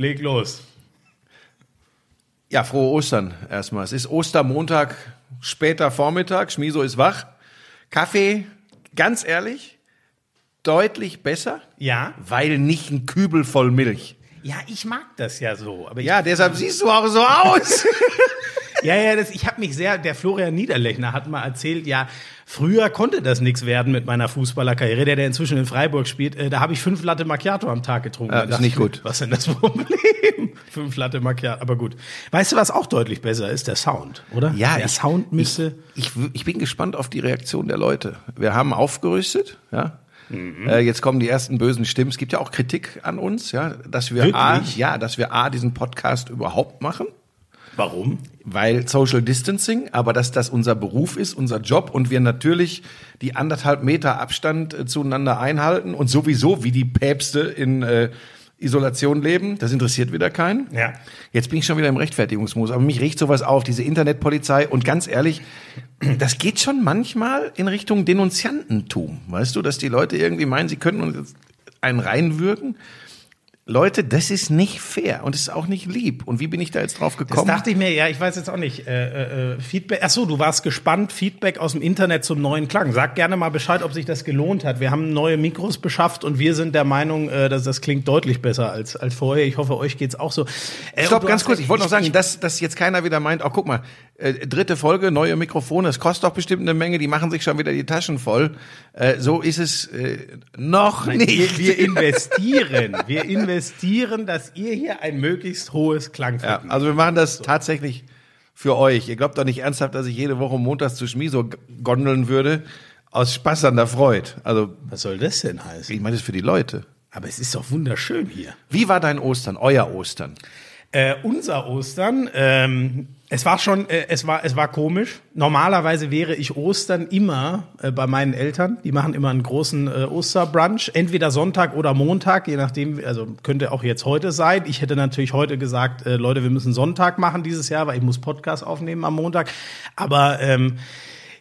leg los. Ja, frohe Ostern erstmal. Es ist Ostermontag, später Vormittag. Schmiso ist wach. Kaffee, ganz ehrlich, deutlich besser. Ja? Weil nicht ein Kübel voll Milch. Ja, ich mag das ja so. Aber Ja, deshalb siehst du auch so aus. ja, ja, das, ich habe mich sehr, der Florian Niederlechner hat mal erzählt, ja, früher konnte das nichts werden mit meiner Fußballerkarriere, der, der inzwischen in Freiburg spielt, äh, da habe ich fünf Latte Macchiato am Tag getrunken. Ja, ist dachte nicht ich gut. Was ist denn das Problem? fünf Latte Macchiato, aber gut. Weißt du, was auch deutlich besser ist? Der Sound, oder? Ja, der ich- Sound müsste... Ich, ich bin gespannt auf die Reaktion der Leute. Wir haben aufgerüstet, ja. Äh, jetzt kommen die ersten bösen Stimmen. Es gibt ja auch Kritik an uns, ja, dass wir A, Wirklich? ja, dass wir A, diesen Podcast überhaupt machen. Warum? weil Social Distancing, aber dass das unser Beruf ist, unser Job und wir natürlich die anderthalb Meter Abstand äh, zueinander einhalten und sowieso wie die Päpste in äh, Isolation leben, das interessiert wieder keinen. Ja. Jetzt bin ich schon wieder im Rechtfertigungsmodus, aber mich riecht sowas auf, diese Internetpolizei und ganz ehrlich, das geht schon manchmal in Richtung Denunziantentum, weißt du, dass die Leute irgendwie meinen, sie könnten uns jetzt einen reinwürgen. Leute, das ist nicht fair und es ist auch nicht lieb. Und wie bin ich da jetzt drauf Das gekommen? dachte ich mir, ja, ich weiß jetzt auch nicht. Äh, äh, Feedback. Ach so, du warst gespannt. Feedback aus dem Internet zum neuen Klang. Sag gerne mal Bescheid, ob sich das gelohnt hat. Wir haben neue Mikros beschafft und wir sind der Meinung, äh, dass das klingt deutlich besser als als vorher. Ich hoffe, euch geht's auch so. Äh, Stopp, ganz kurz. Ich wollte noch sagen, dass, dass jetzt keiner wieder meint, oh, guck mal, äh, dritte Folge, neue Mikrofone, es kostet doch bestimmt eine Menge, die machen sich schon wieder die Taschen voll. Äh, so ist es äh, noch Nein, nicht. wir, wir investieren. Wir investieren, dass ihr hier ein möglichst hohes ja, Klangvergnügen also wir machen das tatsächlich für euch. Ihr glaubt doch nicht ernsthaft, dass ich jede Woche montags zu Schmiso g- gondeln würde, aus Spaß an der Freude. Also, Was soll das denn heißen? ich meine das für die Leute. Aber es ist doch wunderschön hier. Wie war dein Ostern, euer Ostern? Äh, unser Ostern, ähm, es war schon, äh, es war, es war komisch. Normalerweise wäre ich Ostern immer äh, bei meinen Eltern. Die machen immer einen großen äh, Osterbrunch, entweder Sonntag oder Montag, je nachdem. Also könnte auch jetzt heute sein. Ich hätte natürlich heute gesagt, äh, Leute, wir müssen Sonntag machen dieses Jahr, weil ich muss Podcast aufnehmen am Montag. Aber ähm,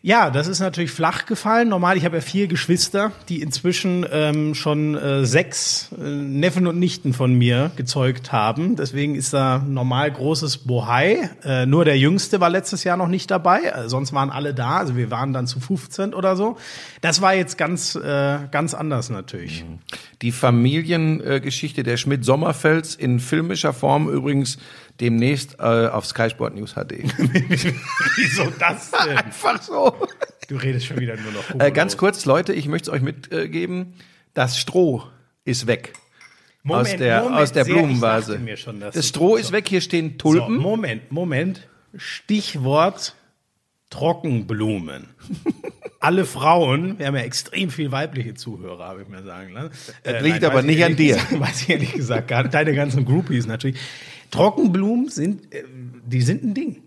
ja, das ist natürlich flach gefallen. Normal, ich habe ja vier Geschwister, die inzwischen ähm, schon äh, sechs äh, Neffen und Nichten von mir gezeugt haben. Deswegen ist da normal großes Bohai. Äh, nur der Jüngste war letztes Jahr noch nicht dabei. Äh, sonst waren alle da. Also wir waren dann zu 15 oder so. Das war jetzt ganz, äh, ganz anders natürlich. Die Familiengeschichte der Schmidt-Sommerfels in filmischer Form übrigens demnächst äh, auf Sky Sport News HD. Wieso das denn? Einfach so. Du redest schon wieder nur noch. Äh, ganz kurz, Leute, ich möchte es euch mitgeben. Das Stroh ist weg. aus der, aus der Blumenvase. schon, das Stroh ist weg, hier stehen So, Tulpen. Moment, Moment. Stichwort Trockenblumen. Alle Frauen, wir haben ja extrem viel weibliche Zuhörer, habe ich mir sagen lassen. Das liegt aber weiß ich nicht an dir. Gesagt, weiß ich ehrlich gesagt gar nicht. Deine ganzen Groupies natürlich. Trockenblumen sind, äh, die sind ein Ding.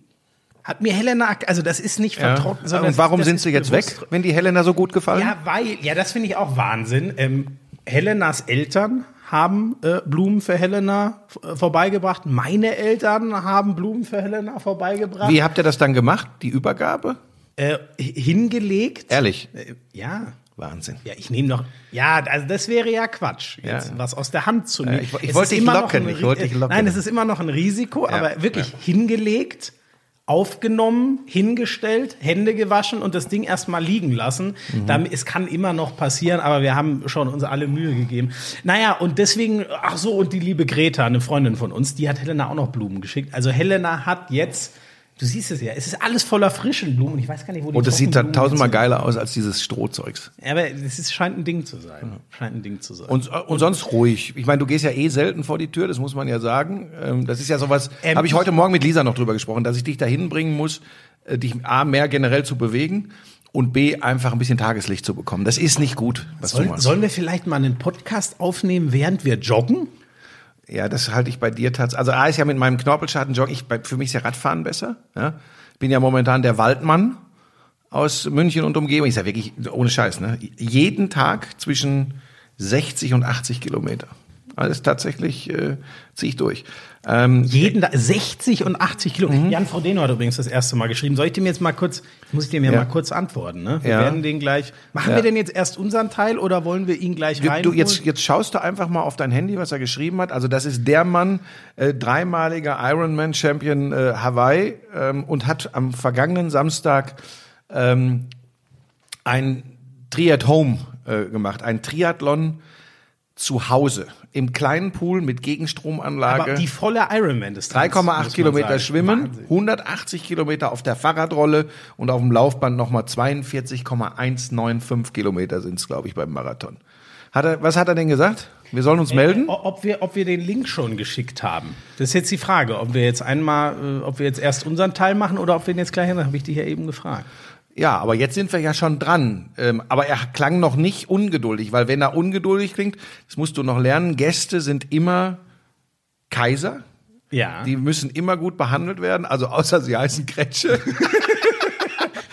Hat mir Helena, also das ist nicht Ja. vertrocknet, sondern Und warum das sind sie jetzt bewusst weg, wenn die Helena so gut gefallen? ja, weil, ja, das finde ich auch Wahnsinn. Ähm, Helenas Eltern haben äh, Blumen für Helena äh, vorbeigebracht. Meine Eltern haben Blumen für Helena vorbeigebracht. Wie habt ihr das dann gemacht? Die Übergabe? Äh, hingelegt. Ehrlich? Äh, ja. Wahnsinn. Ja, ich nehme noch. Ja, also das wäre ja Quatsch, jetzt Ja. was aus der Hand zu nehmen. ich- ich Es wollte dich immer noch locken, ein ich wollte dich locken. Nein, es ist immer noch ein Risiko, Ja, aber wirklich hingelegt, aufgenommen, hingestellt, Hände gewaschen und das Ding erstmal liegen lassen. Mhm. Damit, es kann immer noch passieren, aber wir haben schon uns alle Mühe gegeben. Naja, und deswegen, ach so, und die liebe Greta, eine Freundin von uns, die hat Helena auch noch Blumen geschickt. Also Helena hat jetzt, du siehst es ja, es ist alles voller frischen Blumen ich weiß gar nicht, wo die Und es sieht Trockenblumen tausendmal geiler aus als dieses Strohzeugs. Ja, aber es ist, scheint ein Ding zu sein. Scheint ein Ding zu sein. Und, und sonst ruhig. Ich meine, du gehst ja eh selten vor die Tür, das muss man ja sagen. Ähm, Das ist ja sowas, Ähm, habe ich heute Morgen mit Lisa noch drüber gesprochen, dass ich dich dahin bringen muss, äh, dich A, mehr generell zu bewegen und B, einfach ein bisschen Tageslicht zu bekommen. Das ist nicht gut, was du Sollen, machst. sollen wir vielleicht mal einen Podcast aufnehmen, während wir joggen? Ja, das halte ich bei dir tatsächlich. Also A ist ja mit meinem Knorpelschaden joggen, ich, für mich ist ja Radfahren besser. Ja? Bin ja momentan der Waldmann aus München und Umgebung. Ich sage wirklich, ohne Scheiß, ne? Jeden Tag zwischen 60 und 80 Kilometer. Alles tatsächlich äh, ziehe ich durch. Ähm, Jeden da, 60 und 80 Kilo. Jan Frodeno hat übrigens das erste Mal geschrieben. Soll ich dem jetzt mal kurz, muss ich dem ja, Ja. mal kurz antworten, ne? Wir Ja. werden den gleich. Machen Ja. wir denn jetzt erst unseren Teil oder wollen wir ihn gleich rein? Du, jetzt, jetzt schaust du einfach mal auf dein Handy, was er geschrieben hat. Also das ist der Mann, äh, dreimaliger Ironman-Champion äh, Hawaii ähm, und hat am vergangenen Samstag ähm, ein Triat Home äh, gemacht, ein Triathlon zu Hause im kleinen Pool mit Gegenstromanlage. Aber die volle Ironman-Distanz. 3,8 Kilometer schwimmen, 180 Kilometer auf der Fahrradrolle und auf dem Laufband nochmal 42,195 Kilometer sind es, glaube ich, beim Marathon. Hat er, was hat er denn gesagt? Wir sollen uns melden? Ob wir, ob wir den Link schon geschickt haben. Das ist jetzt die Frage, ob wir jetzt einmal, äh, ob wir jetzt erst unseren Teil machen oder ob wir den jetzt gleich, habe ich dich ja eben gefragt. Ja, aber jetzt sind wir ja schon dran. Ähm, aber er klang noch nicht ungeduldig, weil wenn er ungeduldig klingt, das musst du noch lernen, Gäste sind immer Kaiser. Ja. Die müssen immer gut behandelt werden, also außer sie heißen Kretsche.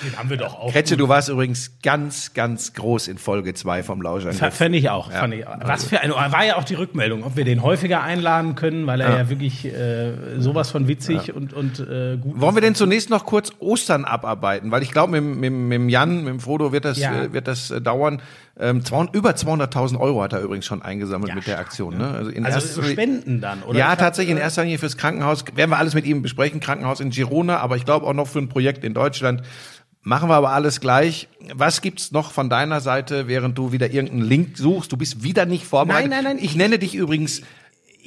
den haben wir doch auch. Kretsche, du warst übrigens ganz, ganz groß in Folge 2 vom Lauschangriff. F- Fand ich auch. Fand ich. Was für eine, war ja auch die Rückmeldung, ob wir den häufiger einladen können, weil er ja, wirklich äh, sowas von witzig und, und äh, gut Wollen wir denn zunächst noch kurz Ostern abarbeiten? Weil ich glaube, mit, mit, mit Jan, mit dem Frodo wird das, Ja. äh, wird das äh, dauern. Ähm, 200, über 200.000 Euro hat er übrigens schon eingesammelt Ja, mit der Aktion. Ne? Also, in Also Spenden dann, oder? Ja, tatsächlich in äh, erster Linie fürs Krankenhaus. Werden wir alles mit ihm besprechen. Krankenhaus in Girona, aber ich glaube auch noch für ein Projekt in Deutschland. Machen wir aber alles gleich. Was gibt's noch von deiner Seite, während du wieder irgendeinen Link suchst? Du bist wieder nicht vorbereitet. Nein, nein, nein. Ich nenne dich übrigens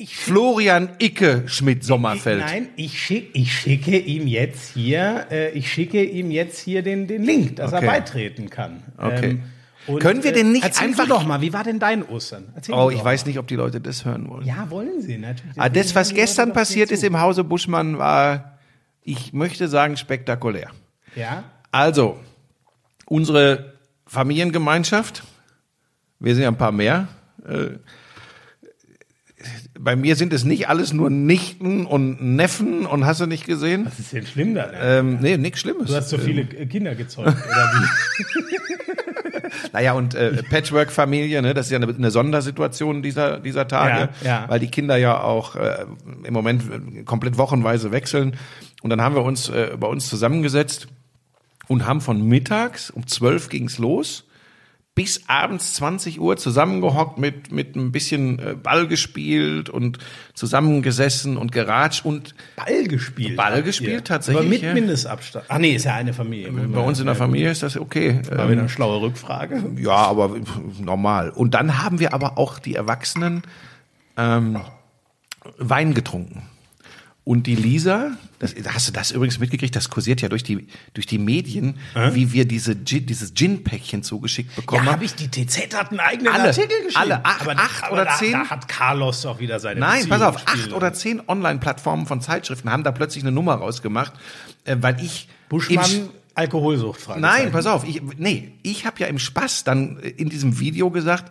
Florian Icke Schmidt-Sommerfeld. Nein, ich, schick, ich schicke ihm jetzt hier, äh, ich schicke ihm jetzt hier den, den Link, dass Okay. er beitreten kann. Ähm, Okay. und, Können wir denn nicht erzähl einfach- doch mal, wie war denn dein Ostern? Erzähl Oh, ich weiß nicht, ob die Leute das hören wollen. Ja, wollen sie natürlich. Ah, das, was gestern passiert ist im Hause Buschmann, war, ich möchte sagen, spektakulär. Ja, Also, unsere Familiengemeinschaft, wir sind ja ein paar mehr. Äh, bei mir sind es nicht alles nur Nichten und Neffen und hast du nicht gesehen? was ist denn schlimm da? Ähm, nee, nichts Schlimmes. Du hast so viele äh, Kinder gezeugt, oder wie? Naja, und äh, Patchwork-Familie, ne, das ist ja eine, eine Sondersituation dieser, dieser Tage, Ja, ja. weil die Kinder ja auch äh, im Moment komplett wochenweise wechseln. Und dann haben wir uns äh, bei uns zusammengesetzt und haben von mittags um 12 ging's los bis abends 20 Uhr zusammengehockt mit, mit ein bisschen äh, Ball gespielt und zusammengesessen und geratscht und Ball gespielt. Ball gespielt, ihr. tatsächlich, Aber mit ja. Mindestabstand. Ach nee, ist ja eine Familie. bei uns in der Familie ist das okay. War Ähm, wieder eine schlaue Rückfrage. Ja, aber normal. Und dann haben wir aber auch die Erwachsenen ähm, Wein getrunken. Und die Lisa, das, hast du das übrigens mitgekriegt, das kursiert ja durch die, durch die Medien, wie wir diese Gin, dieses Gin-Päckchen zugeschickt bekommen Ja, haben. habe ich die TZ hat einen eigenen Alle, Artikel geschrieben. alle, acht- aber, acht aber oder da, zehn? Da hat Carlos doch wieder seine Nein, pass auf, acht oder zehn Online-Plattformen von Zeitschriften haben da plötzlich eine Nummer rausgemacht, äh, weil ich Buschmann, Alkoholsucht, Nein, pass auf, ich, nee, ich habe ja im Spaß dann in diesem Video gesagt,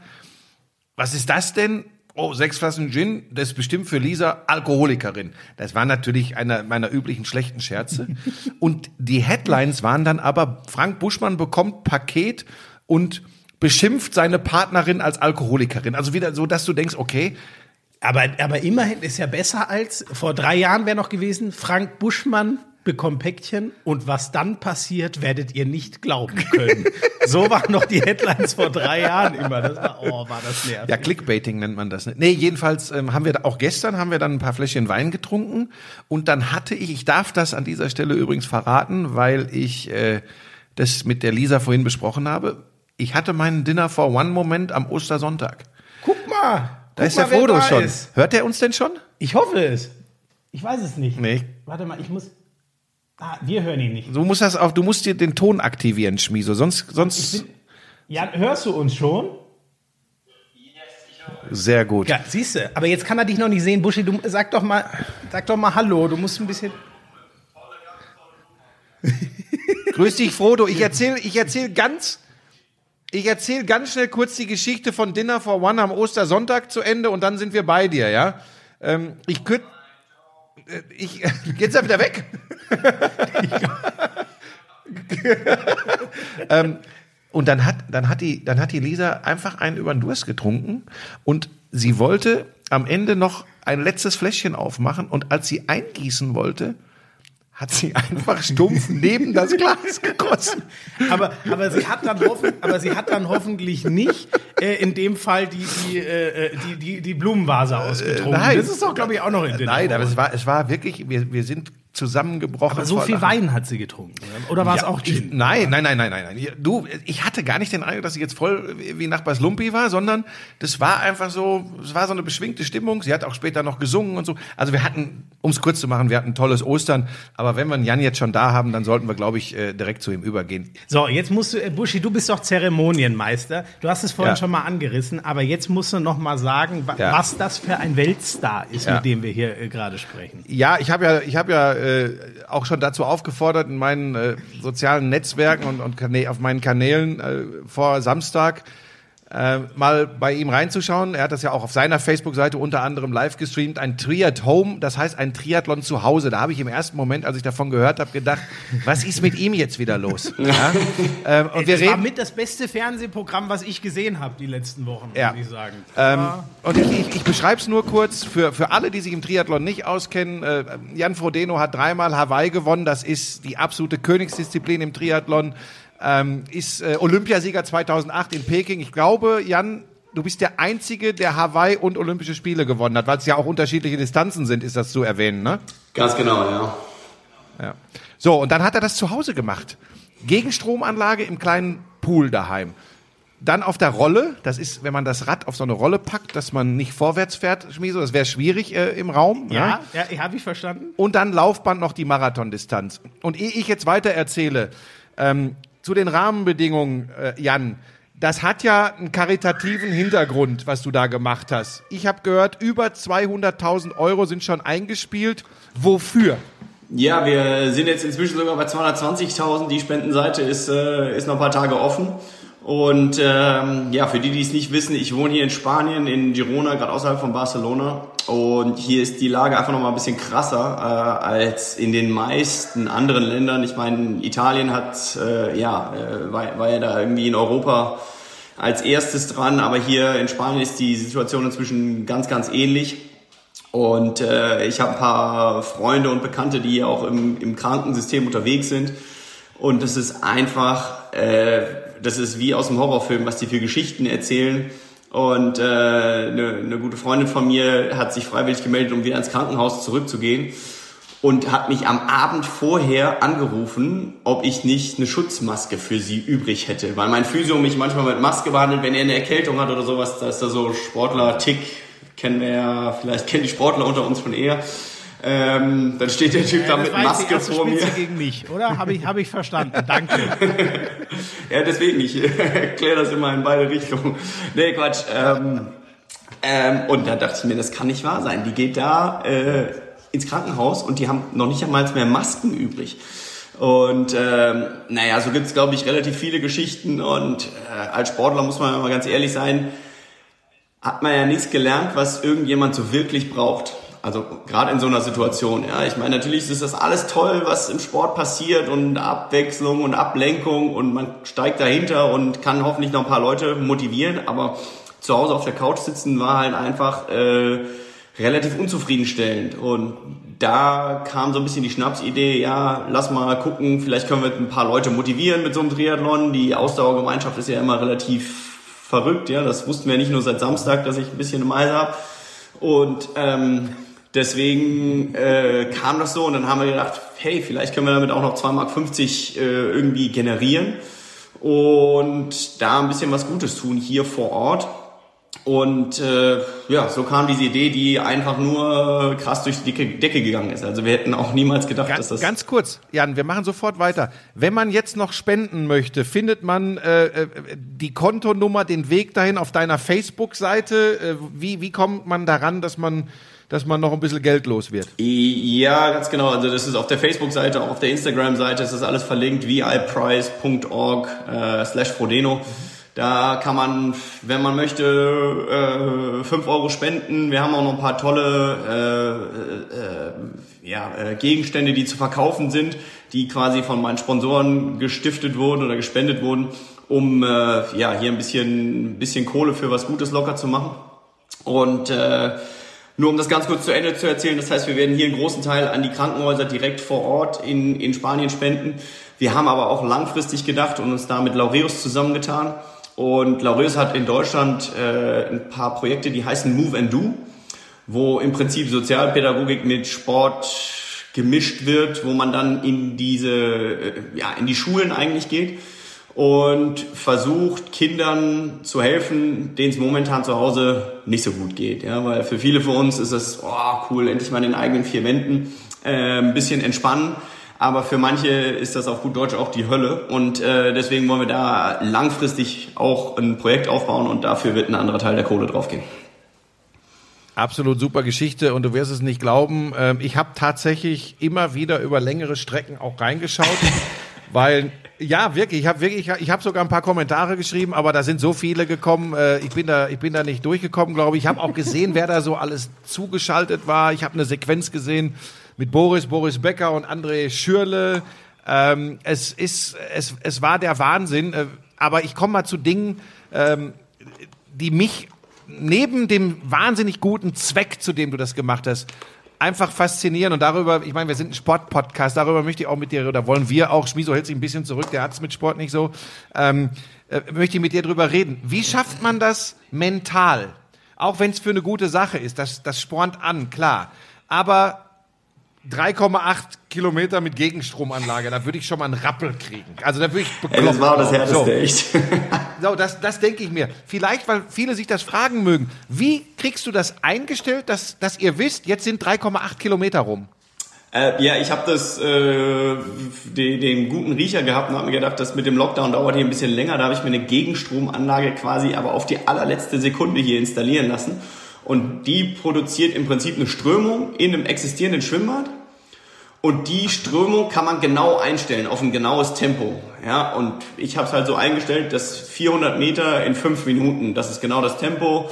was ist das denn? Oh, sechs Flaschen Gin, das ist bestimmt für Lisa Alkoholikerin. Das war natürlich einer meiner üblichen schlechten Scherze. Und die Headlines waren dann aber, Frank Buschmann bekommt Paket und beschimpft seine Partnerin als Alkoholikerin. Also wieder so, dass du denkst, okay, Aber, aber immerhin ist ja besser als, vor drei Jahren wäre noch gewesen, Frank Buschmann bekommt Päckchen und was dann passiert, werdet ihr nicht glauben können. so waren noch die Headlines vor drei Jahren immer. Das war, oh, war das nervig. Ja, Clickbaiting nennt man das. Ne? Nee, jedenfalls ähm, haben wir da- auch gestern haben wir dann ein paar Fläschchen Wein getrunken und dann hatte ich, ich darf das an dieser Stelle übrigens verraten, weil ich äh, das mit der Lisa vorhin besprochen habe. Ich hatte meinen Dinner for One Moment am Ostersonntag. Guck mal. Da guck ist der mal, Foto schon. Ist. Hört er uns denn schon? Ich hoffe es. Ich weiß es nicht. Nee. Warte mal, ich muss. Ah, wir hören ihn nicht. Du musst das auch, du musst dir den Ton aktivieren, Schmieso, sonst, sonst Ja, hörst du uns schon? sehr gut. Ja, siehst du. Aber jetzt kann er dich noch nicht sehen. Buschi, du sag doch mal, sag doch mal Hallo. Du musst ein bisschen. Grüß dich, Frodo. Ich erzähle ich erzähl ganz, ich erzähl ganz schnell kurz die Geschichte von Dinner for One am Ostersonntag zu Ende und dann sind wir bei dir, ja? Ähm, ich könnte, ich, geht's da wieder weg? ähm, und dann hat, dann hat die, dann hat die Lisa einfach einen über den Durst getrunken und sie wollte am Ende noch ein letztes Fläschchen aufmachen und als sie eingießen wollte, hat sie einfach stumpf neben das Glas gegossen. Aber, aber, sie hat dann hoffen, aber sie hat dann hoffentlich nicht äh, in dem Fall die, die, äh, die, die, die Blumenvase ausgetrunken. Nein. das ist doch, glaube ich, auch noch in den Nein, aber es war, es war wirklich, wir, wir sind zusammengebrochen. Aber so viel Lachen. Wein hat sie getrunken. Oder war es Ja, auch ich, Gin? nein, nein, nein, nein, nein, nein. Du, ich hatte gar nicht den Eindruck, dass ich jetzt voll wie Nachbars Lumpi war, sondern das war einfach so, es war so eine beschwingte Stimmung. Sie hat auch später noch gesungen und so. Also wir hatten, um es kurz zu machen, wir hatten ein tolles Ostern. Aber wenn wir einen Jan jetzt schon da haben, dann sollten wir, glaube ich, äh, direkt zu ihm übergehen. So, jetzt musst du, äh, Buschi, du bist doch Zeremonienmeister. Du hast es vorhin Ja. schon mal angerissen, aber jetzt musst du noch mal sagen, Ja. was das für ein Weltstar ist, mit dem wir hier äh, gerade sprechen. Ja, ich habe ja, ich habe ja äh, auch schon dazu aufgefordert in meinen äh, sozialen Netzwerken und, und auf meinen Kanälen äh, vor Samstag äh, mal bei ihm reinzuschauen. Er hat das ja auch auf seiner Facebook-Seite unter anderem live gestreamt. Ein Triat Home, das heißt ein Triathlon zu Hause. Da habe ich im ersten Moment, als ich davon gehört habe, gedacht, was ist mit ihm jetzt wieder los? Ja? Ähm, und wir das war reden. mit das beste Fernsehprogramm, was ich gesehen habe die letzten Wochen, Ja. muss ich sagen. Ähm, und ich, ich, ich beschreibe es nur kurz für, für alle, die sich im Triathlon nicht auskennen. Äh, Jan Frodeno hat dreimal Hawaii gewonnen. Das ist die absolute Königsdisziplin im Triathlon. Ähm, ist äh, Olympiasieger 2008 in Peking. Ich glaube, Jan, du bist der Einzige, der Hawaii und Olympische Spiele gewonnen hat, weil es ja auch unterschiedliche Distanzen sind, ist das zu erwähnen, ne? Ganz genau, ja. Ja. So, und dann hat er das zu Hause gemacht. Gegenstromanlage im kleinen Pool daheim. Dann auf der Rolle, das ist, wenn man das Rad auf so eine Rolle packt, dass man nicht vorwärts fährt, Schmieso, das wäre schwierig äh, im Raum. ja, ja, habe ich verstanden. Und dann Laufband noch die Marathondistanz. Und ehe ich jetzt weiter erzähle, ähm, zu den Rahmenbedingungen, äh, Jan, das hat ja einen karitativen Hintergrund, was du da gemacht hast. Ich habe gehört, über 200.000 Euro sind schon eingespielt. Wofür? Ja, wir sind jetzt inzwischen sogar bei 220.000. Die Spendenseite ist, äh, ist noch ein paar Tage offen. Und ähm, ja, für die, die es nicht wissen, ich wohne hier in Spanien, in Girona, gerade außerhalb von Barcelona. Und hier ist die Lage einfach noch mal ein bisschen krasser äh, als in den meisten anderen Ländern. Ich meine, Italien hat, äh, ja, äh, war, war ja da irgendwie in Europa als erstes dran, aber hier in Spanien ist die Situation inzwischen ganz, ganz ähnlich. Und äh, ich habe ein paar Freunde und Bekannte, die auch im, im Krankensystem unterwegs sind. Und das ist einfach, äh, das ist wie aus dem Horrorfilm, was die für Geschichten erzählen. Und äh, eine, eine gute Freundin von mir hat sich freiwillig gemeldet, um wieder ins Krankenhaus zurückzugehen. Und hat mich am Abend vorher angerufen, ob ich nicht eine Schutzmaske für sie übrig hätte. Weil mein Physio mich manchmal mit Maske behandelt, wenn er eine Erkältung hat oder sowas. Da ist da so Sportler-Tick, kennen wir ja, vielleicht kennen die Sportler unter uns von eher. Ähm, dann steht der Typ da das mit war jetzt die Maske vor mir. Spitze gegen mich, oder? Habe ich, hab ich verstanden. Danke. Ja, deswegen, ich erkläre das immer in beide Richtungen. Nee, Quatsch. Ähm, ähm, und da dachte ich mir, das kann nicht wahr sein. Die geht da äh, ins Krankenhaus und die haben noch nicht einmal mehr Masken übrig. Und ähm, naja, so gibt's glaube ich, relativ viele Geschichten. Und äh, als Sportler muss man mal ganz ehrlich sein, hat man ja nichts gelernt, was irgendjemand so wirklich braucht. Also gerade in so einer Situation. Ja, ich meine, natürlich ist das alles toll, was im Sport passiert und Abwechslung und Ablenkung und man steigt dahinter und kann hoffentlich noch ein paar Leute motivieren. Aber zu Hause auf der Couch sitzen war halt einfach äh, relativ unzufriedenstellend und da kam so ein bisschen die Schnapsidee, ja, lass mal gucken, vielleicht können wir ein paar Leute motivieren mit so einem Triathlon. Die Ausdauergemeinschaft ist ja immer relativ verrückt, ja, das wussten wir nicht nur seit Samstag, dass ich ein bisschen eine Meise habe. Und ähm, deswegen äh, kam das so und dann haben wir gedacht, hey, vielleicht können wir damit auch noch 2,50 Mark äh, irgendwie generieren und da ein bisschen was Gutes tun hier vor Ort. Und äh, ja, so kam diese Idee, die einfach nur krass durch die Decke, Decke gegangen ist. Also wir hätten auch niemals gedacht, dass Ganz, das... ganz kurz, Jan, wir machen sofort weiter. Wenn man jetzt noch spenden möchte, findet man äh, äh, die Kontonummer, den Weg dahin auf deiner Facebook-Seite. Äh, wie, wie kommt man daran, dass man, dass man noch ein bisschen Geld los wird? Ja, ganz genau. Also das ist auf der Facebook-Seite, auch auf der Instagram-Seite, ist das alles verlinkt, viprice.org äh, slash Frodeno. Da kann man, wenn man möchte, äh, 5 Euro spenden. Wir haben auch noch ein paar tolle äh, äh, ja, äh, Gegenstände, die zu verkaufen sind, die quasi von meinen Sponsoren gestiftet wurden oder gespendet wurden, um äh, ja hier ein bisschen, ein bisschen Kohle für was Gutes locker zu machen. Und äh, Nur um das ganz kurz zu Ende zu erzählen, das heißt, wir werden hier einen großen Teil an die Krankenhäuser direkt vor Ort in, in Spanien spenden. Wir haben aber auch langfristig gedacht und uns da mit Laureus zusammengetan. Und Laureus hat in Deutschland äh, ein paar Projekte, die heißen Move and Do, wo im Prinzip Sozialpädagogik mit Sport gemischt wird, wo man dann in diese, äh, ja, in die Schulen eigentlich geht und versucht Kindern zu helfen, denen es momentan zu Hause nicht so gut geht. Ja, weil für viele von uns ist es, oh cool, endlich mal in den eigenen vier Wänden äh, ein bisschen entspannen. Aber für manche ist das auf gut Deutsch auch die Hölle. Und äh, deswegen wollen wir da langfristig auch ein Projekt aufbauen und dafür wird ein anderer Teil der Kohle draufgehen. Absolut super Geschichte und du wirst es nicht glauben. Ähm, ich habe tatsächlich immer wieder über längere Strecken auch reingeschaut, weil ja, wirklich. Ich habe wirklich, ich habe sogar ein paar Kommentare geschrieben, aber da sind so viele gekommen. Äh, ich bin da, ich bin da nicht durchgekommen, glaube ich. Ich habe auch gesehen, wer da so alles zugeschaltet war. Ich habe eine Sequenz gesehen mit Boris, Boris Becker und André Schürle. Ähm, es ist, es, es war der Wahnsinn. Äh, aber ich komme mal zu Dingen, ähm, die mich neben dem wahnsinnig guten Zweck, zu dem du das gemacht hast, einfach faszinieren und darüber, ich meine, wir sind ein Sportpodcast, darüber möchte ich auch mit dir, oder wollen wir auch, Schmiso hält sich ein bisschen zurück, der hat es mit Sport nicht so, ähm, äh, möchte ich mit dir drüber reden. Wie schafft man das mental? Auch wenn es für eine gute Sache ist, das, das spornt an, klar. Aber 3,8 Kilometer mit Gegenstromanlage, da würde ich schon mal einen Rappel kriegen. Also da würde ich bekloppt. das war das Härteste, so. echt. so, das, das denke ich mir. Vielleicht, weil viele sich das fragen mögen. Wie kriegst du das eingestellt, dass, dass ihr wisst, jetzt sind 3,8 Kilometer rum? Äh, ja, ich habe das äh, den, den guten Riecher gehabt und habe mir gedacht, das mit dem Lockdown dauert hier ein bisschen länger. Da habe ich mir eine Gegenstromanlage quasi aber auf die allerletzte Sekunde hier installieren lassen. Und die produziert im Prinzip eine Strömung in einem existierenden Schwimmbad. Und die Strömung kann man genau einstellen auf ein genaues Tempo. Ja, und ich habe es halt so eingestellt, dass 400 Meter in fünf Minuten, das ist genau das Tempo.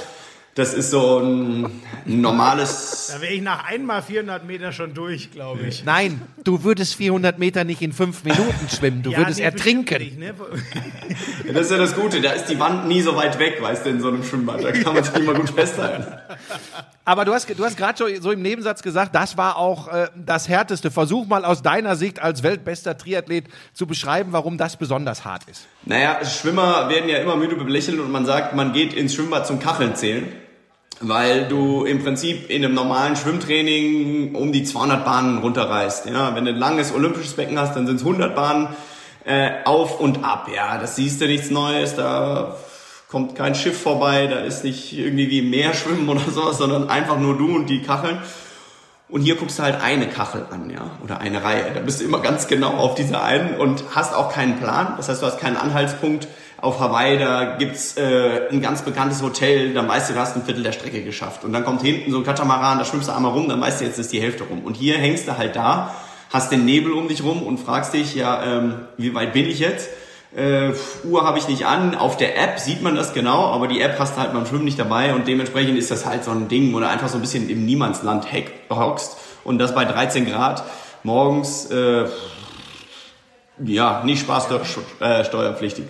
Das ist so ein normales. Da wäre ich nach einmal 400 Meter schon durch, glaube ich. Nein, du würdest 400 Meter nicht in fünf Minuten schwimmen. Du ja, würdest nee, ertrinken. Nicht, ne? das ist ja das Gute. Da ist die Wand nie so weit weg, weißt du, in so einem Schwimmbad. Da kann man sich immer gut festhalten. Aber du hast, du hast gerade so im Nebensatz gesagt, das war auch äh, das Härteste. Versuch mal aus deiner Sicht als weltbester Triathlet zu beschreiben, warum das besonders hart ist. Naja, Schwimmer werden ja immer müde belächelt und man sagt, man geht ins Schwimmbad zum Kacheln zählen weil du im Prinzip in einem normalen Schwimmtraining um die 200 Bahnen runterreißt. Ja, wenn du ein langes olympisches Becken hast, dann sind es 100 Bahnen äh, auf und ab. Ja, das siehst du nichts Neues, da kommt kein Schiff vorbei, da ist nicht irgendwie wie im Meer schwimmen oder sowas, sondern einfach nur du und die Kacheln. Und hier guckst du halt eine Kachel an, ja, oder eine Reihe. Da bist du immer ganz genau auf dieser einen und hast auch keinen Plan. Das heißt, du hast keinen Anhaltspunkt auf Hawaii, da gibt's äh, ein ganz bekanntes Hotel, dann weißt du, du hast ein Viertel der Strecke geschafft. Und dann kommt hinten so ein Katamaran, da schwimmst du einmal rum, dann weißt du, jetzt ist die Hälfte rum. Und hier hängst du halt da, hast den Nebel um dich rum und fragst dich, ja, ähm, wie weit bin ich jetzt? Äh, Uhr habe ich nicht an. Auf der App sieht man das genau, aber die App hast du halt beim Schwimmen nicht dabei und dementsprechend ist das halt so ein Ding, wo du einfach so ein bisschen im Niemandsland hockst und das bei 13 Grad morgens, äh, ja, nicht spaßsteuerpflichtig. Äh,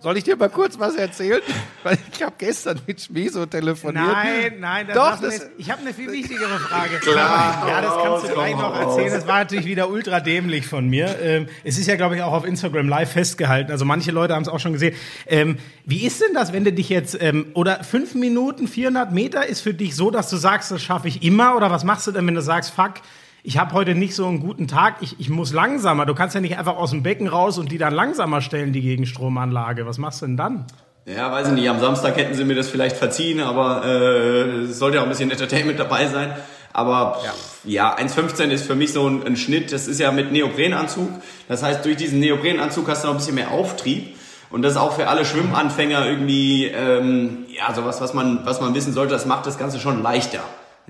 soll ich dir mal kurz was erzählen? Weil ich habe gestern mit Schmieso telefoniert. Nein, nein, das Doch, das ich habe eine viel wichtigere Frage. Klar, ja, das kannst du gleich noch erzählen. Das war natürlich wieder ultra dämlich von mir. Ähm, es ist ja, glaube ich, auch auf Instagram live festgehalten. Also manche Leute haben es auch schon gesehen. Ähm, wie ist denn das, wenn du dich jetzt ähm, oder fünf Minuten 400 Meter ist für dich so, dass du sagst, das schaffe ich immer? Oder was machst du denn, wenn du sagst, fuck? Ich habe heute nicht so einen guten Tag, ich, ich muss langsamer. Du kannst ja nicht einfach aus dem Becken raus und die dann langsamer stellen, die Gegenstromanlage. Was machst du denn dann? Ja, weiß ich nicht. Am Samstag hätten sie mir das vielleicht verziehen, aber äh, es sollte auch ein bisschen Entertainment dabei sein. Aber ja, ja 1,15 ist für mich so ein, ein, Schnitt. Das ist ja mit Neoprenanzug. Das heißt, durch diesen Neoprenanzug hast du noch ein bisschen mehr Auftrieb. Und das ist auch für alle Schwimmanfänger irgendwie, ähm, ja, sowas, was man, was man wissen sollte, das macht das Ganze schon leichter.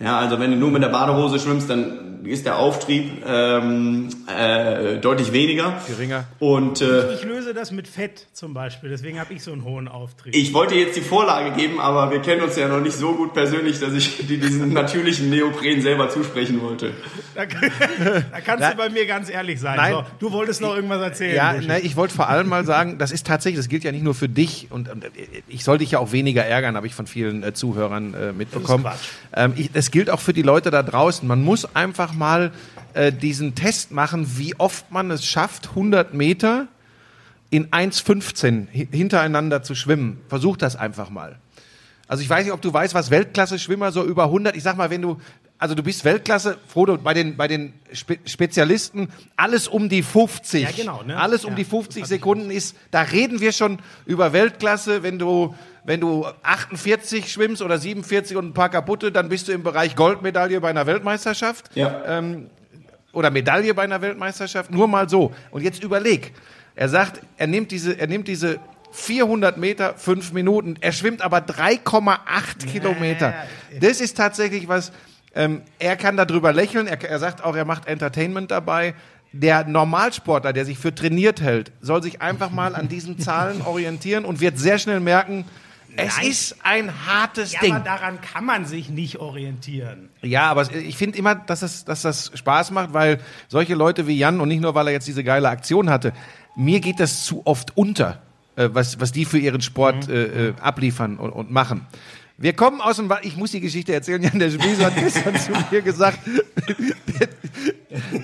Ja, also wenn du nur mit der Badehose schwimmst, dann ist der Auftrieb ähm, äh, deutlich weniger. Geringer. Und äh, Ich löse das mit Fett zum Beispiel, deswegen habe ich so einen hohen Auftrieb. ich wollte jetzt die Vorlage geben, aber wir kennen uns ja noch nicht so gut persönlich, dass ich dir diesen natürlichen Neopren selber zusprechen wollte. da, da kannst Nein. du bei mir ganz ehrlich sein. Nein. So, du wolltest noch irgendwas erzählen. Ja, ne, ich wollte vor allem mal sagen, das ist tatsächlich, das gilt ja nicht nur für dich und, und äh, ich soll dich ja auch weniger ärgern, habe ich von vielen äh, Zuhörern äh, mitbekommen. Quatsch. Ähm, ich, das gilt auch für die Leute da draußen. Man muss einfach mal äh, diesen Test machen, wie oft man es schafft, 100 Meter in 1,15 hi- hintereinander zu schwimmen. Versuch das einfach mal. Also ich weiß nicht, ob du weißt, was Weltklasse-Schwimmer so über 100, ich sag mal, wenn du, also du bist Weltklasse, Frodo, bei den, bei den Spe Spezialisten, alles um die 50. Ja, genau, ne? Alles um Ja, die 50 das hab ich Sekunden ist, da reden wir schon über Weltklasse, wenn du, wenn du 48 schwimmst oder 47 und ein paar kaputte, dann bist du im Bereich Goldmedaille bei einer Weltmeisterschaft Ja. ähm, oder Medaille bei einer Weltmeisterschaft. Nur mal so. Und jetzt überleg. Er sagt, er nimmt diese, er nimmt diese 400 Meter, fünf Minuten. Er schwimmt aber 3,8 Kilometer. Das ist tatsächlich was, ähm, er kann darüber lächeln. Er, er sagt auch, er macht Entertainment dabei. Der Normalsportler, der sich für trainiert hält, soll sich einfach mal an diesen Zahlen orientieren und wird sehr schnell merken, es Nein. ist ein hartes ja, Ding. aber daran kann man sich nicht orientieren. Ja, aber ich finde immer, dass, es, dass das Spaß macht, weil solche Leute wie Jan und nicht nur, weil er jetzt diese geile Aktion hatte, mir geht das zu oft unter, äh, was, was die für ihren Sport äh, äh, abliefern und, und machen. Wir kommen aus dem, Wa- ich muss die Geschichte erzählen, Jan, der Spieso hat gestern zu mir gesagt,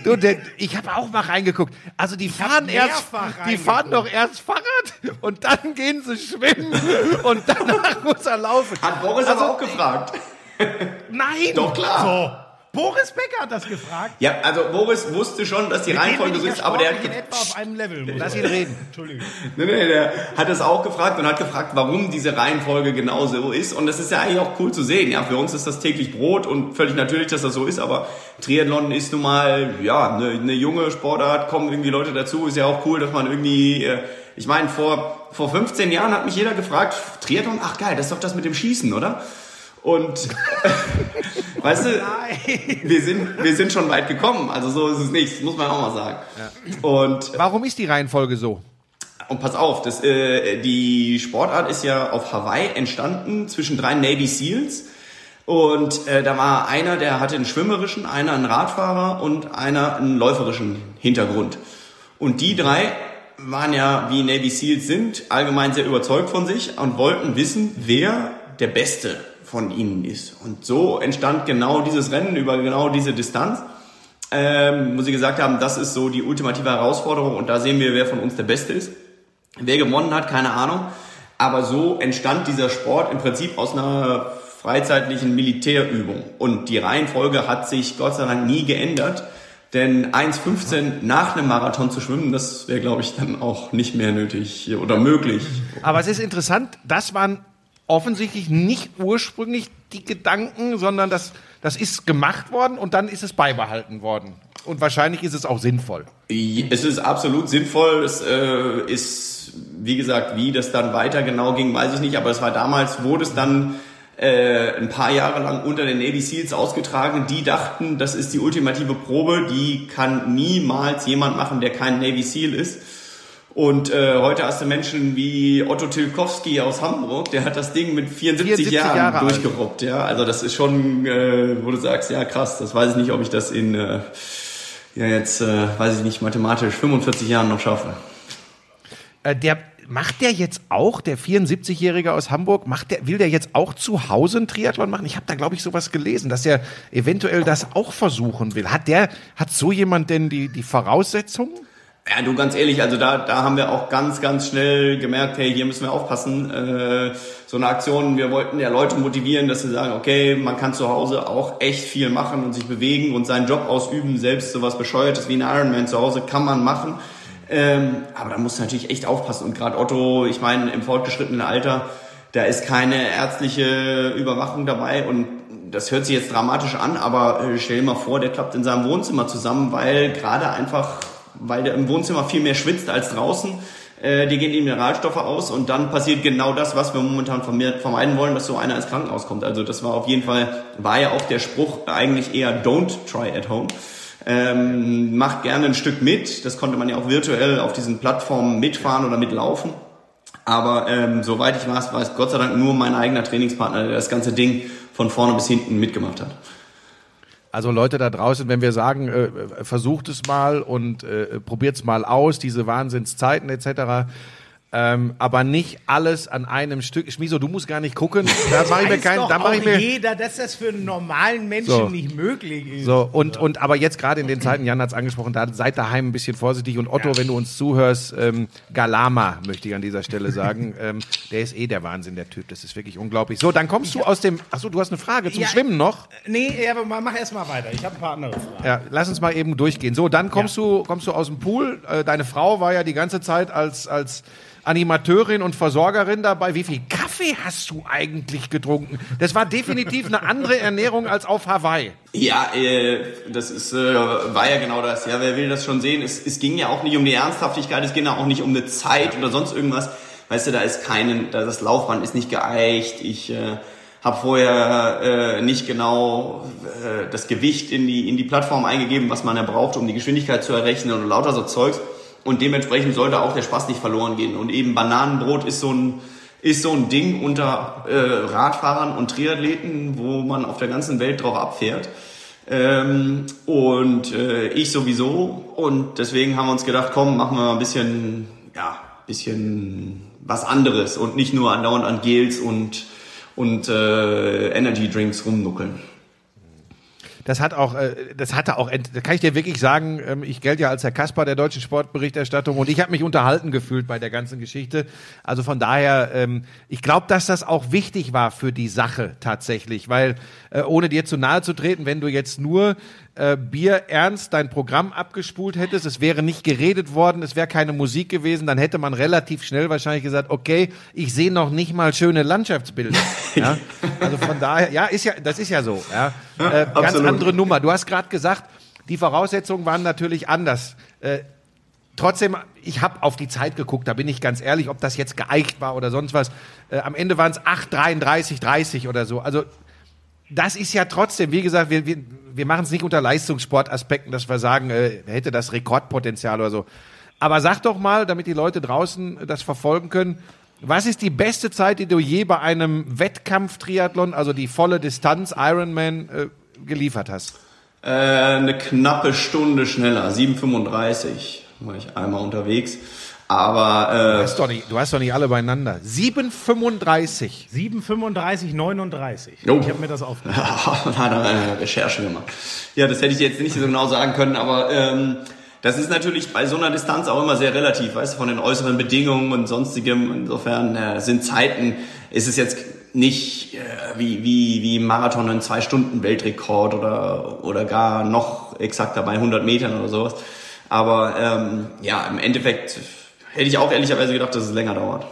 du, der, ich habe auch mal reingeguckt. Also die fahren erst, die fahren doch erst Fahrrad und dann gehen sie schwimmen und danach muss er laufen. Hat Boris aber auch gefragt. Nein! Doch klar. So, Boris Becker hat das gefragt. Ja, also Boris wusste schon, dass die Reihenfolge so ist, aber der hat in etwa auf einem Level. muss Lass ihn reden. Entschuldigung. Nee, nee, der hat es auch gefragt und hat gefragt, warum diese Reihenfolge genau so ist. Und das ist ja eigentlich auch cool zu sehen. Ja, für uns ist das täglich Brot und völlig natürlich, dass das so ist. Aber Triathlon ist nun mal, ja, eine, eine junge Sportart, kommen irgendwie Leute dazu. Ist ja auch cool, dass man irgendwie, äh, ich meine, vor, vor 15 Jahren hat mich jeder gefragt, Triathlon, ach geil, das ist doch das mit dem Schießen, oder? Und, weißt du, wir sind, wir sind schon weit gekommen. Also so ist es nicht, muss man auch mal sagen. Und Warum ist die Reihenfolge so? und pass auf, das, äh, die Sportart ist ja auf Hawaii entstanden zwischen drei Navy Seals. Und äh, da war einer, der hatte einen schwimmerischen, einer einen Radfahrer und einer einen läuferischen Hintergrund. Und die drei waren ja, wie Navy Seals sind, allgemein sehr überzeugt von sich und wollten wissen, wer der Beste von ihnen ist. Und so entstand genau dieses Rennen über genau diese Distanz ähm, wo sie gesagt haben, das ist so die ultimative Herausforderung und da sehen wir, wer von uns der Beste ist. Wer gewonnen hat, keine Ahnung. Aber so entstand dieser Sport im Prinzip aus einer freizeitlichen Militärübung. Und die Reihenfolge hat sich Gott sei Dank nie geändert. Denn 1,15 nach einem Marathon zu schwimmen, das wäre, glaube ich, dann auch nicht mehr nötig oder möglich. Aber es ist interessant, das waren offensichtlich nicht ursprünglich die Gedanken, sondern das, das ist gemacht worden und dann ist es beibehalten worden. Und wahrscheinlich ist es auch sinnvoll. Es ist absolut sinnvoll. Es äh, ist, wie gesagt, wie das dann weiter genau ging, weiß ich nicht. Aber es war damals, wurde es dann äh, ein paar Jahre lang unter den Navy Seals ausgetragen. Die dachten, das ist die ultimative Probe. Die kann niemals jemand machen, der kein Navy Seal ist. Und äh, heute hast du Menschen wie Otto Tilkowski aus Hamburg, der hat das Ding mit 74, 74 Jahren Jahre durchgerobbt. Ja, also das ist schon, äh, wo du sagst, ja krass, das weiß ich nicht, ob ich das in äh, ja jetzt, äh, weiß ich nicht, mathematisch 45 Jahren noch schaffe. Äh, der macht der jetzt auch, der 74-Jährige aus Hamburg, macht der, will der jetzt auch zu Hause einen Triathlon machen? Ich habe da, glaube ich, sowas gelesen, dass er eventuell das auch versuchen will. Hat der, hat so jemand denn die, die Voraussetzungen? Ja, du ganz ehrlich, also da, da haben wir auch ganz, ganz schnell gemerkt, hey, hier müssen wir aufpassen. Äh, so eine Aktion, wir wollten ja Leute motivieren, dass sie sagen, okay, man kann zu Hause auch echt viel machen und sich bewegen und seinen Job ausüben. Selbst sowas Bescheuertes wie ein Ironman zu Hause kann man machen. Ähm, aber da musst du natürlich echt aufpassen. Und gerade Otto, ich meine, im fortgeschrittenen Alter, da ist keine ärztliche Überwachung dabei und das hört sich jetzt dramatisch an, aber äh, stell dir mal vor, der klappt in seinem Wohnzimmer zusammen, weil gerade einfach, weil der im Wohnzimmer viel mehr schwitzt als draußen, äh, die gehen die Mineralstoffe aus und dann passiert genau das, was wir momentan vermeiden wollen, dass so einer ins Krankenhaus kommt. Also das war auf jeden Fall, war ja auch der Spruch eigentlich eher don't try at home. Ähm, macht gerne ein Stück mit. Das konnte man ja auch virtuell auf diesen Plattformen mitfahren oder mitlaufen. Aber ähm, soweit ich weiß, war es Gott sei Dank nur mein eigener Trainingspartner, der das ganze Ding von vorne bis hinten mitgemacht hat. Also Leute da draußen, wenn wir sagen, äh, versucht es mal und äh, probiert es mal aus, diese Wahnsinnszeiten etc., ähm, aber nicht alles an einem Stück. Schmiso, du musst gar nicht gucken. Da mache ich mir keinen. Da mache ich mir jeder, dass das für einen normalen Menschen so. nicht möglich ist. So und und aber jetzt gerade in den Zeiten, Jan hat es angesprochen, da seid daheim ein bisschen vorsichtig und Otto, ja. wenn du uns zuhörst, ähm, Galama möchte ich an dieser Stelle sagen, ähm, der ist eh der Wahnsinn, der Typ. Das ist wirklich unglaublich. So, dann kommst du aus dem. Achso, du hast eine Frage zum ja, Schwimmen noch? Nee, aber mach erst mal weiter. Ich habe ein paar andere Fragen. Ja, lass uns mal eben durchgehen. So, dann kommst ja. du kommst du aus dem Pool. Äh, deine Frau war ja die ganze Zeit als als Animateurin und Versorgerin dabei. Wie viel Kaffee hast du eigentlich getrunken? Das war definitiv eine andere Ernährung als auf Hawaii. Ja, äh, das ist, äh, war ja genau das. Ja, wer will das schon sehen? Es, es ging ja auch nicht um die Ernsthaftigkeit, es ging ja auch nicht um eine Zeit oder sonst irgendwas. Weißt du, da ist keinen, da das Laufband ist nicht geeicht. Ich äh, habe vorher äh, nicht genau äh, das Gewicht in die in die Plattform eingegeben, was man ja braucht, um die Geschwindigkeit zu errechnen und lauter so Zeugs. Und dementsprechend sollte auch der Spaß nicht verloren gehen. Und eben Bananenbrot ist so ein, ist so ein Ding unter äh, Radfahrern und Triathleten, wo man auf der ganzen Welt drauf abfährt. Ähm, und äh, ich sowieso. Und deswegen haben wir uns gedacht, komm, machen wir mal ein bisschen, ja, bisschen was anderes und nicht nur andauernd an Gels und, und äh, Energy Drinks rumnuckeln das hat auch, äh, das hatte auch, da kann ich dir wirklich sagen, ähm, ich gelte ja als Herr Kasper der deutschen Sportberichterstattung und ich habe mich unterhalten gefühlt bei der ganzen Geschichte. Also von daher, ähm, ich glaube, dass das auch wichtig war für die Sache tatsächlich, weil äh, ohne dir zu nahe zu treten, wenn du jetzt nur äh, Bier ernst dein Programm abgespult hättest, es wäre nicht geredet worden, es wäre keine Musik gewesen, dann hätte man relativ schnell wahrscheinlich gesagt, okay, ich sehe noch nicht mal schöne Landschaftsbilder. ja? Also von daher, ja, ist ja, das ist ja so. Ja? Äh, ganz andere Nummer. Du hast gerade gesagt, die Voraussetzungen waren natürlich anders. Äh, trotzdem, ich habe auf die Zeit geguckt, da bin ich ganz ehrlich, ob das jetzt geeicht war oder sonst was. Äh, am Ende waren es 8, 33, 30 oder so. Also das ist ja trotzdem, wie gesagt, wir, wir, wir machen es nicht unter Leistungssportaspekten, dass wir sagen, äh, hätte das Rekordpotenzial oder so. Aber sag doch mal, damit die Leute draußen das verfolgen können, was ist die beste Zeit, die du je bei einem Wettkampf-Triathlon, also die volle Distanz Ironman, äh, geliefert hast? Äh, eine knappe Stunde schneller, 7,35 war ich einmal unterwegs. Aber äh, du, hast doch nicht, du hast doch nicht alle beieinander. 7,35. 7,35, 39. Oh. Ich habe mir das aufgeschrieben. da hat er eine Recherche gemacht. Ja, das hätte ich jetzt nicht so genau sagen können, aber ähm, das ist natürlich bei so einer Distanz auch immer sehr relativ, weißt du, von den äußeren Bedingungen und sonstigem. Insofern äh, sind Zeiten, ist es jetzt nicht äh, wie, wie, wie Marathon ein Zwei-Stunden-Weltrekord oder, oder gar noch exakter bei 100 Metern oder sowas. Aber ähm, ja, im Endeffekt hätte ich auch ehrlicherweise gedacht, dass es länger dauert.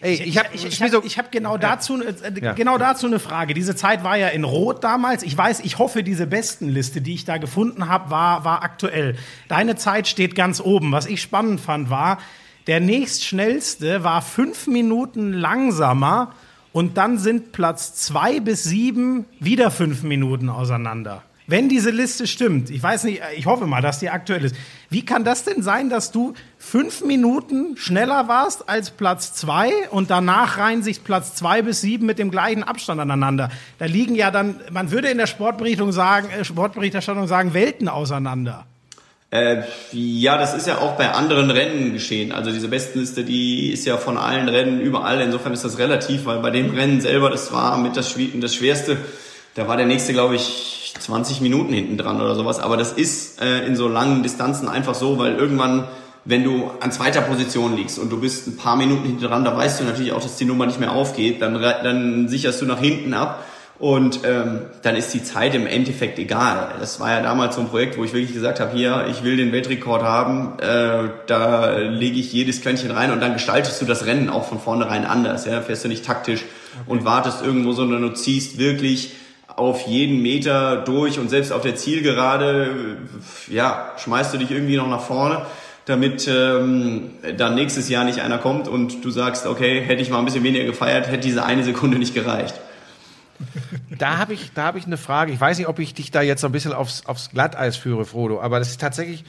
Ey, ich habe ich, ich, ich, hab, ich hab genau dazu äh, ja. genau dazu eine Frage. Diese Zeit war ja in Rot damals. Ich weiß, ich hoffe, diese Bestenliste, die ich da gefunden habe, war war aktuell. Deine Zeit steht ganz oben. Was ich spannend fand, war der nächstschnellste war fünf Minuten langsamer und dann sind Platz zwei bis sieben wieder fünf Minuten auseinander. Wenn diese Liste stimmt, ich weiß nicht, ich hoffe mal, dass die aktuell ist. Wie kann das denn sein, dass du fünf Minuten schneller warst als Platz zwei und danach reihen sich Platz zwei bis sieben mit dem gleichen Abstand aneinander? Da liegen ja dann, man würde in der Sportberichtung sagen, äh, Sportberichterstattung sagen, Welten auseinander. Äh, ja, das ist ja auch bei anderen Rennen geschehen. Also diese Bestenliste, die ist ja von allen Rennen überall. Insofern ist das relativ, weil bei dem Rennen selber, das war mit das, das Schwerste. Da war der nächste, glaube ich, 20 Minuten hinten dran oder sowas. Aber das ist äh, in so langen Distanzen einfach so, weil irgendwann, wenn du an zweiter Position liegst und du bist ein paar Minuten hinten dran, da weißt du natürlich auch, dass die Nummer nicht mehr aufgeht. Dann, dann sicherst du nach hinten ab. Und ähm, dann ist die Zeit im Endeffekt egal. Das war ja damals so ein Projekt, wo ich wirklich gesagt habe, hier, ich will den Weltrekord haben, äh, da lege ich jedes Quäntchen rein und dann gestaltest du das Rennen auch von vornherein anders. Ja? Fährst du nicht taktisch okay. und wartest irgendwo, sondern du ziehst wirklich auf jeden Meter durch und selbst auf der Zielgerade, ja, schmeißt du dich irgendwie noch nach vorne. damit ähm, dann nächstes Jahr nicht einer kommt und du sagst, okay, hätte ich mal ein bisschen weniger gefeiert, hätte diese eine Sekunde nicht gereicht. Da habe ich, hab ich eine Frage. Ich weiß nicht, ob ich dich da jetzt so ein bisschen aufs, aufs Glatteis führe, Frodo, aber das ist tatsächlich,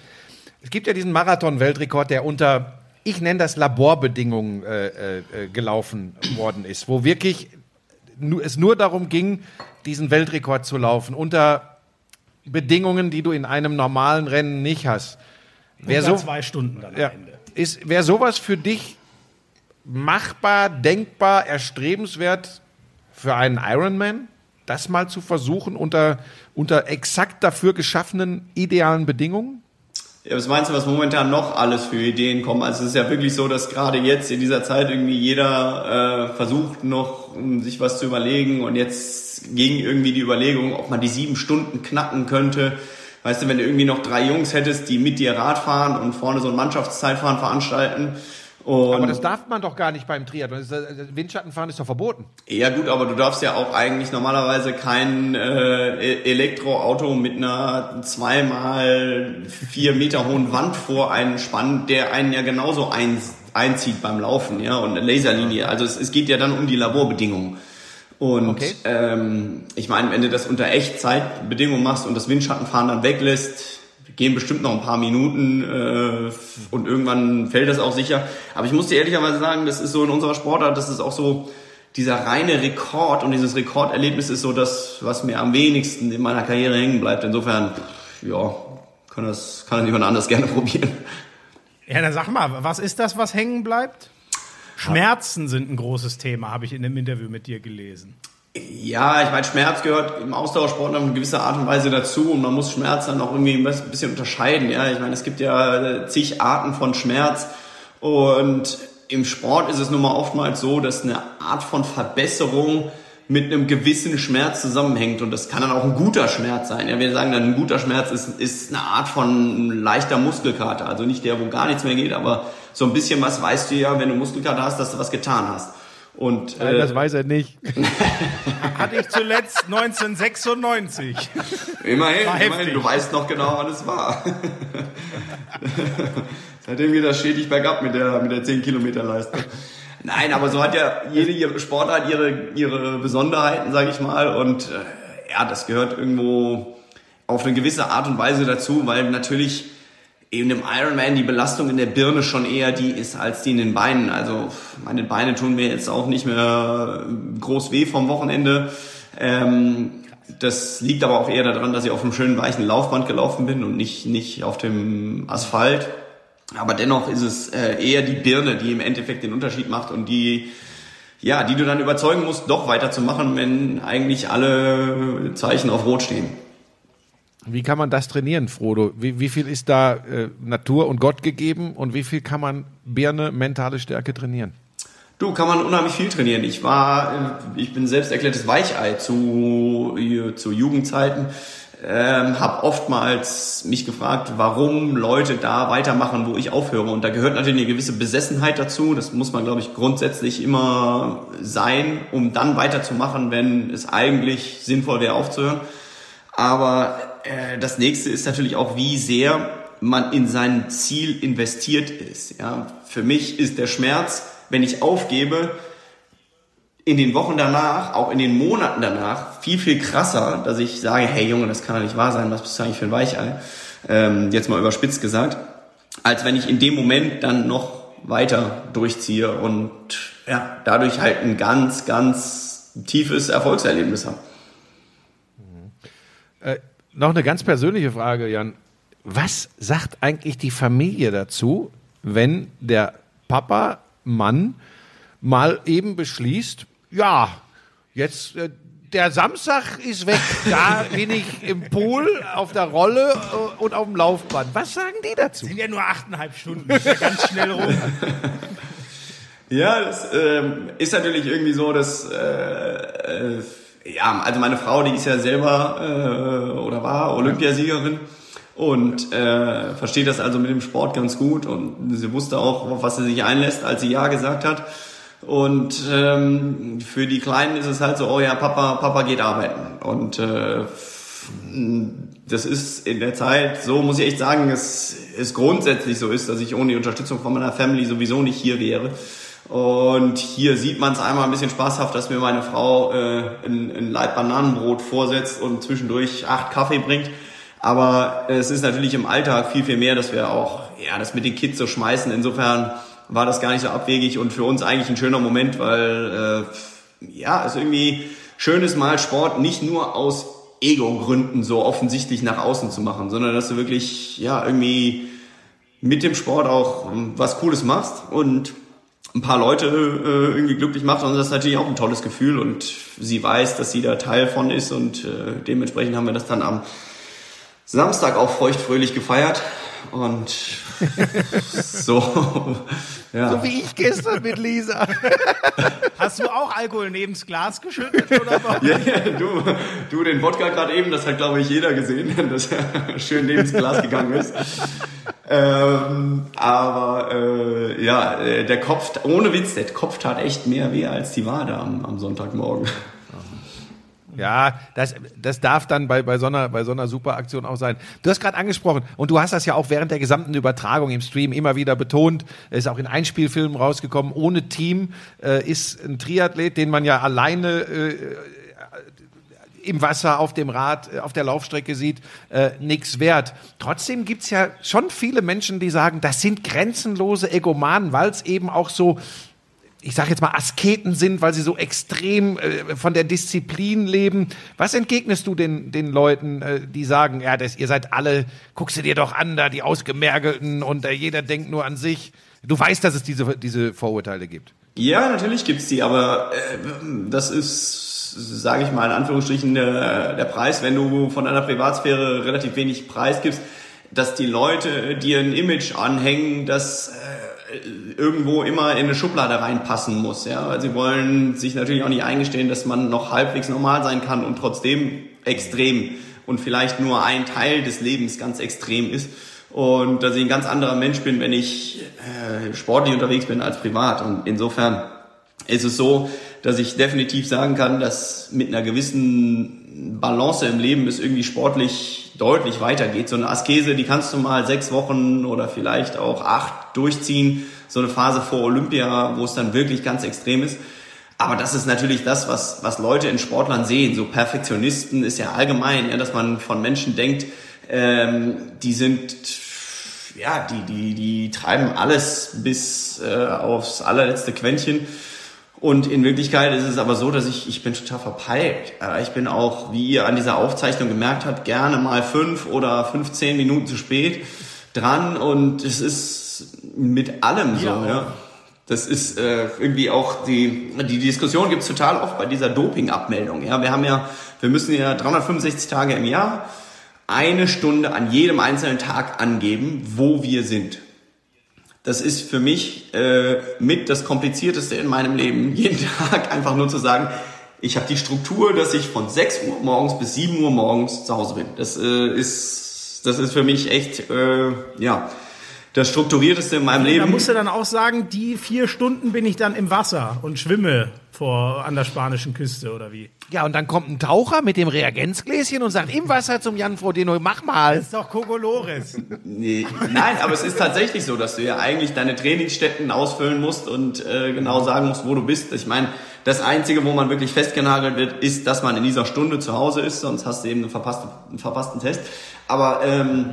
es gibt ja diesen Marathon-Weltrekord, der unter, ich nenne das Laborbedingungen äh, äh, gelaufen worden ist, wo wirklich es nur darum ging, diesen Weltrekord zu laufen, unter Bedingungen, die du in einem normalen Rennen nicht hast. Wer so, zwei Stunden dann ja, am Ende. Ist, wäre sowas für dich machbar, denkbar, erstrebenswert für einen Ironman, das mal zu versuchen unter, unter exakt dafür geschaffenen idealen Bedingungen? Ja, was meinst du, was momentan noch alles für Ideen kommen? Also es ist ja wirklich so, dass gerade jetzt in dieser Zeit irgendwie jeder äh, versucht noch um sich was zu überlegen und jetzt ging irgendwie die Überlegung, ob man die sieben Stunden knacken könnte. Weißt du, wenn du irgendwie noch drei Jungs hättest, die mit dir Rad fahren und vorne so ein Mannschaftszeitfahren veranstalten, und aber das darf man doch gar nicht beim Triathlon. Windschattenfahren ist doch verboten. Ja gut, aber du darfst ja auch eigentlich normalerweise kein äh, e-, Elektroauto mit einer zweimal vier Meter hohen Wand vor einen spannen, der einen ja genauso ein, einzieht beim Laufen, ja, und eine Laserlinie. Also es, es geht ja dann um die Laborbedingungen. Und okay. ähm, ich meine, wenn du das unter Echtzeitbedingungen machst und das Windschattenfahren dann weglässt, gehen bestimmt noch ein paar Minuten äh, und irgendwann fällt das auch sicher. Aber ich muss dir ehrlicherweise sagen, das ist so in unserer Sportart, das ist auch so dieser reine Rekord und dieses Rekorderlebnis ist so das, was mir am wenigsten in meiner Karriere hängen bleibt. Insofern, ja, kann das, kann das jemand anders gerne probieren. Ja, dann sag mal, was ist das, was hängen bleibt? Schmerzen sind ein großes Thema, habe ich in dem Interview mit dir gelesen. Ja, ich meine, Schmerz gehört im Ausdauersport auf eine gewisse Art und Weise dazu und man muss Schmerz dann auch irgendwie ein bisschen unterscheiden. Ja, ich meine, es gibt ja zig Arten von Schmerz und im Sport ist es nun mal oftmals so, dass eine Art von Verbesserung mit einem gewissen Schmerz zusammenhängt und das kann dann auch ein guter Schmerz sein. Ja, wir sagen dann, ein guter Schmerz ist, ist eine Art von leichter Muskelkater, also nicht der, wo gar nichts mehr geht, aber so ein bisschen was weißt du ja, wenn du Muskelkater hast, dass du was getan hast. Und, Nein, äh, das weiß er nicht. Hatte ich zuletzt 1996. Immerhin, immerhin, du weißt noch genau, wann es war. Seitdem geht das stetig bergab mit der, mit der 10 Kilometer Leistung. Nein, aber so hat ja jede Sportart ihre, ihre Besonderheiten, sage ich mal. Und äh, ja, das gehört irgendwo auf eine gewisse Art und Weise dazu, weil natürlich eben im Ironman die Belastung in der Birne schon eher die ist als die in den Beinen. Also meine Beine tun mir jetzt auch nicht mehr groß weh vom Wochenende. Ähm, das liegt aber auch eher daran, dass ich auf einem schönen weichen Laufband gelaufen bin und nicht, nicht auf dem Asphalt. Aber dennoch ist es äh, eher die Birne, die im Endeffekt den Unterschied macht und die, ja, die du dann überzeugen musst, doch weiterzumachen, wenn eigentlich alle Zeichen auf Rot stehen. Wie kann man das trainieren, Frodo? Wie, wie viel ist da äh, Natur und Gott gegeben und wie viel kann man Birne, mentale Stärke trainieren? Du, kann man unheimlich viel trainieren. Ich war, äh, ich bin selbst erklärtes Weichei zu, zu Jugendzeiten. Ähm, habe oftmals mich gefragt, warum Leute da weitermachen, wo ich aufhöre. Und da gehört natürlich eine gewisse Besessenheit dazu. Das muss man, glaube ich, grundsätzlich immer sein, um dann weiterzumachen, wenn es eigentlich sinnvoll wäre, aufzuhören. Aber äh, das nächste ist natürlich auch, wie sehr man in sein Ziel investiert ist. Ja, für mich ist der Schmerz, wenn ich aufgebe, in den Wochen danach, auch in den Monaten danach, viel, viel krasser, dass ich sage, hey Junge, das kann doch nicht wahr sein, was bist du eigentlich für ein Weichei? Ähm, jetzt mal überspitzt gesagt, als wenn ich in dem Moment dann noch weiter durchziehe und ja, dadurch halt ein ganz, ganz tiefes Erfolgserlebnis habe. Äh, noch eine ganz persönliche Frage, Jan. Was sagt eigentlich die Familie dazu, wenn der Papa, Mann, mal eben beschließt, ja, jetzt äh, der Samstag ist weg, da bin ich im Pool, auf der Rolle äh, und auf dem Laufband. Was sagen die dazu? Sind ja nur achteinhalb Stunden, ist ja ganz schnell rum. Ja, das ähm, ist natürlich irgendwie so, dass äh, äh, ja, also meine Frau, die ist ja selber äh, oder war Olympiasiegerin und äh, versteht das also mit dem Sport ganz gut und sie wusste auch, auf was sie sich einlässt, als sie ja gesagt hat. Und ähm, für die Kleinen ist es halt so, oh ja, Papa, Papa geht arbeiten. Und äh, das ist in der Zeit, so muss ich echt sagen, es ist grundsätzlich so ist, dass ich ohne die Unterstützung von meiner Family sowieso nicht hier wäre. Und hier sieht man es einmal ein bisschen spaßhaft, dass mir meine Frau äh, ein, ein Leib Bananenbrot vorsetzt und zwischendurch acht Kaffee bringt. Aber es ist natürlich im Alltag viel, viel mehr, dass wir auch ja, das mit den Kids so schmeißen. Insofern war das gar nicht so abwegig und für uns eigentlich ein schöner Moment, weil äh, ja, es irgendwie schön ist, mal Sport nicht nur aus Ego-Gründen so offensichtlich nach außen zu machen, sondern dass du wirklich ja irgendwie mit dem Sport auch was Cooles machst und ein paar Leute äh, irgendwie glücklich macht und das ist natürlich auch ein tolles Gefühl und sie weiß, dass sie da Teil von ist und äh, dementsprechend haben wir das dann am Samstag auch feuchtfröhlich gefeiert und so. Ja. So wie ich gestern mit Lisa. Hast du auch Alkohol neben das Glas geschüttet oder was? Ja, ja, du, du den Wodka gerade eben, das hat glaube ich jeder gesehen, dass er schön neben das Glas gegangen ist. Ähm, aber äh, ja, äh, der Kopf, ohne Witz, der Kopf tat echt mehr weh als die Wade am, am Sonntagmorgen. Ja, das, das darf dann bei, bei, so einer, bei so einer Superaktion auch sein. Du hast gerade angesprochen, und du hast das ja auch während der gesamten Übertragung im Stream immer wieder betont, ist auch in Einspielfilmen rausgekommen, ohne Team äh, ist ein Triathlet, den man ja alleine äh, im Wasser, auf dem Rad, äh, auf der Laufstrecke sieht, äh, nichts wert. Trotzdem gibt's ja schon viele Menschen, die sagen, das sind grenzenlose Egomanen, weil es eben auch so ich sage jetzt mal, Asketen sind, weil sie so extrem äh, von der Disziplin leben. Was entgegnest du den, den Leuten, äh, die sagen, ja, das, ihr seid alle, guckst du dir doch an, da die Ausgemergelten und äh, jeder denkt nur an sich. Du weißt, dass es diese, diese Vorurteile gibt. Ja, natürlich gibt's die, aber äh, das ist, sage ich mal in Anführungsstrichen, der, der Preis, wenn du von deiner Privatsphäre relativ wenig Preis gibst, dass die Leute dir ein Image anhängen, das äh, irgendwo immer in eine Schublade reinpassen muss. Ja? Weil sie wollen sich natürlich auch nicht eingestehen, dass man noch halbwegs normal sein kann und trotzdem extrem und vielleicht nur ein Teil des Lebens ganz extrem ist. Und dass ich ein ganz anderer Mensch bin, wenn ich äh, sportlich unterwegs bin als privat. Und insofern ist es so, dass ich definitiv sagen kann, dass mit einer gewissen Balance im Leben es irgendwie sportlich deutlich weitergeht. So eine Askese, die kannst du mal sechs Wochen oder vielleicht auch acht durchziehen. So eine Phase vor Olympia, wo es dann wirklich ganz extrem ist. Aber das ist natürlich das, was, was Leute in Sportlern sehen. So Perfektionisten ist ja allgemein, ja, dass man von Menschen denkt, ähm, die sind, ja, die, die, die treiben alles bis äh, aufs allerletzte Quäntchen. Und in Wirklichkeit ist es aber so, dass ich, ich bin total verpeilt. Ich bin auch, wie ihr an dieser Aufzeichnung gemerkt habt, gerne mal fünf oder 15 Minuten zu spät dran und es ist mit allem so, ja. ja. Das ist äh, irgendwie auch die die Diskussion gibt's total oft bei dieser Doping-Abmeldung. Ja, wir haben ja, wir müssen ja 365 Tage im Jahr eine Stunde an jedem einzelnen Tag angeben, wo wir sind. Das ist für mich äh, mit das Komplizierteste in meinem Leben, jeden Tag einfach nur zu sagen, ich habe die Struktur, dass ich von 6 Uhr morgens bis 7 Uhr morgens zu Hause bin. Das äh, ist, das ist für mich echt, äh, ja, das strukturierteste in meinem Leben. Da musst du dann auch sagen, die vier Stunden bin ich dann im Wasser und schwimme vor an der spanischen Küste oder wie? Ja, und dann kommt ein Taucher mit dem Reagenzgläschen und sagt im Wasser zum Jan Frodeno, mach mal. Das ist doch Kokolores. nee, nein, aber es ist tatsächlich so, dass du ja eigentlich deine Trainingsstätten ausfüllen musst und äh, genau sagen musst, wo du bist. Ich meine, das Einzige, wo man wirklich festgenagelt wird, ist, dass man in dieser Stunde zu Hause ist, sonst hast du eben einen verpassten, einen verpassten Test. Aber ähm,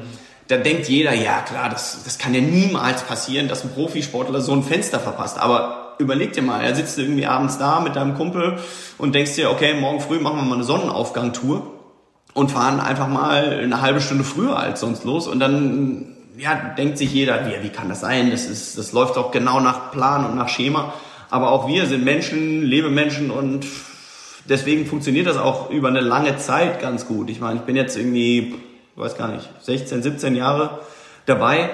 da denkt jeder, ja klar, das, das kann ja niemals passieren, dass ein Profisportler so ein Fenster verpasst. Aber überleg dir mal, er sitzt irgendwie abends da mit deinem Kumpel und denkst dir, okay, morgen früh machen wir mal eine Sonnenaufgang-Tour und fahren einfach mal eine halbe Stunde früher als sonst los und dann ja, denkt sich jeder, wie, wie kann das sein? Das, ist, das läuft doch genau nach Plan und nach Schema. Aber auch wir sind Menschen, Lebemenschen und deswegen funktioniert das auch über eine lange Zeit ganz gut. Ich meine, ich bin jetzt irgendwie weiß gar nicht, 16, 17 Jahre dabei.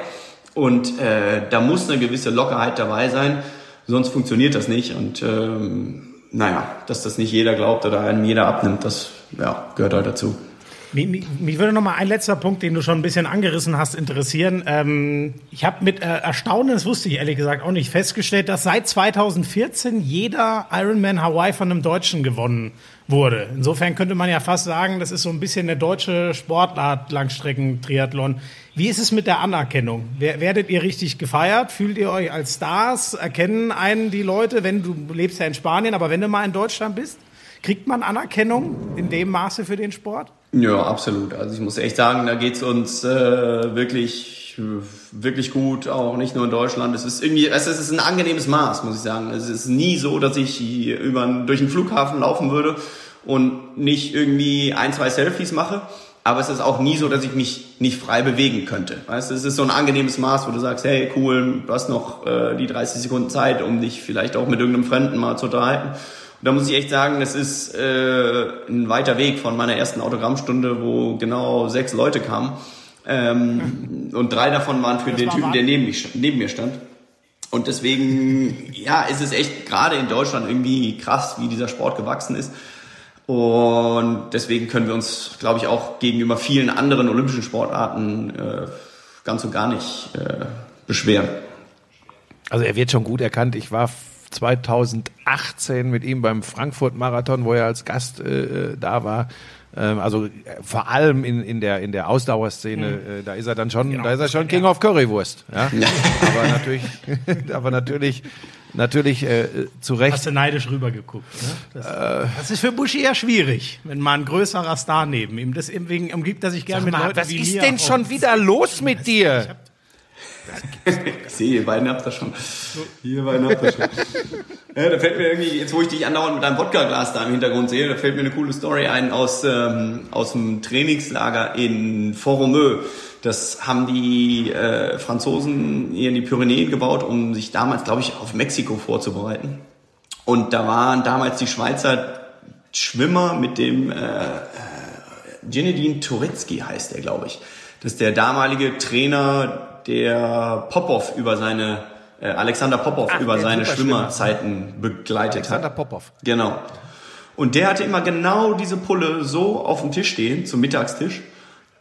Und äh, da muss eine gewisse Lockerheit dabei sein, sonst funktioniert das nicht. Und ähm, naja, dass das nicht jeder glaubt oder einem jeder abnimmt, das ja, gehört halt dazu. Mich, mich, mich würde noch mal ein letzter Punkt, den du schon ein bisschen angerissen hast, interessieren. Ähm, ich habe mit äh, Erstaunen, das wusste ich ehrlich gesagt auch nicht, festgestellt, dass seit 2014 jeder Ironman Hawaii von einem Deutschen gewonnen wurde. Insofern könnte man ja fast sagen, das ist so ein bisschen eine deutsche Sportart, Langstrecken-Triathlon. Wie ist es mit der Anerkennung? Werdet ihr richtig gefeiert? Fühlt ihr euch als Stars? Erkennen einen die Leute, wenn du lebst ja in Spanien, aber wenn du mal in Deutschland bist? Kriegt man Anerkennung in dem Maße für den Sport? Ja, absolut. Also ich muss echt sagen, da geht's uns äh, wirklich, wirklich gut, auch nicht nur in Deutschland. Es ist irgendwie, es ist ein angenehmes Maß, muss ich sagen. Es ist nie so, dass ich über, durch den Flughafen laufen würde und nicht irgendwie ein, zwei Selfies mache. Aber es ist auch nie so, dass ich mich nicht frei bewegen könnte. Weißt, es ist so ein angenehmes Maß, wo du sagst, hey, cool, du hast noch äh, die 30 Sekunden Zeit, um dich vielleicht auch mit irgendeinem Fremden mal zu unterhalten da muss ich echt sagen, das ist äh, ein weiter Weg von meiner ersten Autogrammstunde, wo genau sechs Leute kamen. Ähm, und drei davon waren für das den war Typen, der neben, mich, neben mir stand. Und deswegen, ja, ist es echt gerade in Deutschland irgendwie krass, wie dieser Sport gewachsen ist. Und deswegen können wir uns, glaube ich, auch gegenüber vielen anderen olympischen Sportarten äh, ganz und gar nicht äh, beschweren. Also er wird schon gut erkannt. Ich war 2018 mit ihm beim Frankfurt-Marathon, wo er als Gast äh, äh da war. Ähm, also äh, vor allem in, in der in der Ausdauerszene, mhm. äh, da ist er dann schon, genau. da ist er schon King of Currywurst. Ja? aber natürlich, aber natürlich, natürlich äh, zu Recht. Hast du neidisch rübergeguckt? Ne? Das, äh, das, ist für Buschi eher schwierig, wenn man ein größerer Star neben ihm. Deswegen umgibt er sich gerne mit Leuten was ist denn schon wieder los mit dir? ich sehe, ihr beiden habt das schon. Ihr beiden habt das schon. Ja, da fällt mir irgendwie, jetzt wo ich dich andauernd mit deinem Wodka-Glas da im Hintergrund sehe, da fällt mir eine coole Story ein aus, ähm, aus dem Trainingslager in Foromeux. Das haben die äh, Franzosen hier in die Pyrenäen gebaut, um sich damals, glaube ich, auf Mexiko vorzubereiten. Und da waren damals die Schweizer Schwimmer mit dem äh, äh, Ginedine Turecki heißt er, glaube ich. Das ist der damalige Trainer der Popov über seine äh, Alexander Popov Ach, über seine Schwimmerzeiten begleitet Alexander hat. Popov. Genau. Und der hatte immer genau diese Pulle so auf dem Tisch stehen, zum Mittagstisch.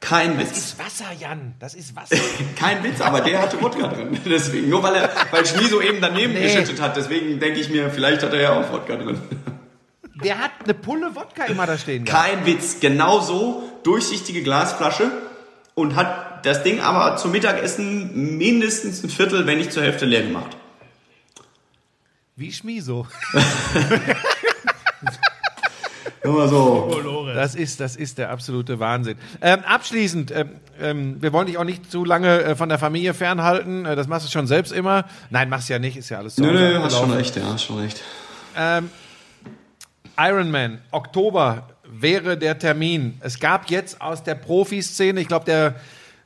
Kein Witz. Das ist Wasser, Jan. Das ist Wasser. Kein Witz, aber der hatte Wodka drin. Deswegen, nur weil er, weil Schmiso eben daneben nee. geschüttet hat. Deswegen denke ich mir, vielleicht hat er ja auch Wodka drin. Der hat eine Pulle Wodka immer da stehen. Kein Witz. Genauso durchsichtige Glasflasche und hat das Ding aber zum Mittagessen mindestens ein Viertel, wenn nicht zur Hälfte leer gemacht. Wie Schmiso. Immer so. Das ist, das ist der absolute Wahnsinn. Ähm, abschließend, ähm, ähm, wir wollen dich auch nicht zu lange äh, von der Familie fernhalten. Äh, das machst du schon selbst immer. Nein, machst ja nicht, ist ja alles so. Nö, nö, hast schon recht, ja, hast schon recht. Ähm, Ironman, Oktober wäre der Termin. Es gab jetzt aus der Profiszene, ich glaube, der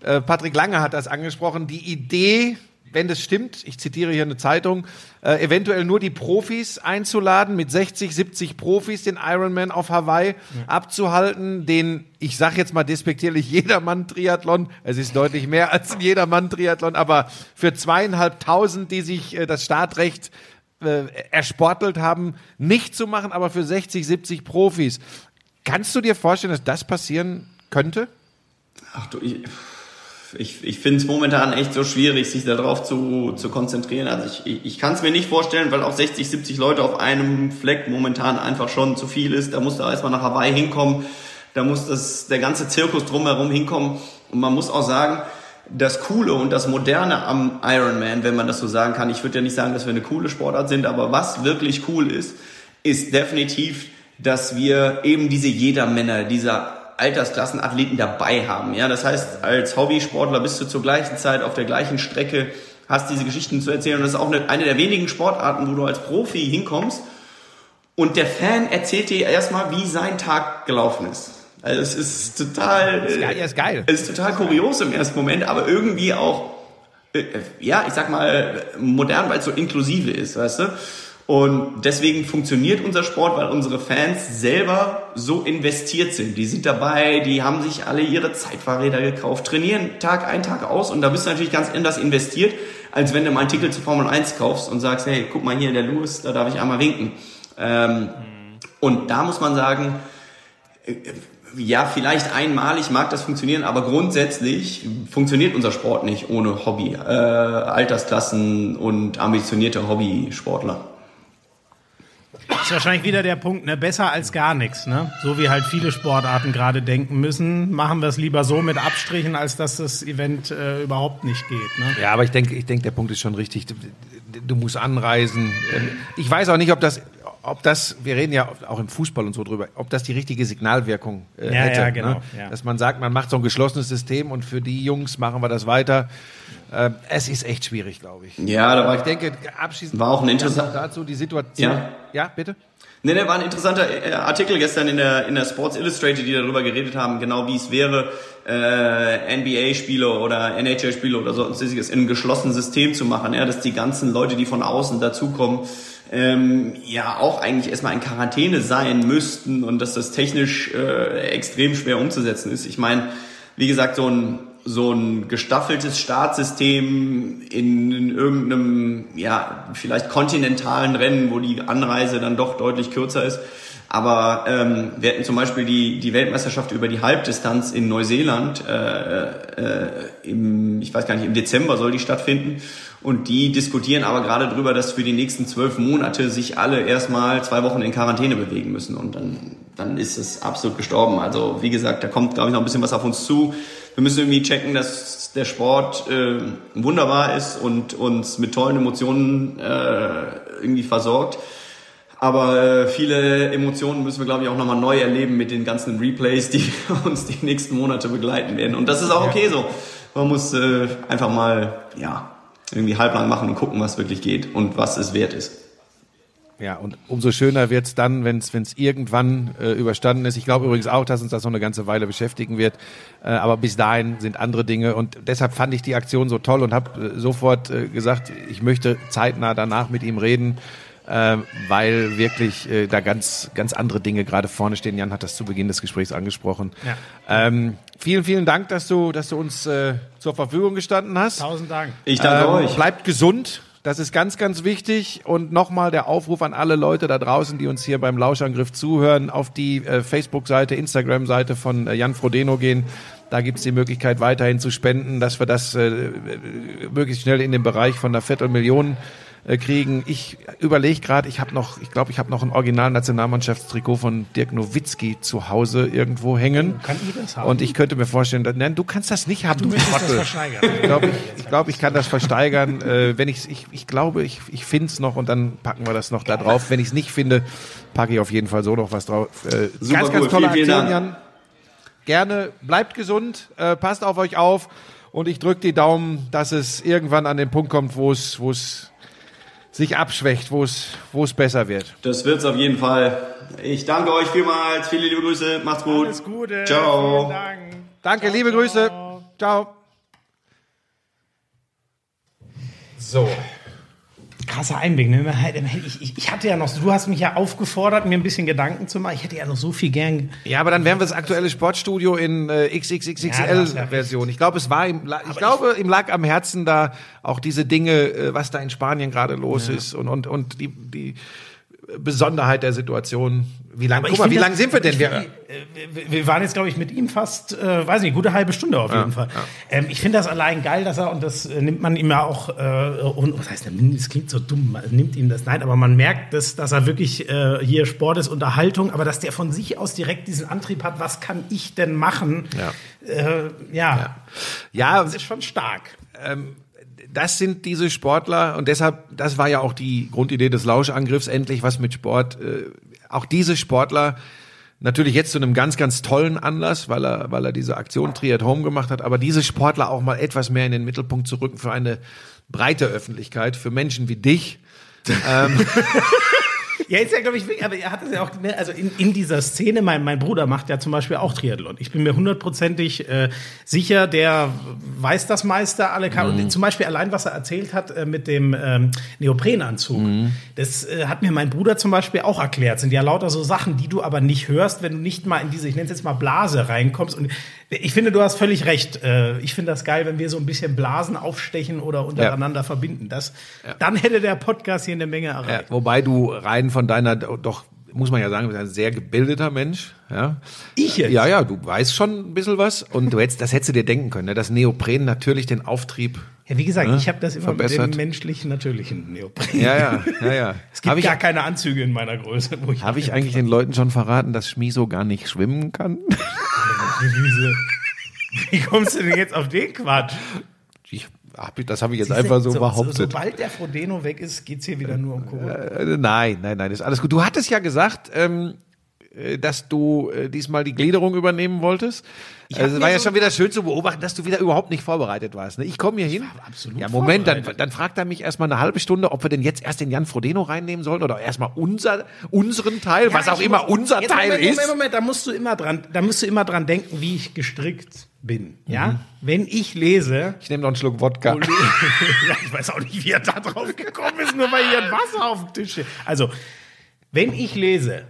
äh, Patrick Lange hat das angesprochen, die Idee, wenn das stimmt, ich zitiere hier eine Zeitung, äh, eventuell nur die Profis einzuladen, mit 60, 70 Profis den Ironman auf Hawaii ja. abzuhalten, den, ich sage jetzt mal despektierlich, Jedermann-Triathlon, es ist deutlich mehr als ein Jedermann-Triathlon, aber für zweieinhalbtausend, die sich äh, das Startrecht äh, ersportelt haben, nicht zu machen, aber für 60, 70 Profis. Kannst du dir vorstellen, dass das passieren könnte? Ach du, ich, ich, ich finde es momentan echt so schwierig, sich darauf zu, zu konzentrieren. Also ich, ich, ich kann es mir nicht vorstellen, weil auch 60, 70 Leute auf einem Fleck momentan einfach schon zu viel ist. Da muss da erstmal nach Hawaii hinkommen. Da muss das, der ganze Zirkus drumherum hinkommen. Und man muss auch sagen, das Coole und das Moderne am Ironman, wenn man das so sagen kann, ich würde ja nicht sagen, dass wir eine coole Sportart sind, aber was wirklich cool ist, ist definitiv dass wir eben diese Jedermänner, dieser Altersklassenathleten dabei haben. Ja, das heißt, als Hobbysportler bist du zur gleichen Zeit auf der gleichen Strecke, hast diese Geschichten zu erzählen und das ist auch eine, eine der wenigen Sportarten, wo du als Profi hinkommst und der Fan erzählt dir erstmal, wie sein Tag gelaufen ist. Also es ist total, ist geil, ist geil. Es ist total kurios im ersten Moment, aber irgendwie auch, äh, ja, ich sag mal modern, weil es so inklusive ist, weißt du? Und deswegen funktioniert unser Sport, weil unsere Fans selber so investiert sind. Die sind dabei, die haben sich alle ihre Zeitfahrräder gekauft, trainieren Tag ein, Tag aus und da bist du natürlich ganz anders investiert, als wenn du mal einen Titel zur Formel 1 kaufst und sagst, hey, guck mal hier, der Lewis, da darf ich einmal winken. Ähm, mhm. Und da muss man sagen, äh, ja, vielleicht einmalig mag das funktionieren, aber grundsätzlich funktioniert unser Sport nicht ohne Hobby, äh, Altersklassen und ambitionierte Hobbysportler. Ist wahrscheinlich wieder der Punkt, ne? Besser als gar nichts, ne? So wie halt viele Sportarten gerade denken müssen, machen wir es lieber so mit Abstrichen, als dass das Event äh, überhaupt nicht geht. Ne? Ja, aber ich denke, ich denke, der Punkt ist schon richtig. Du, du musst anreisen. Ähm, ich weiß auch nicht, ob das, ob das, wir reden ja auch im Fußball und so drüber, ob das die richtige Signalwirkung äh, Ja, hätte. ja, genau, Ne? ja. Dass man sagt, man macht so ein geschlossenes System und für die Jungs machen wir das weiter. Ähm, es ist echt schwierig, glaube ich. Ja, da Aber war ich denke, abschließend War auch ein interessant- dazu die Situation. Ja. ja bitte. Ne, ne, war ein interessanter äh, Artikel gestern in der, in der Sports Illustrated, die darüber geredet haben, genau wie es wäre, äh, NBA-Spiele oder NHL-Spiele oder sonstiges in einem geschlossenen System zu machen, ja, dass die ganzen Leute, die von außen dazukommen, ähm, ja auch eigentlich erstmal in Quarantäne sein müssten und dass das technisch äh, extrem schwer umzusetzen ist. Ich meine, wie gesagt, so ein so ein gestaffeltes Startsystem in, in irgendeinem, ja, vielleicht kontinentalen Rennen, wo die Anreise dann doch deutlich kürzer ist. Aber ähm, wir hatten zum Beispiel die, die Weltmeisterschaft über die Halbdistanz in Neuseeland, äh, äh, im, ich weiß gar nicht, im Dezember soll die stattfinden. Und die diskutieren aber gerade darüber, dass für die nächsten zwölf Monate sich alle erstmal zwei Wochen in Quarantäne bewegen müssen. Und dann, dann ist es absolut gestorben. Also wie gesagt, da kommt, glaube ich, noch ein bisschen was auf uns zu. Wir müssen irgendwie checken, dass der Sport äh, wunderbar ist und uns mit tollen Emotionen äh, irgendwie versorgt. Aber äh, viele Emotionen müssen wir, glaube ich, auch nochmal neu erleben mit den ganzen Replays, die uns die nächsten Monate begleiten werden. Und das ist auch okay so. Man muss äh, einfach mal, ja, irgendwie halblang machen und gucken, was wirklich geht und was es wert ist. Ja, und umso schöner wird's dann, wenn es irgendwann äh, überstanden ist. Ich glaube übrigens auch, dass uns das noch eine ganze Weile beschäftigen wird. Äh, aber bis dahin sind andere Dinge. Und deshalb fand ich die Aktion so toll und habe äh, sofort äh, gesagt, ich möchte zeitnah danach mit ihm reden, äh, weil wirklich äh, da ganz, ganz andere Dinge gerade vorne stehen. Jan hat das zu Beginn des Gesprächs angesprochen. Ja. Ähm, vielen, vielen Dank, dass du, dass du uns äh, zur Verfügung gestanden hast. Tausend Dank. Ich danke Ähm, euch. Bleibt gesund. Das ist ganz, ganz wichtig. Und nochmal der Aufruf an alle Leute da draußen, die uns hier beim Lauschangriff zuhören, auf die äh, Facebook-Seite, Instagram-Seite von äh, Jan Frodeno gehen. Da gibt's die Möglichkeit, weiterhin zu spenden, dass wir das äh, äh, möglichst schnell in den Bereich von einer Viertelmillion äh, kriegen. Ich überlege gerade, ich habe noch, ich glaube, ich habe noch ein Original-Nationalmannschaftstrikot von Dirk Nowitzki zu Hause irgendwo hängen. Kann ich das haben? Und ich könnte mir vorstellen, dass, nein, du kannst das nicht haben, du, möchtest das versteigern. Ich glaube, ich, ich, glaub, ich kann das versteigern. Äh, wenn ich's, ich, ich glaube, ich, ich finde es noch und dann packen wir das noch da drauf. Wenn ich es nicht finde, packe ich auf jeden Fall so noch was drauf. Äh, Super ganz, ganz cool. tolle Vielen, vielen Jan. Gerne, bleibt gesund, äh, passt auf euch auf und ich drücke die Daumen, dass es irgendwann an den Punkt kommt, wo es, wo es sich abschwächt, wo es, wo es besser wird. Das wird's auf jeden Fall. Ich danke euch vielmals. Viele liebe Grüße. Macht's gut. Alles Gute. Ciao. Vielen Dank. Danke, liebe Grüße. Ciao. So. Krasser Einblick. Ne? Ich, ich, ich hatte ja noch, du hast mich ja aufgefordert, mir ein bisschen Gedanken zu machen. Ich hätte ja noch so viel gern. Ja, aber dann wären wir das aktuelle Sportstudio in äh, Ja, hast ja XXXXL-Version. ich glaube, es war ihm, ich glaube, ihm lag am Herzen da auch diese Dinge, äh, was da in Spanien gerade los ist und, und, und die, die Besonderheit der Situation. Wie guck ich mal, wie lange sind wir denn? Wir, äh, wir, wir waren jetzt, glaube ich, mit ihm fast, äh, weiß nicht, gute halbe Stunde auf jeden Fall. Ähm, ich finde das allein geil, dass er, und das äh, nimmt man ihm ja auch, äh, und was heißt, das klingt so dumm, man nimmt ihm das, nein, aber man merkt, dass, dass er wirklich äh, hier Sport ist, Unterhaltung, aber dass der von sich aus direkt diesen Antrieb hat, was kann ich denn machen? Ja. Äh, ja. ja, das ist schon stark. das sind diese Sportler und deshalb, das war ja auch die Grundidee des Lauschangriffs, endlich was mit Sport. Äh, auch diese Sportler, natürlich jetzt zu einem ganz, ganz tollen Anlass, weil er, weil er diese Aktion Triad Home gemacht hat, aber diese Sportler auch mal etwas mehr in den Mittelpunkt zu rücken für eine breite Öffentlichkeit, für Menschen wie dich. Ja, ist ja, glaube ich, aber er hat es ja auch, ne, also in, in dieser Szene, mein, mein Bruder macht ja zum Beispiel auch Triathlon. Ich bin mir hundertprozentig äh, sicher, der weiß das meiste, alle kann. Und zum Beispiel allein, was er erzählt hat äh, mit dem ähm, Neoprenanzug, das äh, hat mir mein Bruder zum Beispiel auch erklärt. Sind ja lauter so Sachen, die du aber nicht hörst, wenn du nicht mal in diese, ich nenne es jetzt mal Blase reinkommst. Und ich finde, du hast völlig recht. Äh, ich finde das geil, wenn wir so ein bisschen Blasen aufstechen oder untereinander verbinden. Das, Dann hätte der Podcast hier eine Menge erreicht. Ja, wobei du rein von deiner doch muss man ja sagen, du bist ein sehr gebildeter Mensch. Ja. Ich jetzt? Ja, ja, du weißt schon ein bisschen was und du hättest, das hättest du dir denken können, ne? dass Neopren natürlich den Auftrieb. Ja, wie gesagt, Ne? ich habe das immer Verbessert. mit dem menschlichen, natürlichen Neopren. Ja, ja, ja, ja. Es gibt Habe ich, gar keine Anzüge in meiner Größe. Wo ich hab ich eigentlich den Leuten schon verraten, dass Schmiso gar nicht schwimmen kann? Wie kommst du denn jetzt auf den Quatsch? Ich, hab, das habe ich jetzt einfach so, behauptet. sobald der Frodeno weg ist, geht's hier wieder nur um Corona. Äh, nein, nein, nein, ist alles gut. Du hattest ja gesagt, ähm, äh, dass du äh, diesmal die Gliederung übernehmen wolltest. Also, es war ja so- schon wieder schön zu beobachten, dass du wieder überhaupt nicht vorbereitet warst. Ne? Ich komme hier hin. absolut ja, Moment, dann, dann fragt er mich erstmal eine halbe Stunde, ob wir denn jetzt erst den Jan Frodeno reinnehmen sollen oder erstmal unser, unseren Teil, was Ja, auch ich immer muss- unser Teil Moment, ist. Moment, Moment, da musst du immer dran, da musst du immer dran denken, wie ich gestrickt bin. Ja, wenn ich lese, Ich nehme noch einen Schluck Wodka. ja, ich weiß auch nicht, wie er da drauf gekommen ist, nur weil hier ein Wasser auf dem Tisch steht. Also, wenn ich lese,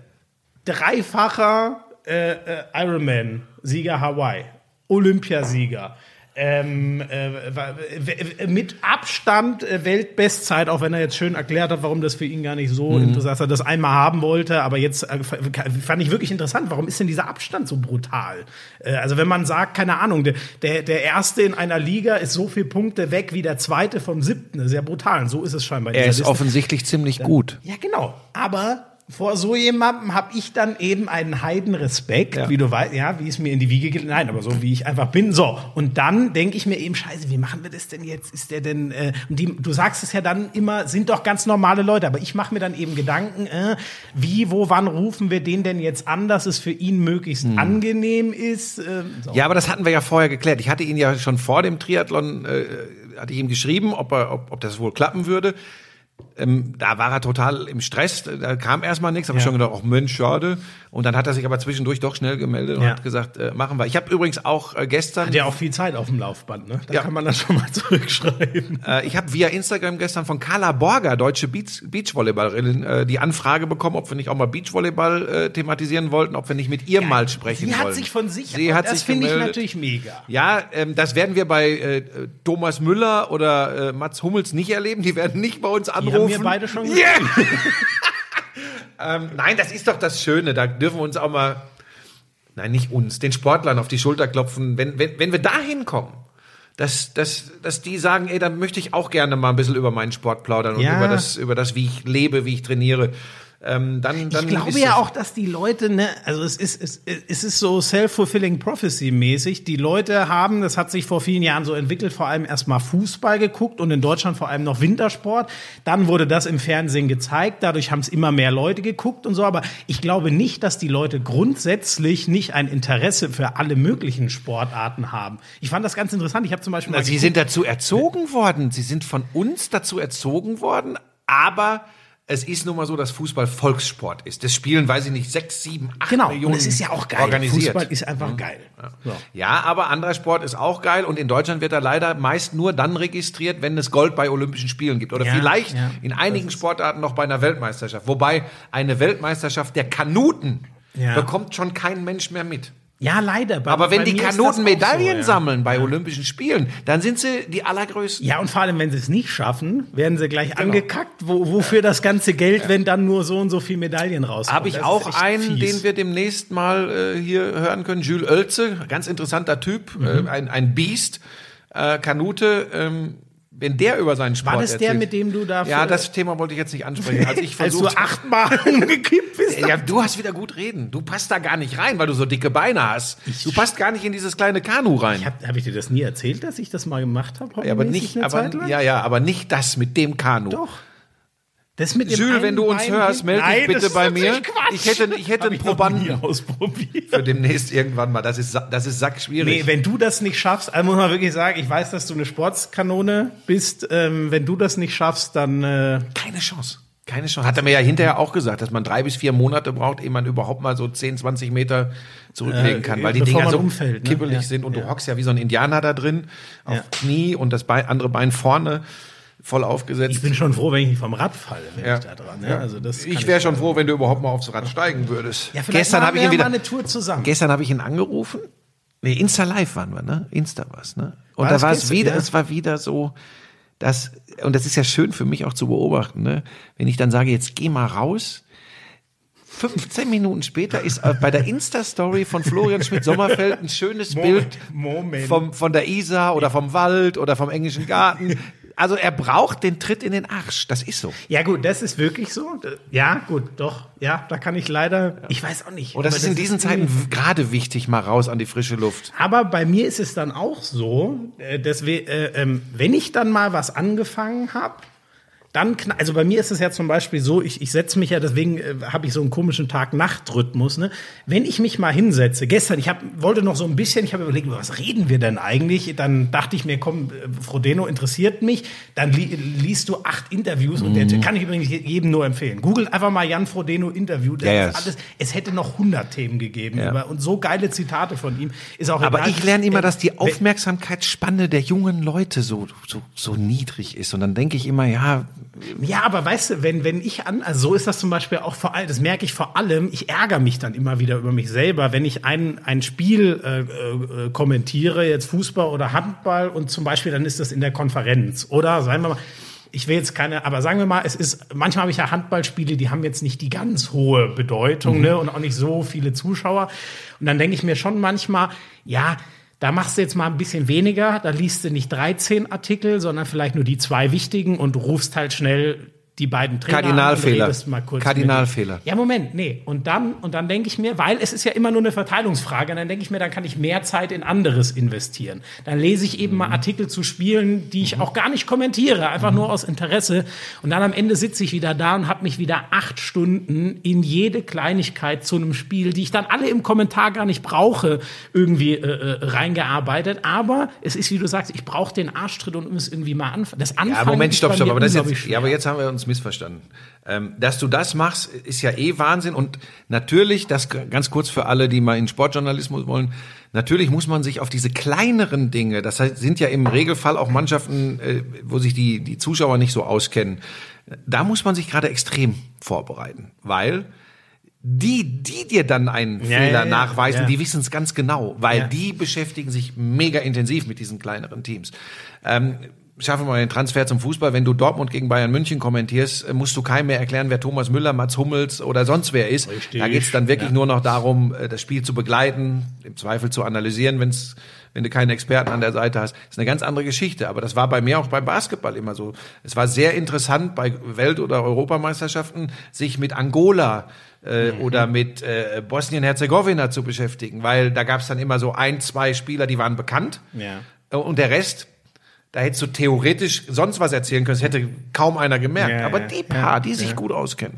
dreifacher äh, äh, Ironman-Sieger Hawaii, Olympiasieger, ähm, äh, mit Abstand äh, Weltbestzeit, auch wenn er jetzt schön erklärt hat, warum das für ihn gar nicht so interessant ist, dass er das einmal haben wollte, aber jetzt äh, fand ich wirklich interessant, warum ist denn dieser Abstand so brutal? Äh, also wenn man sagt, keine Ahnung, der, der, der Erste in einer Liga ist so viele Punkte weg wie der Zweite vom Siebten, sehr brutal, und so ist es scheinbar. in Er ist Liste. offensichtlich ziemlich gut. Ja, genau. Aber vor so jemandem habe ich dann eben einen Heidenrespekt, Ja. wie du weißt, ja, wie es mir in die Wiege geht. Nein, aber so wie ich einfach bin. So. Und dann denke ich mir eben, scheiße, wie machen wir das denn jetzt? Ist der denn, äh, die, du sagst es ja dann immer, sind doch ganz normale Leute, aber ich mache mir dann eben Gedanken, äh, wie, wo, wann rufen wir den denn jetzt an, dass es für ihn möglichst angenehm ist? Äh, so. Ja, aber das hatten wir ja vorher geklärt. Ich hatte ihn ja schon vor dem Triathlon, äh, hatte ich ihm geschrieben, ob, er, ob, ob das wohl klappen würde. Ähm, da war er total im Stress, da kam erstmal nichts, habe ich Ja. schon gedacht, ach Mensch, schade. Und dann hat er sich aber zwischendurch doch schnell gemeldet und Ja. hat gesagt, äh, machen wir. Ich habe übrigens auch äh, gestern, Hat ja auch viel Zeit auf dem Laufband, ne? Da Ja. kann man das schon mal zurückschreiben. äh, ich habe via Instagram gestern von Carla Borger, deutsche Beach, Beachvolleyballerin, äh, die Anfrage bekommen, ob wir nicht auch mal Beachvolleyball äh, thematisieren wollten, ob wir nicht mit ihr mal sprechen Sie wollen. hat sich von sich, Sie hat das finde ich natürlich mega. Ja, ähm, das werden wir bei äh, Thomas Müller oder äh, Mats Hummels nicht erleben. Die werden nicht bei uns Die anrufen. haben wir beide schon Yeah! ähm, nein, das ist doch das Schöne. Da dürfen wir uns auch mal, nein, nicht uns, den Sportlern auf die Schulter klopfen. Wenn, wenn, wenn wir da hinkommen, dass, dass, dass die sagen, ey, dann möchte ich auch gerne mal ein bisschen über meinen Sport plaudern und Ja. über das, über das, wie ich lebe, wie ich trainiere. Ähm, dann, dann Ich glaube ja auch, dass die Leute, ne, also es ist, es, es ist so self-fulfilling prophecy mäßig. Die Leute haben, das hat sich vor vielen Jahren so entwickelt, vor allem erstmal Fußball geguckt und in Deutschland vor allem noch Wintersport. Dann wurde das im Fernsehen gezeigt, dadurch haben es immer mehr Leute geguckt und so. Aber ich glaube nicht, dass die Leute grundsätzlich nicht ein Interesse für alle möglichen Sportarten haben. Ich fand das ganz interessant. Ich habe zum Beispiel Na, sie sind dazu erzogen worden. Sie sind von uns dazu erzogen worden, aber es ist nun mal so, dass Fußball Volkssport ist. Das spielen, weiß ich nicht, sechs, sieben, acht Genau, Millionen und es ist ja auch geil. organisiert. Fußball ist einfach geil. So. Ja, aber anderer Sport ist auch geil und in Deutschland wird er leider meist nur dann registriert, wenn es Gold bei Olympischen Spielen gibt oder Ja, vielleicht ja, in einigen Sportarten noch bei einer Weltmeisterschaft. Wobei eine Weltmeisterschaft der Kanuten Ja. bekommt schon kein Mensch mehr mit. Ja, leider. Bei- Aber wenn die Kanuten auch so, Medaillen ja. sammeln bei Olympischen Spielen, dann sind sie die allergrößten. Ja, und vor allem, wenn sie es nicht schaffen, werden sie gleich angekackt, wo, wofür das ganze Geld, wenn dann nur so und so viel Medaillen rauskommen. Habe ich Das auch einen, fies. den wir demnächst mal äh, hier hören können. Jules Oelze, ganz interessanter Typ, Mhm. äh, ein, ein Biest, äh, Kanute. Ähm, wenn der über seinen Sport War das der, erzählt- mit dem du da Ja, das Thema wollte ich jetzt nicht ansprechen. Als ich als du versucht achtmal umgekippt bist? ja, du hast wieder gut reden. Du passt da gar nicht rein, weil du so dicke Beine hast. Du passt gar nicht in dieses kleine Kanu rein. Habe hab ich dir das nie erzählt, dass ich das mal gemacht habe? Ja, aber nicht, aber, ja, ja, aber nicht das mit dem Kanu. Doch. Das mit Jules, wenn du uns Bein hörst, melde dich bitte bei mir. Ich hätte, ich hätte Hab einen Probanden ausprobiert. für demnächst irgendwann mal. Das ist, das ist sackschwierig. Nee, wenn du das nicht schaffst, also muss man wirklich sagen, ich weiß, dass du eine Sportskanone bist. Ähm, wenn du das nicht schaffst, dann äh, Keine Chance. Keine Chance. Hat er mir ja hinterher auch gesagt, dass man drei bis vier Monate braucht, ehe man überhaupt mal so 10, 20 Meter zurücklegen Äh, kann, weil die bevor Dinger so umfällt, ne? kippelig Ja, sind und ja. du hockst ja wie so ein Indianer da drin, auf Ja. Knie und das Bein, andere Bein vorne voll aufgesetzt. ich bin schon froh, wenn ich nicht vom Rad falle, wenn Ja. ich da dran. Ne? Also das ich wäre schon froh, wenn du überhaupt mal aufs Rad steigen würdest. Ja, Gestern habe ich wir ihn wieder mal eine Tour zusammen. Gestern habe ich ihn angerufen. Nee, Insta Live waren wir, ne? Insta was, ne? Und War da war es wieder, ja? es war wieder so, dass, und das ist ja schön für mich auch zu beobachten, ne? Wenn ich dann sage, jetzt geh mal raus, 15 Minuten später ist äh, bei der Insta-Story von Florian Schmidt-Sommerfeld ein schönes Bild Moment. vom, von der Isar oder vom Wald oder vom englischen Garten. Also er braucht den Tritt in den Arsch. Das ist so. Ja, gut, das ist wirklich so. Ja, gut, doch. Ja, da kann ich leider, ich weiß auch nicht. Und das ist in diesen Zeiten w- gerade wichtig, mal raus an die frische Luft. Aber bei mir ist es dann auch so, äh, dass wir, äh, ähm, wenn ich dann mal was angefangen habe, dann, also bei mir ist es ja zum Beispiel so, ich, ich setze mich ja, deswegen äh, habe ich so einen komischen Tag-Nacht-Rhythmus. Ne? Wenn ich mich mal hinsetze, gestern, ich hab, wollte noch so ein bisschen, ich habe überlegt, über was reden wir denn eigentlich? Dann dachte ich mir, komm, äh, Frodeno interessiert mich. Dann li liest du acht Interviews und der kann ich übrigens je- jedem nur empfehlen. Google einfach mal Jan Frodeno Interview. Das Ja, ja, ist alles, es hätte noch 100 Themen gegeben Ja. über, und so geile Zitate von ihm. Ist auch Aber egal. ich lerne immer, dass die Aufmerksamkeitsspanne der jungen Leute so, so, so niedrig ist. Und dann denke ich immer, ja, Ja, aber weißt du, wenn, wenn ich an, also so ist das zum Beispiel auch vor allem, das merke ich vor allem, ich ärgere mich dann immer wieder über mich selber, wenn ich ein, ein Spiel äh, äh, kommentiere, jetzt Fußball oder Handball und zum Beispiel dann ist das in der Konferenz. Oder sagen wir mal, ich will jetzt keine, aber sagen wir mal, es ist, manchmal habe ich ja Handballspiele, die haben jetzt nicht die ganz hohe Bedeutung, ne, und auch nicht so viele Zuschauer. Und dann denke ich mir schon manchmal, ja, da machst du jetzt mal ein bisschen weniger, da liest du nicht 13 Artikel, sondern vielleicht nur die zwei wichtigen und rufst halt schnell die beiden Trainer Kardinalfehler. und Kardinalfehler. Ja, Moment, nee. Und dann, und dann denke ich mir, weil es ist ja immer nur eine Verteilungsfrage, dann denke ich mir, dann kann ich mehr Zeit in anderes investieren. Dann lese ich eben mal Artikel zu Spielen, die ich auch gar nicht kommentiere, einfach nur aus Interesse. Und dann am Ende sitze ich wieder da und habe mich wieder acht Stunden in jede Kleinigkeit zu einem Spiel, die ich dann alle im Kommentar gar nicht brauche, irgendwie äh, äh, reingearbeitet. Aber es ist, wie du sagst, ich brauche den Arschtritt und muss irgendwie mal anfangen. Das Anfangen Ja, Moment, stopp, stopp. Aber, das jetzt, ja, aber jetzt haben wir uns missverstanden. Ähm, dass du das machst, ist ja eh Wahnsinn. Und natürlich, das ganz kurz für alle, die mal in Sportjournalismus wollen, natürlich muss man sich auf diese kleineren Dinge, das heißt, sind ja im Regelfall auch Mannschaften, äh, wo sich die, die Zuschauer nicht so auskennen, da muss man sich gerade extrem vorbereiten. Weil die, die dir dann einen Ja, Fehler ja, ja, nachweisen, die wissen es ganz genau, weil die beschäftigen sich mega intensiv mit diesen kleineren Teams. Ähm, schaffen wir mal den Transfer zum Fußball. Wenn du Dortmund gegen Bayern München kommentierst, äh, musst du keinem mehr erklären, wer Thomas Müller, Mats Hummels oder sonst wer ist. Richtig. Da geht's dann wirklich Ja. nur noch darum, äh, das Spiel zu begleiten, im Zweifel zu analysieren, wenn's wenn du keinen Experten an der Seite hast. Das ist eine ganz andere Geschichte. Aber das war bei mir auch beim Basketball immer so. Es war sehr interessant, bei Welt- oder Europameisterschaften sich mit Angola äh, Mhm. oder mit äh, Bosnien-Herzegowina zu beschäftigen, weil da gab's dann immer so ein, zwei Spieler, die waren bekannt. Ja. Und der Rest, da hättest du theoretisch sonst was erzählen können, das hätte kaum einer gemerkt. Ja, Aber ja, die paar, die sich gut auskennen,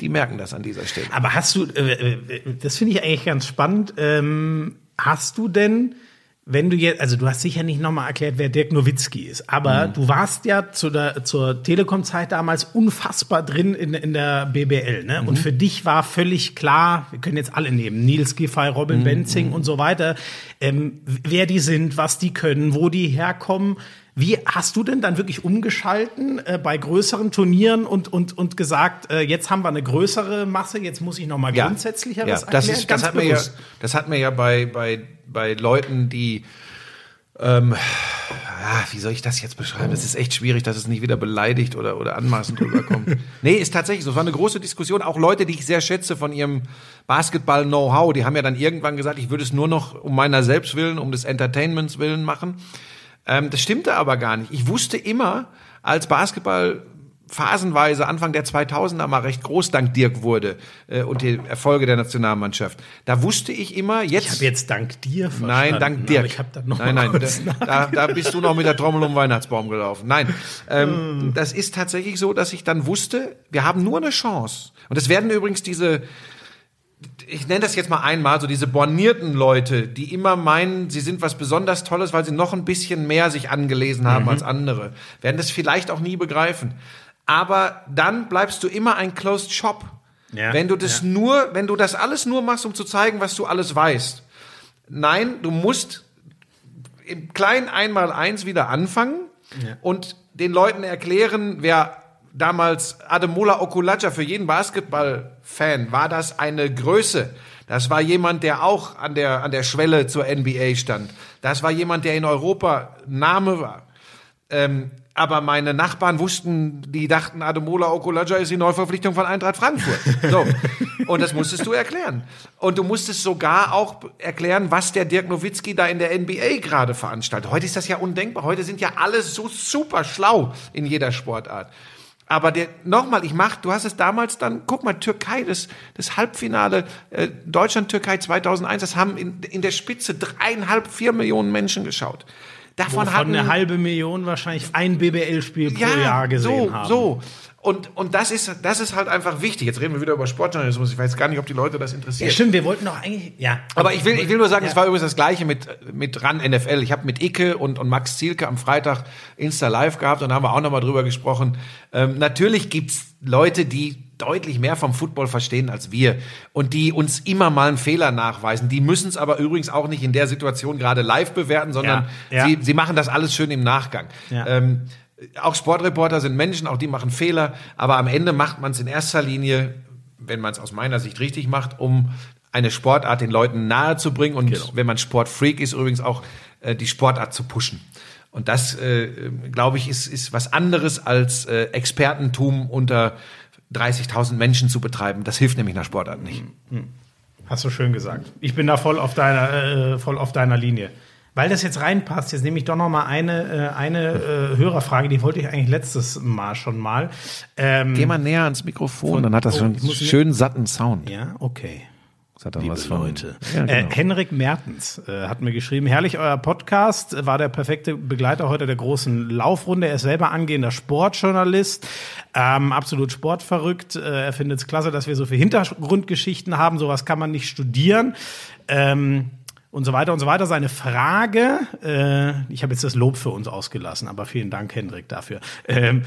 die merken das an dieser Stelle. Aber hast du, äh, äh, das finde ich eigentlich ganz spannend, ähm, hast du denn, wenn du jetzt, also du hast sicher nicht nochmal erklärt, wer Dirk Nowitzki ist, aber du warst ja zu der, zur Telekom-Zeit damals unfassbar drin in, in der BBL, ne? Und für dich war völlig klar, wir können jetzt alle nehmen, Nils Giffey, Robin Benzing und so weiter, ähm, wer die sind, was die können, wo die herkommen. Wie hast du denn dann wirklich umgeschalten äh, bei größeren Turnieren und, und, und gesagt, äh, jetzt haben wir eine größere Masse, jetzt muss ich noch mal grundsätzlicher ja, das erklären? ist, das hat mir ja, das hat mir ja bei, bei, bei Leuten, die, ähm, ah, wie soll ich das jetzt beschreiben? Das ist echt schwierig, dass es nicht wieder beleidigt oder, oder anmaßend rüberkommt. nee, ist tatsächlich so. Es war eine große Diskussion. Auch Leute, die ich sehr schätze von ihrem Basketball-Know-how, die haben ja dann irgendwann gesagt, ich würde es nur noch um meiner selbst willen, um des Entertainments willen machen. Ähm, das stimmte aber gar nicht. Ich wusste immer, als Basketball phasenweise Anfang der 2000er mal recht groß dank Dirk wurde äh, und die Erfolge der Nationalmannschaft. Da wusste ich immer, jetzt Ich habe jetzt dank dir verstanden. Nein, dank Dirk. aber Ich habe dann noch nein, nein, da, da, bist du noch mit der Trommel um den Weihnachtsbaum gelaufen. Nein, ähm, Hm. das ist tatsächlich so, dass ich dann wusste, wir haben nur eine Chance. Und es werden übrigens diese, ich nenne das jetzt mal einmal, so diese bornierten Leute, die immer meinen, sie sind was besonders Tolles, weil sie noch ein bisschen mehr sich angelesen Mhm. haben als andere, werden das vielleicht auch nie begreifen. Aber dann bleibst du immer ein Closed Shop. Ja, wenn du das ja. nur, wenn du das alles nur machst, um zu zeigen, was du alles weißt. Nein, du musst im kleinen einmal eins wieder anfangen und den Leuten erklären, wer damals Ademola Okulaja für jeden Basketball-Fan war das eine Größe. Das war jemand, der auch an der, an der Schwelle zur NBA stand. Das war jemand, der in Europa Name war. Ähm, aber meine Nachbarn wussten, die dachten, Ademola Okulaja ist die Neuverpflichtung von Eintracht Frankfurt. So. Und das musstest du erklären. Und du musstest sogar auch erklären, was der Dirk Nowitzki da in der NBA gerade veranstaltet. Heute ist das ja undenkbar. Heute sind ja alle so super schlau in jeder Sportart. Aber nochmal, ich mach, du hast es damals dann, guck mal, Türkei, das, das Halbfinale, äh, Deutschland-Türkei 2001, das haben in, in der Spitze dreieinhalb, vier Millionen Menschen geschaut. Davon Wovon hatten eine halbe Million wahrscheinlich ein BBL-Spiel pro Jahr gesehen so, haben. So, und, und das ist, das ist halt einfach wichtig. Jetzt reden wir wieder über Sportjournalismus. Ich weiß gar nicht, ob die Leute das Ja, interessiert. stimmt, wir wollten doch eigentlich, ja. Aber ich will, ich will nur sagen, Ja. es war übrigens das Gleiche mit, mit RAN NFL. Ich habe mit Icke und, und Max Zielke am Freitag Insta Live gehabt und da haben wir auch nochmal drüber gesprochen. Ähm, natürlich gibt's Leute, die deutlich mehr vom Football verstehen als wir und die uns immer mal einen Fehler nachweisen. Die müssen es aber übrigens auch nicht in der Situation gerade live bewerten, sondern Ja, ja. Sie, sie machen das alles schön im Nachgang. Ja. Ähm, auch Sportreporter sind Menschen, auch die machen Fehler, aber am Ende macht man es in erster Linie, wenn man es aus meiner Sicht richtig macht, um eine Sportart den Leuten nahe zu bringen und Genau. wenn man Sportfreak ist, übrigens auch äh, die Sportart zu pushen. Und das, äh, glaube ich, ist, ist was anderes als äh, Expertentum unter 30.000 Menschen zu betreiben. Das hilft nämlich einer Sportart nicht. Hast du schön gesagt. Ich bin da voll auf deiner, äh, voll auf deiner Linie. Weil das jetzt reinpasst, jetzt nehme ich doch noch mal eine, äh, eine äh, Hörerfrage, die wollte ich eigentlich letztes Mal schon mal. Ähm, Geh mal näher ans Mikrofon, dann hat das Oh, schon einen schönen satten Sound. Ja, okay. Das hat dann Liebe was von, Leute. Ja, äh, genau. Henrik Mertens äh, hat mir geschrieben, herrlich euer Podcast, äh, war der perfekte Begleiter heute der großen Laufrunde. Er ist selber angehender Sportjournalist, ähm, absolut sportverrückt. Äh, er findet es klasse, dass wir so viele Hintergrundgeschichten haben. Sowas kann man nicht studieren. Ähm, und so weiter und so weiter. Seine Frage, äh, ich habe jetzt das Lob für uns ausgelassen, aber vielen Dank, Hendrik, dafür. Ähm,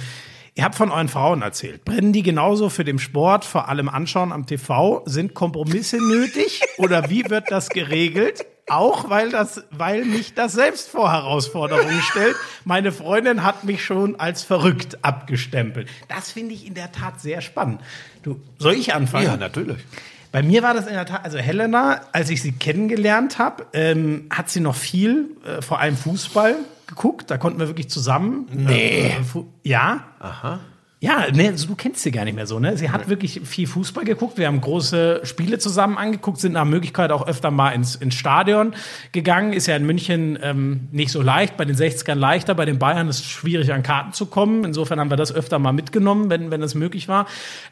Ihr habt von euren Frauen erzählt. Brennen die genauso für den Sport, vor allem Anschauen am TV? Sind Kompromisse nötig? Oder wie wird das geregelt? Auch weil das, weil mich das selbst vor Herausforderungen stellt. Meine Freundin hat mich schon als verrückt abgestempelt. Das finde ich in der Tat sehr spannend. Du, soll ich anfangen? Ja, natürlich. Bei mir war das in der Tat, also Helena, als ich sie kennengelernt habe, ähm, hat sie noch viel, äh, vor allem Fußball geguckt. Da konnten wir wirklich zusammen. Nee. Äh, ja. Aha. Ja, ne, also du kennst sie gar nicht mehr so, ne? Sie hat wirklich viel Fußball geguckt. Wir haben große Spiele zusammen angeguckt, sind nach Möglichkeit auch öfter mal ins, ins Stadion gegangen. Ist ja in München ähm, nicht so leicht, bei den 60ern leichter, bei den Bayern ist es schwierig, an Karten zu kommen. Insofern haben wir das öfter mal mitgenommen, wenn, wenn es möglich war.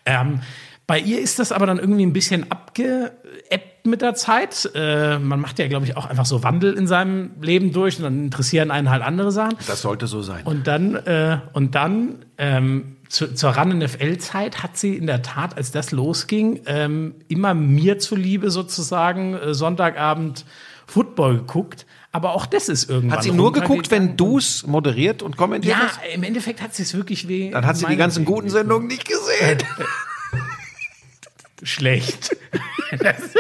Ähm, bei ihr ist das aber dann irgendwie ein bisschen abgeebbt mit der Zeit. Äh, man macht ja, glaube ich, auch einfach so Wandel in seinem Leben durch und dann interessieren einen halt andere Sachen. Das sollte so sein. Und dann, äh, und dann ähm, zu, zur RAN-NFL-Zeit hat sie in der Tat, als das losging, ähm, immer mir zuliebe sozusagen äh, Sonntagabend Football geguckt. Aber auch das ist irgendwann. Hat sie nur geguckt, wenn du es moderiert und kommentiert Ja, hast? im Endeffekt hat sie es wirklich wie. Dann hat sie die ganzen guten Sendungen nicht gesehen. Schlecht. Das-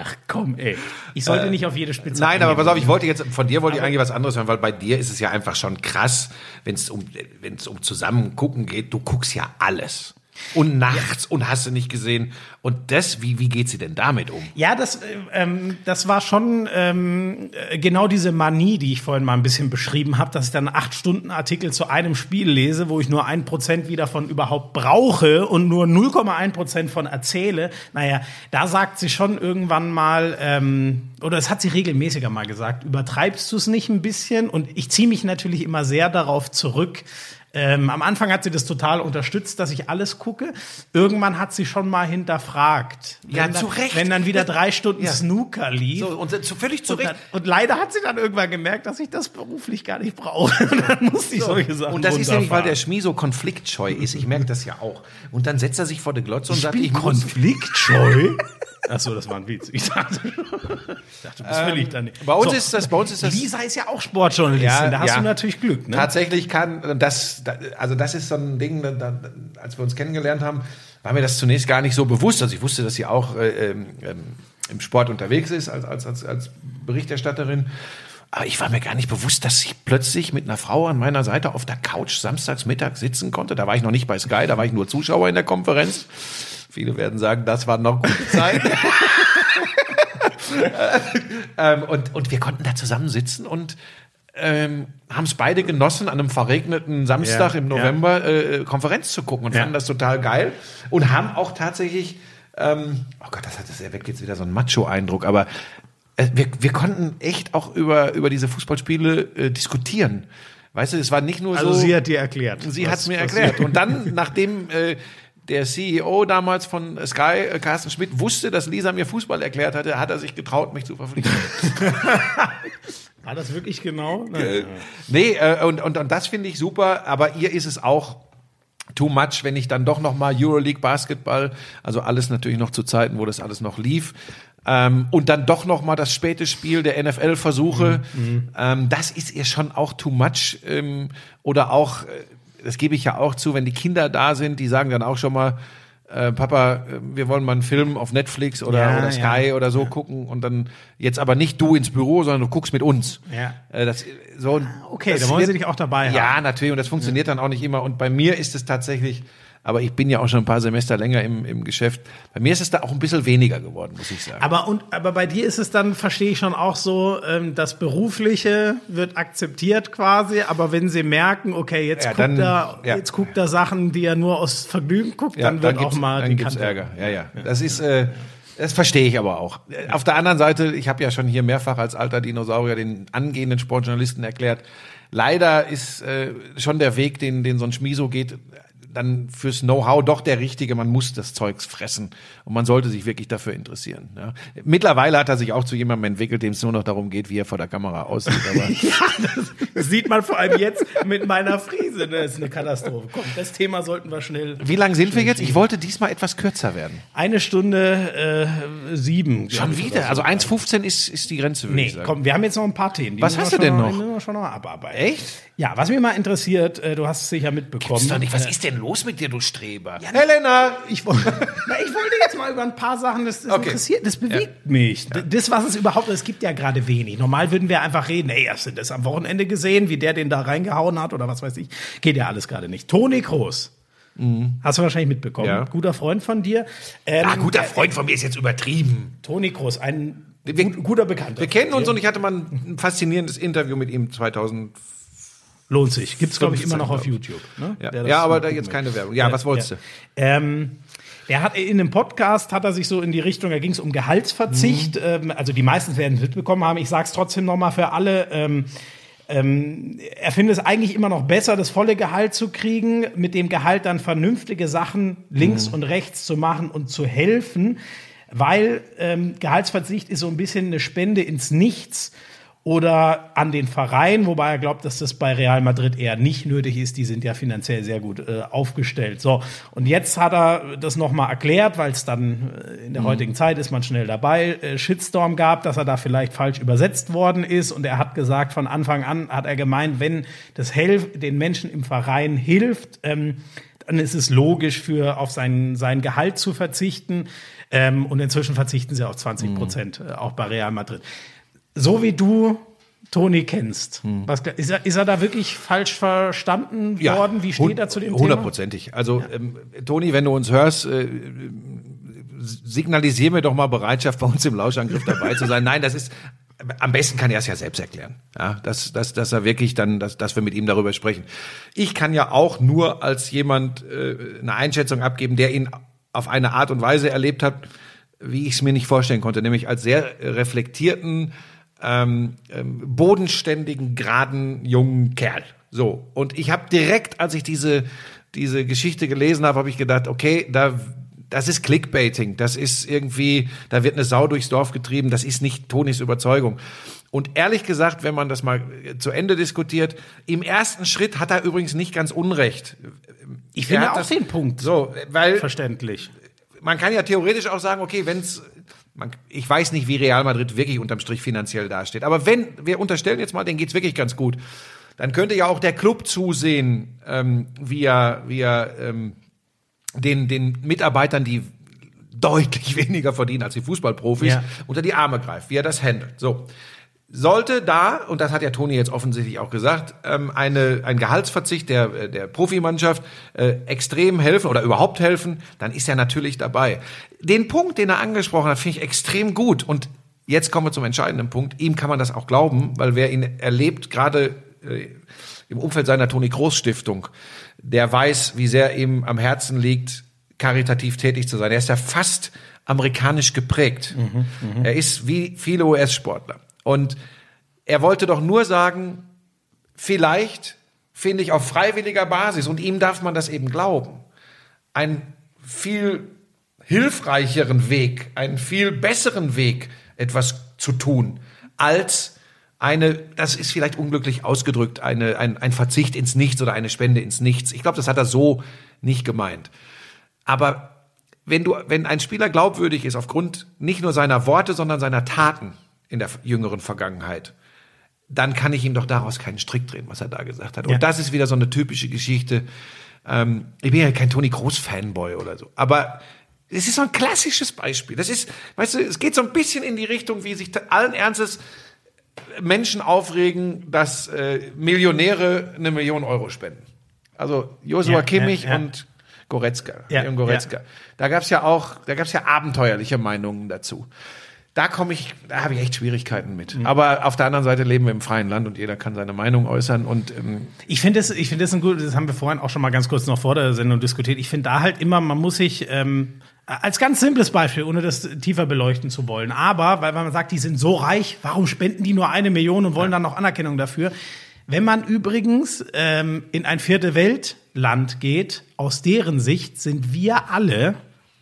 Ach komm, ey. Ich sollte nicht auf jede Spitze. Nein, aber pass auf, ich wollte jetzt, von dir wollte ich eigentlich was anderes hören, weil bei dir ist es ja einfach schon krass, wenn es um, wenn es um zusammen gucken geht, du guckst ja alles. Und nachts und hast du nicht gesehen. Und das, wie, wie geht sie denn damit um? Ja, das, äh, ähm, das war schon ähm, äh, genau diese Manie, die ich vorhin mal ein bisschen beschrieben habe, dass ich dann acht Stunden Artikel zu einem Spiel lese, wo ich nur ein Prozent wieder von überhaupt brauche und nur 0,1 Prozent von erzähle. Naja, da sagt sie schon irgendwann mal, ähm, oder es hat sie regelmäßiger mal gesagt, übertreibst du es nicht ein bisschen? Und ich ziehe mich natürlich immer sehr darauf zurück, ähm, am Anfang hat sie das total unterstützt, dass ich alles gucke. Irgendwann hat sie schon mal hinterfragt. Ja, wenn zu dann, Recht. Wenn dann wieder drei Stunden Ja. Snooker lief. So, und zu, völlig zu und, Recht. dann, und leider hat sie dann irgendwann gemerkt, dass ich das beruflich gar nicht brauche. Und dann musste ich solche Sachen Und das ist nämlich, weil der runterfahren. Schmi so konfliktscheu ist. Ich merke das ja auch. Und dann setzt er sich vor die Glotze und sagt, bin ich konfliktscheu. Achso, das war ein Witz. Ich dachte, ich dachte bist völlig daneben. Ähm, bei uns ist das- bei uns ist das- Lisa ist ja auch Sportjournalistin. Ja, da hast ja. du natürlich Glück. Ne? Tatsächlich kann das, da- also das ist so ein Ding, da, da, als wir uns kennengelernt haben, war mir das zunächst gar nicht so bewusst. Also ich wusste, dass sie auch äh, ähm, ähm, im Sport unterwegs ist als, als, als, als Berichterstatterin. Aber ich war mir gar nicht bewusst, dass ich plötzlich mit einer Frau an meiner Seite auf der Couch samstags Mittag sitzen konnte. Da war ich noch nicht bei Sky, da war ich nur Zuschauer in der Konferenz. Viele werden sagen, das war noch gute Zeit. ähm, und, und wir konnten da zusammen sitzen und ähm, haben es beide genossen, an einem verregneten Samstag Ja, im November äh, Konferenz zu gucken und Ja. fanden das total geil und haben auch tatsächlich, ähm, oh Gott, das hat das erweckt jetzt wieder so einen Macho-Eindruck, aber äh, wir, wir konnten echt auch über, über diese Fußballspiele äh, diskutieren. Weißt du, es war nicht nur Also so. sie hat dir erklärt. Sie hat es mir erklärt. Und dann, nachdem äh, der CEO damals von Sky, äh, Carsten Schmidt, wusste, dass Lisa mir Fußball erklärt hatte, hat er sich getraut, mich zu verpflichten. War das wirklich genau? Nein. nee, äh, und, und, und das finde ich super, aber ihr ist es auch too much, wenn ich dann doch noch mal Euroleague Basketball, also alles natürlich noch zu Zeiten, wo das alles noch lief, ähm, und dann doch noch mal das späte Spiel der NFL versuche, ähm, das ist ihr schon auch too much ähm, oder auch, äh, das gebe ich ja auch zu, wenn die Kinder da sind, die sagen dann auch schon mal, äh, Papa, äh, wir wollen mal einen Film auf Netflix oder, Ja, oder Sky ja. oder so gucken und dann jetzt aber nicht du ins Büro, sondern du guckst mit uns. Ja. Äh, das, so, Okay, das da wollen wird- sie dich auch dabei haben. Ja, natürlich, und das funktioniert dann auch nicht immer. Und bei mir ist es tatsächlich, aber ich bin ja auch schon ein paar Semester länger im, im Geschäft, bei mir ist es da auch ein bisschen weniger geworden, muss ich sagen. Aber, und, aber bei dir ist es dann, verstehe ich schon auch so, ähm, das Berufliche wird akzeptiert quasi, aber wenn sie merken, okay, jetzt, Ja, guckt, dann- er, ja. jetzt guckt er Sachen, die er nur aus Vergnügen guckt, Ja, dann wird auch gibt's- mal dann die gibt's Kante. Ärger. Ja, ja. Das ist, äh, das verstehe ich aber auch. Äh, Auf der anderen Seite, ich habe ja schon hier mehrfach als alter Dinosaurier den angehenden Sportjournalisten erklärt, leider ist äh, schon der Weg, den, den so ein Schmiso geht, dann fürs Know-how doch der richtige. Man muss das Zeugs fressen und man sollte sich wirklich dafür interessieren. Ja. Mittlerweile hat er sich auch zu jemandem entwickelt, dem es nur noch darum geht, wie er vor der Kamera aussieht. Aber Ja, das, sieht man vor allem jetzt mit meiner Frise. ne? Das ist eine Katastrophe. Komm, das Thema sollten wir schnell. wie lang sind wir jetzt? Ich wollte diesmal etwas kürzer werden. Eine Stunde äh, sieben. Schon ich, wieder. oder Also so. 1,15 ist, ist die Grenze, würde ich Nee, sagen. komm, wir haben jetzt noch ein paar Themen. Die Was hast wir du denn schon noch? die müssen wir schon noch abarbeiten. Echt? Ja, was mich mal interessiert, äh, du hast es sicher mitbekommen. Gibt's doch nicht. Was Äh, ist denn los mit dir, du Streber? Helena! Ich, woll- Na, ich wollte jetzt mal über ein paar Sachen, das, das Okay. interessiert, das bewegt mich. D- Das, was es überhaupt, es gibt ja gerade wenig. Normal würden wir einfach reden, ey, hast du das am Wochenende gesehen, wie der den da reingehauen hat oder was weiß ich. Geht ja alles gerade nicht. Toni Kroos. Hast du wahrscheinlich mitbekommen. Ja. Guter Freund von dir. Ähm, Ah, guter Freund von mir ist jetzt übertrieben. Toni Kroos, ein Wir- gut, guter Bekannter. Wir kennen uns und ich hatte mal ein faszinierendes Interview mit ihm 2000. Lohnt sich. Gibt's, glaube ich, immer noch auf 15, YouTube. Ne? Ja, ja aber da jetzt keine Werbung. Ja, was wolltest ja. du? Ähm, der hat in einem Podcast hat er sich so in die Richtung, da ging es um Gehaltsverzicht. Mhm. Ähm, also die meisten werden es mitbekommen haben. Ich sage es trotzdem nochmal für alle. Ähm, ähm, er findet es eigentlich immer noch besser, das volle Gehalt zu kriegen, mit dem Gehalt dann vernünftige Sachen links Mhm. und rechts zu machen und zu helfen, weil ähm, Gehaltsverzicht ist so ein bisschen eine Spende ins Nichts oder an den Verein, wobei er glaubt, dass das bei Real Madrid eher nicht nötig ist. Die sind ja finanziell sehr gut äh, aufgestellt. So, und jetzt hat er das nochmal erklärt, weil es dann äh, in der heutigen Zeit ist man schnell dabei, äh, Shitstorm gab, dass er da vielleicht falsch übersetzt worden ist. Und er hat gesagt, von Anfang an hat er gemeint, wenn das Helf den Menschen im Verein hilft, ähm, dann ist es logisch, für auf sein, sein Gehalt zu verzichten. Ähm, und inzwischen verzichten sie auf 20 Prozent, äh, auch bei Real Madrid. So wie du Toni kennst, was, ist, er, ist er da wirklich falsch verstanden worden? Wie steht er zu dem Thema? Hundertprozentig. Also, ähm, Toni, wenn du uns hörst, äh, signalisier mir doch mal Bereitschaft, bei uns im Lauschangriff dabei zu sein. Nein, das ist, am besten kann er es ja selbst erklären. Ja, dass, dass, dass er wirklich dann, dass, dass wir mit ihm darüber sprechen. Ich kann ja auch nur als jemand äh, eine Einschätzung abgeben, der ihn auf eine Art und Weise erlebt hat, wie ich es mir nicht vorstellen konnte, nämlich als sehr reflektierten, ähm, ähm, bodenständigen, geraden, jungen Kerl. So. Und ich habe direkt, als ich diese, diese Geschichte gelesen habe, habe ich gedacht, okay, da, das ist Clickbaiting. Das ist irgendwie, da wird eine Sau durchs Dorf getrieben. Das ist nicht Tonis Überzeugung. Und ehrlich gesagt, wenn man das mal äh, zu Ende diskutiert, im ersten Schritt hat er übrigens nicht ganz Unrecht. Ich finde auch das- den Punkt So, weil verständlich. man kann ja theoretisch auch sagen, okay, wenn's man, ich weiß nicht, wie Real Madrid wirklich unterm Strich finanziell dasteht. Aber wenn, wir unterstellen jetzt mal, denen geht's wirklich ganz gut, dann könnte ja auch der Club zusehen, ähm, wie er, wie er ähm, den, den Mitarbeitern, die deutlich weniger verdienen als die Fußballprofis, Ja. unter die Arme greift, wie er das handelt. So. Sollte da, und das hat ja Toni jetzt offensichtlich auch gesagt, ähm, eine, ein Gehaltsverzicht der, äh, der Profimannschaft äh, extrem helfen oder überhaupt helfen, dann ist er natürlich dabei. Den Punkt, den er angesprochen hat, finde ich extrem gut. Und jetzt kommen wir zum entscheidenden Punkt. Ihm kann man das auch glauben, weil wer ihn erlebt, gerade äh, im Umfeld seiner Toni Groß Stiftung, der weiß, wie sehr ihm am Herzen liegt, karitativ tätig zu sein. Er ist ja fast amerikanisch geprägt. Mhm, er ist wie viele US-Sportler. Und er wollte doch nur sagen, vielleicht finde ich auf freiwilliger Basis, und ihm darf man das eben glauben, einen viel hilfreicheren Weg, einen viel besseren Weg, etwas zu tun, als eine, das ist vielleicht unglücklich ausgedrückt, eine, ein, ein Verzicht ins Nichts oder eine Spende ins Nichts. Ich glaube, das hat er so nicht gemeint. Aber wenn du, wenn ein Spieler glaubwürdig ist aufgrund nicht nur seiner Worte, sondern seiner Taten in der jüngeren Vergangenheit, dann kann ich ihm doch daraus keinen Strick drehen, was er da gesagt hat. Und ja. das ist wieder so eine typische Geschichte. Ähm, ich bin ja kein Toni Groß Fanboy oder so, aber es ist so ein klassisches Beispiel. Das ist, weißt du, es geht so ein bisschen in die Richtung, wie sich allen Ernstes Menschen aufregen, dass äh, Millionäre eine Million Euro spenden. Also Joshua ja, Kimmich ja, ja. und Goretzka, ja, Goretzka. Da gab's ja auch, da gab's ja abenteuerliche Meinungen dazu. Da komme ich, da habe ich echt Schwierigkeiten mit. Mhm. Aber auf der anderen Seite leben wir im freien Land und jeder kann seine Meinung äußern. Und ähm, ich finde das, ich finde das ein gut. Das haben wir vorhin auch schon mal ganz kurz noch vor der Sendung diskutiert. Ich finde da halt immer, man muss sich ähm, als ganz simples Beispiel, ohne das tiefer beleuchten zu wollen. Aber, weil man sagt, die sind so reich, warum spenden die nur eine Million und wollen dann noch Anerkennung dafür? Wenn man übrigens ähm, in ein vierte Weltland geht, aus deren Sicht sind wir alle,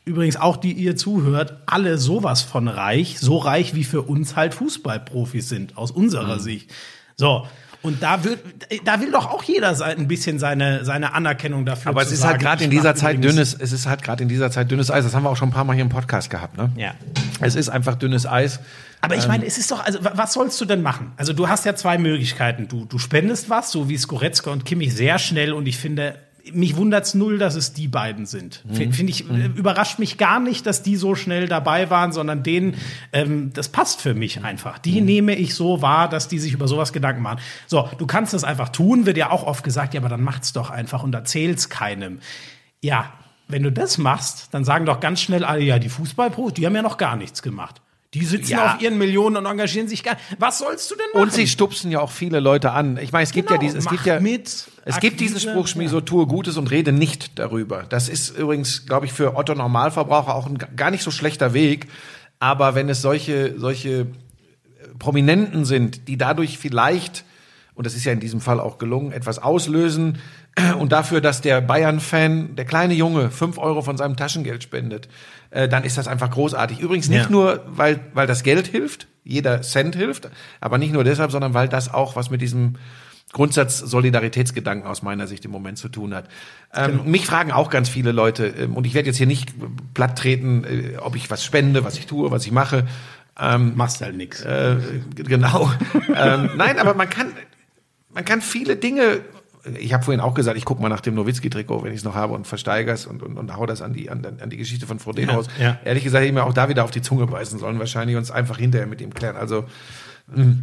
übrigens auch die ihr zuhört, alle sowas von reich, so reich wie für uns halt Fußballprofis sind, aus unserer mhm. Sicht. So, und da wird, da will doch auch jeder ein bisschen seine, seine Anerkennung dafür. Aber es ist halt sagen, halt gerade in dieser Zeit dünnes, es ist halt gerade in dieser Zeit dünnes Eis. Das haben wir auch schon ein paar Mal hier im Podcast gehabt, ne? Ja. Es ist einfach dünnes Eis. Aber ich ähm, meine, es ist doch, also was sollst du denn machen? Also du hast ja zwei Möglichkeiten. Du, du spendest was, so wie Skoretzka und Kimmich sehr schnell und ich finde, mich wundert's null, dass es die beiden sind. Mhm. Finde ich, mhm. überrascht mich gar nicht, dass die so schnell dabei waren, sondern denen, ähm, das passt für mich einfach. Die mhm. nehme ich so wahr, dass die sich über sowas Gedanken machen. So, du kannst das einfach tun, wird ja auch oft gesagt, ja, aber dann macht's doch einfach und erzähl's keinem. Ja, wenn du das machst, dann sagen doch ganz schnell alle, ja, die Fußballpros, die haben ja noch gar nichts gemacht. Die sitzen ja. auf ihren Millionen und engagieren sich gar Was sollst du denn machen? Und sie stupsen ja auch viele Leute an. Ich meine, es gibt genau, ja dieses, es gibt ja, mit, es Akquise, gibt diesen Spruch, Schmi, so tue Gutes und rede nicht darüber. Das ist übrigens, glaube ich, für Otto Normalverbraucher auch ein gar nicht so schlechter Weg. Aber wenn es solche, solche äh, Prominenten sind, die dadurch vielleicht, und das ist ja in diesem Fall auch gelungen, etwas auslösen, und dafür, dass der Bayern-Fan, der kleine Junge, fünf Euro von seinem Taschengeld spendet, äh, dann ist das einfach großartig. Übrigens nicht ja. nur, weil, weil das Geld hilft, jeder Cent hilft, aber nicht nur deshalb, sondern weil das auch was mit diesem Grundsatz Solidaritätsgedanken aus meiner Sicht im Moment zu tun hat. Ähm, genau. Mich fragen auch ganz viele Leute, ähm, und ich werde jetzt hier nicht platt treten, äh, ob ich was spende, was ich tue, was ich mache. Ähm, Machst halt nix. Äh, genau. ähm, nein, aber man kann, man kann viele Dinge ich habe vorhin auch gesagt, ich gucke mal nach dem Nowitzki-Trikot, wenn ich es noch habe und versteige es und, und, und hau das an die, an, an die Geschichte von Frodeno. Ja, ja. Ehrlich gesagt, hätte ich mir auch da wieder auf die Zunge beißen sollen, wahrscheinlich uns einfach hinterher mit ihm klären. Also hm,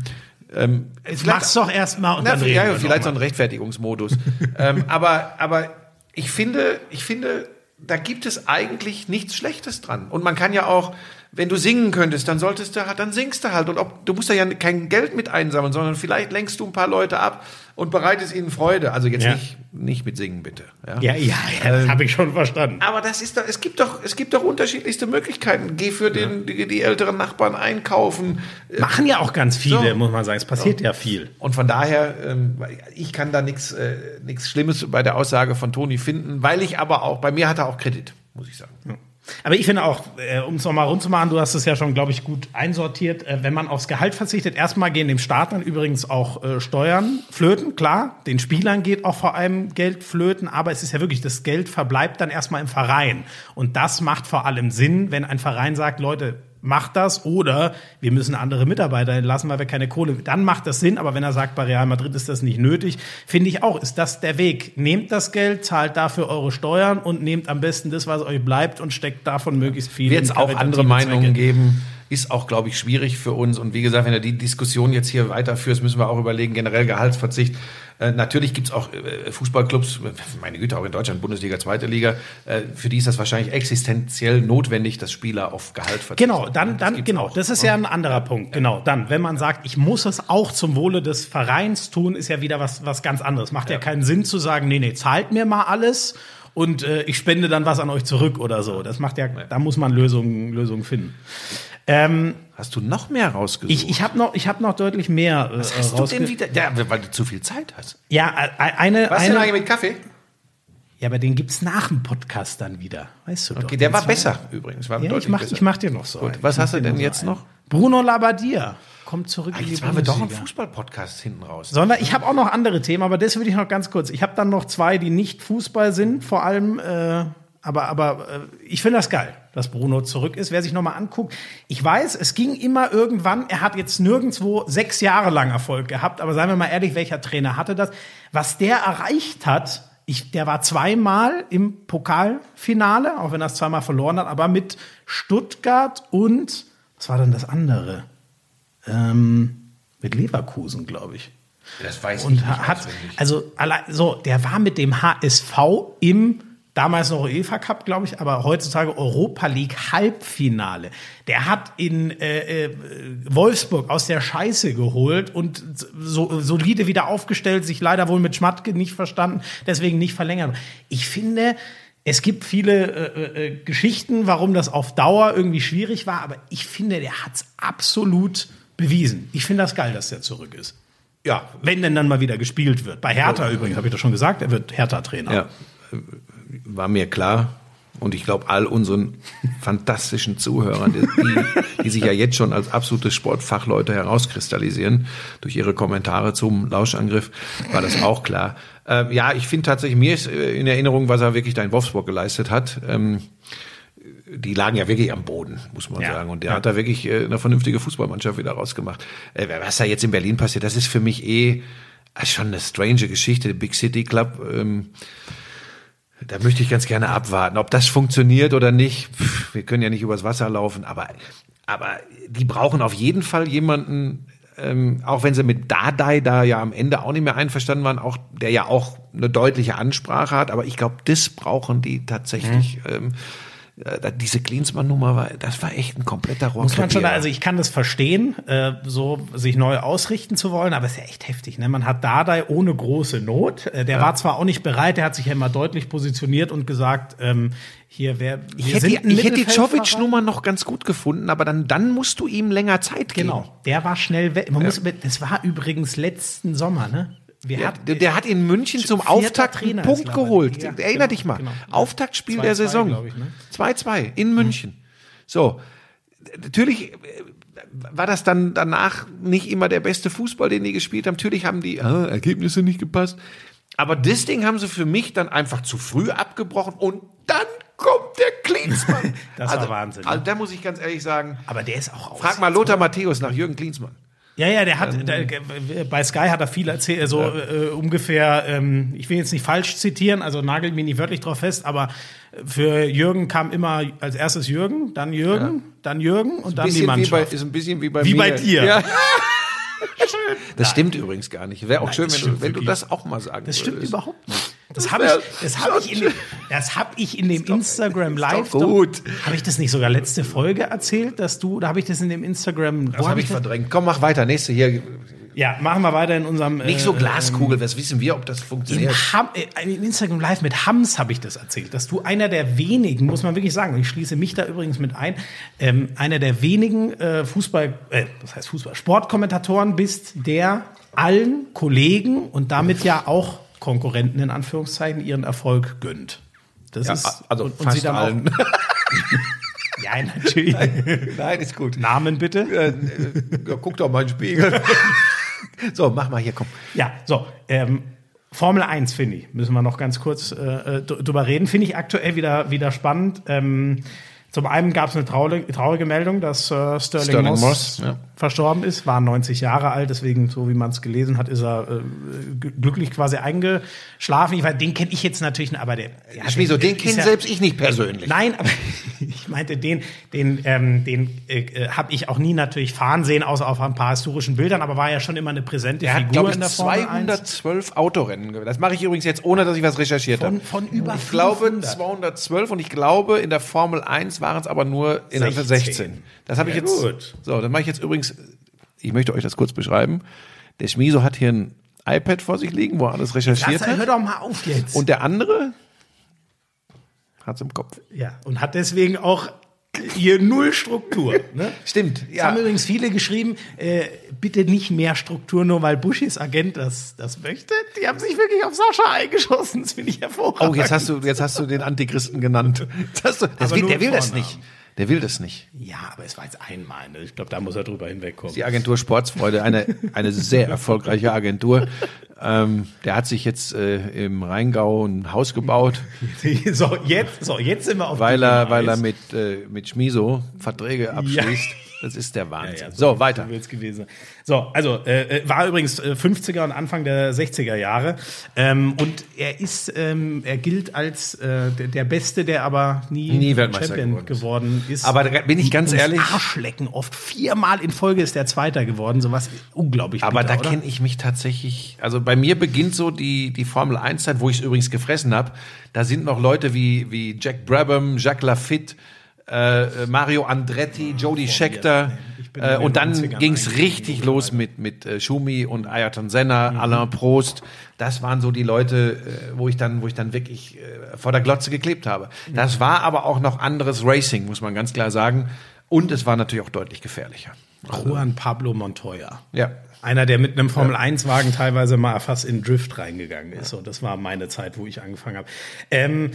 ähm, mach's doch erstmal und na, dann reden Ja, vielleicht so ein Rechtfertigungsmodus. ähm, aber, aber ich finde, ich finde, da gibt es eigentlich nichts Schlechtes dran. Und man kann ja auch, wenn du singen könntest, dann solltest du halt, dann singst du halt. Und ob, du musst da ja kein Geld mit einsammeln, sondern vielleicht lenkst du ein paar Leute ab und bereitest ihnen Freude. Also jetzt ja. nicht, nicht mit Singen, bitte. Ja, ja, ja, ja das ähm, habe ich schon verstanden. Aber das ist doch, es gibt doch, es gibt doch unterschiedlichste Möglichkeiten. Geh für den, die, die, älteren Nachbarn einkaufen. Machen ja auch ganz viele, so. muss man sagen. Es passiert so. ja viel. Und von daher, ähm, ich kann da nichts äh, nichts Schlimmes bei der Aussage von Toni finden, weil ich aber auch, bei mir hat er auch Kredit, muss ich sagen. Aber ich finde auch, äh, um es nochmal rund zu machen, du hast es ja schon, glaube ich, gut einsortiert. Äh, wenn man aufs Gehalt verzichtet, erstmal gehen dem Staat dann übrigens auch äh, Steuern flöten, klar. Den Spielern geht auch vor allem Geld flöten, aber es ist ja wirklich, das Geld verbleibt dann erstmal im Verein. Und das macht vor allem Sinn, wenn ein Verein sagt, Leute, macht das oder wir müssen andere Mitarbeiter entlassen, weil wir keine Kohle. Dann macht das Sinn, aber wenn er sagt, bei Real Madrid ist das nicht nötig, finde ich auch, ist das der Weg. Nehmt das Geld, zahlt dafür eure Steuern und nehmt am besten das, was euch bleibt und steckt davon möglichst viel. Wird es auch andere Meinungen Zwecke. geben. ist auch, glaube ich, schwierig für uns. Und wie gesagt, wenn du die Diskussion jetzt hier weiterführst, müssen wir auch überlegen, generell Gehaltsverzicht. Äh, natürlich gibt's auch äh, Fußballclubs, meine Güte, auch in Deutschland, Bundesliga, zweite Liga, äh, für die ist das wahrscheinlich existenziell notwendig, dass Spieler auf Gehalt verzichten. Genau, dann, Das dann, gibt's genau, auch. das ist ja ein anderer Punkt. Genau, dann, wenn man sagt, ich muss es auch zum Wohle des Vereins tun, ist ja wieder was, was ganz anderes. Macht ja. keinen Sinn zu sagen, nee, nee, zahlt mir mal alles und äh, ich spende dann was an euch zurück oder so. Das macht ja, da muss man Lösungen, Lösungen finden. Ähm, Hast du noch mehr rausgesucht? ich ich habe noch, ich hab noch deutlich mehr äh, Was hast du denn wieder? Ja, weil du zu viel Zeit hast. Ja, eine, Was denn eine eigentlich mit Kaffee? ja, aber den gibt's nach dem Podcast dann wieder, weißt du doch. Okay, der Den war besser übrigens. War Ja, ich deutlich mach, besser. ich mach dir noch so. Gut, einen. was Ich hast du denn jetzt einen. noch? Bruno Labbadia kommt zurück in die Jetzt waren wir doch ein Bundesliga. Fußball-Podcast hinten raus. Wir, ich habe auch noch andere Themen, aber das würde ich noch ganz kurz. Ich habe dann noch zwei, die nicht Fußball sind, vor allem, äh, aber, aber äh, ich finde das geil, dass Bruno zurück ist. Wer sich noch mal anguckt, ich weiß, es ging immer irgendwann. Er hat jetzt nirgendwo sechs Jahre lang Erfolg gehabt, aber seien wir mal ehrlich, welcher Trainer hatte das? Was der erreicht hat, ich, der war zweimal im Pokalfinale, auch wenn er es zweimal verloren hat, aber mit Stuttgart und was war denn das andere? Ähm, mit Leverkusen, glaube ich. Das weiß ich Und nicht hat, also, so, der war mit dem HSV im, damals noch UEFA Cup, glaube ich, aber heutzutage Europa League Halbfinale. Der hat in äh, äh, Wolfsburg aus der Scheiße geholt und so solide wieder aufgestellt, sich leider wohl mit Schmatke nicht verstanden, deswegen nicht verlängert. Ich finde, es gibt viele äh, äh, Geschichten, warum das auf Dauer irgendwie schwierig war, aber ich finde, der hat es absolut bewiesen. Ich finde das geil, dass der zurück ist. ja, Wenn denn dann mal wieder gespielt wird. Bei Hertha übrigens, habe ich doch schon gesagt, er wird Hertha-Trainer. ja, war mir klar. Und ich glaube, all unseren fantastischen Zuhörern, die, die, sich ja jetzt schon als absolute Sportfachleute herauskristallisieren durch ihre Kommentare zum Lauschangriff, war das auch klar. Ähm, ja, ich finde tatsächlich, mir ist äh, in Erinnerung, was er wirklich da in Wolfsburg geleistet hat. Ähm, die lagen ja wirklich am Boden, muss man Ja. sagen. Und der hat da wirklich äh, eine vernünftige Fußballmannschaft wieder rausgemacht. Äh, was da jetzt in Berlin passiert, das ist für mich eh äh, schon eine strange Geschichte. Big City Club, ähm, da möchte ich ganz gerne abwarten. Ob das funktioniert oder nicht, pff, wir können ja nicht übers Wasser laufen, aber, aber die brauchen auf jeden Fall jemanden, ähm, auch wenn sie mit Dadai da ja am Ende auch nicht mehr einverstanden waren, auch der ja auch eine deutliche Ansprache hat, aber ich glaube, das brauchen die tatsächlich. Ähm, äh, diese Klinsmann-Nummer war, das war echt ein kompletter Rohr. Muss man schon, also ich kann das verstehen, äh, so sich neu ausrichten zu wollen, aber es ist ja echt heftig. Ne? Man hat Dardai ohne große Not. Äh, der war zwar auch nicht bereit, der hat sich ja immer deutlich positioniert und gesagt, ähm, hier wer wir ich hätte, die- ich hätte die Mittelfeldverein. Jovic-Nummer noch ganz gut gefunden, aber dann, dann musst du ihm länger Zeit geben. Genau, der war schnell weg. Man muss, das war übrigens letzten Sommer, ne? Wir Der, hatten- der, der hat in München zum Auftakt Trainer einen Punkt Labbadia. geholt. Ja, Erinner genau, dich mal. genau. Auftaktspiel 2-2, der Saison. glaub ich, ne? 2-2 in München. So. Natürlich äh, war das dann danach nicht immer der beste Fußball, den die gespielt haben. Natürlich haben die äh, Ergebnisse nicht gepasst. Aber das Ding haben sie für mich dann einfach zu früh abgebrochen und dann kommt der Klinsmann. Das war also, Wahnsinn, ne? Also da muss ich ganz ehrlich sagen, aber der ist auch frag mal Lothar Matthäus nach Jürgen Klinsmann. Ja, ja, der hat der, bei Sky hat er viel erzählt, so äh, ungefähr. Ähm, ich will jetzt nicht falsch zitieren, also nagelt mich nicht wörtlich drauf fest, aber für Jürgen kam immer als erstes Jürgen, dann Jürgen, dann Jürgen und dann die wie bei, Mannschaft. ist ein bisschen wie bei Wie mir. bei dir. Ja. Das stimmt übrigens gar nicht. Wäre auch Nein, schön, das wenn, stimmt du, wenn du das auch mal sagen Das stimmt würdest. überhaupt nicht. Das habe ich, das hab ich, in dem, das hab ich in dem Instagram Live. doch gut. Habe ich das nicht sogar letzte Folge erzählt, dass du, oder habe ich das in dem Instagram? Das habe ich verdrängt. Komm, mach weiter. Nächste hier. Ja, machen wir weiter in unserem. Nicht so äh, Glaskugel. Was wissen wir, ob das In, funktioniert? Ham, äh, in Instagram Live mit Hams habe ich das erzählt, dass du einer der wenigen, muss man wirklich sagen, und ich schließe mich da übrigens mit ein, ähm, einer der wenigen äh, Fußball, äh, das heißt Fußball, Sportkommentatoren bist, der allen Kollegen und damit ja auch Konkurrenten in Anführungszeichen ihren Erfolg gönnt. Das Ja, ist also und, und sie dann allen. auch. Ja, natürlich. Nein, ist gut. Namen bitte. Äh, äh, guck doch mal in den Spiegel. so, mach mal hier, komm. Ja, so. Ähm, Formel 1, finde ich, müssen wir noch ganz kurz äh, äh, drüber reden. Finde ich aktuell wieder, wieder spannend. Ähm, zum einen gab es eine traurige, traurige Meldung, dass äh, Sterling, Sterling Moss, Moss, ja. verstorben ist, war 90 Jahre alt, deswegen, so wie man es gelesen hat, ist er äh, glücklich quasi eingeschlafen. Ich weiß, den kenne ich jetzt natürlich, nicht, aber der. der hat- Schmieso, den ist kenne ja- selbst ich nicht persönlich. Nein, aber Ich meinte, den, den, ähm, den äh, habe ich auch nie natürlich fahren sehen, außer auf ein paar historischen Bildern, aber war ja schon immer eine präsente Er hat, Figur glaube in ich, der Formel 1. 212 Autorennen. gewonnen. Das mache ich übrigens jetzt, ohne dass ich was recherchiert Von- habe. von über Ich glaube 500. 212 und ich glaube, in der Formel 1 waren es aber nur in 16. 16. 16. Das habe ich Ja, jetzt. gut. So, dann mache ich jetzt übrigens, ich möchte euch das kurz beschreiben. Der Schmiso hat hier ein iPad vor sich liegen, wo er alles recherchiert Lass, hör hat. doch mal auf jetzt. Und der andere hat's im Kopf. ja, und hat deswegen auch hier null Struktur. Ne? Stimmt, Es haben übrigens viele geschrieben, äh, bitte nicht mehr Struktur, nur weil Bushis Agent das, das möchte. Die haben sich wirklich auf Sascha eingeschossen. Das finde ich hervorragend. Oh, jetzt hast du, jetzt hast du den Antichristen genannt. Du, das Aber will, der will das nicht. Der will das nicht. Ja, aber es war jetzt einmal. Ne? Ich glaube, da muss er drüber hinwegkommen. Die Agentur Sportsfreude, eine, eine sehr erfolgreiche Agentur. Ähm, der hat sich jetzt äh, im Rheingau ein Haus gebaut, so, jetzt, so, jetzt sind wir auf weil er, weil er mit, äh, mit Schmiso Verträge abschließt. Das ist der Ja, Wahnsinn. ja, so, weiter. So gewesen. sein. So, also äh, äh, war übrigens äh, 50er und Anfang der 60er Jahre ähm, und er ist, ähm, er gilt als äh, der, der Beste, der aber nie, Nie Weltmeister Champion geworden ist. geworden ist. Aber da bin ich ganz ehrlich- Arschlecken oft viermal in Folge ist der Zweiter geworden, sowas unglaublich. Aber bitter, da kenne ich mich tatsächlich, also bei mir beginnt so die, die Formel 1 Zeit, wo ich es übrigens gefressen habe. Da sind noch Leute wie, wie Jack Brabham, Jacques Lafitte, äh, Mario Andretti, Jody Scheckter. Äh, und dann 90ern ging es eingestiegen, richtig los mit, mit äh, Schumi und Ayrton Senna, Mhm. Alain Prost. Das waren so die Leute, äh, wo ich dann, wo ich dann wirklich äh, vor der Glotze geklebt habe. Mhm. Das war aber auch noch anderes Racing, muss man ganz klar sagen. Und es war natürlich auch deutlich gefährlicher. Juan Pablo Montoya. Ja. Einer, der mit einem Formel-1-Wagen teilweise mal fast in Drift reingegangen ist. Und das war meine Zeit, wo ich angefangen habe. Ähm,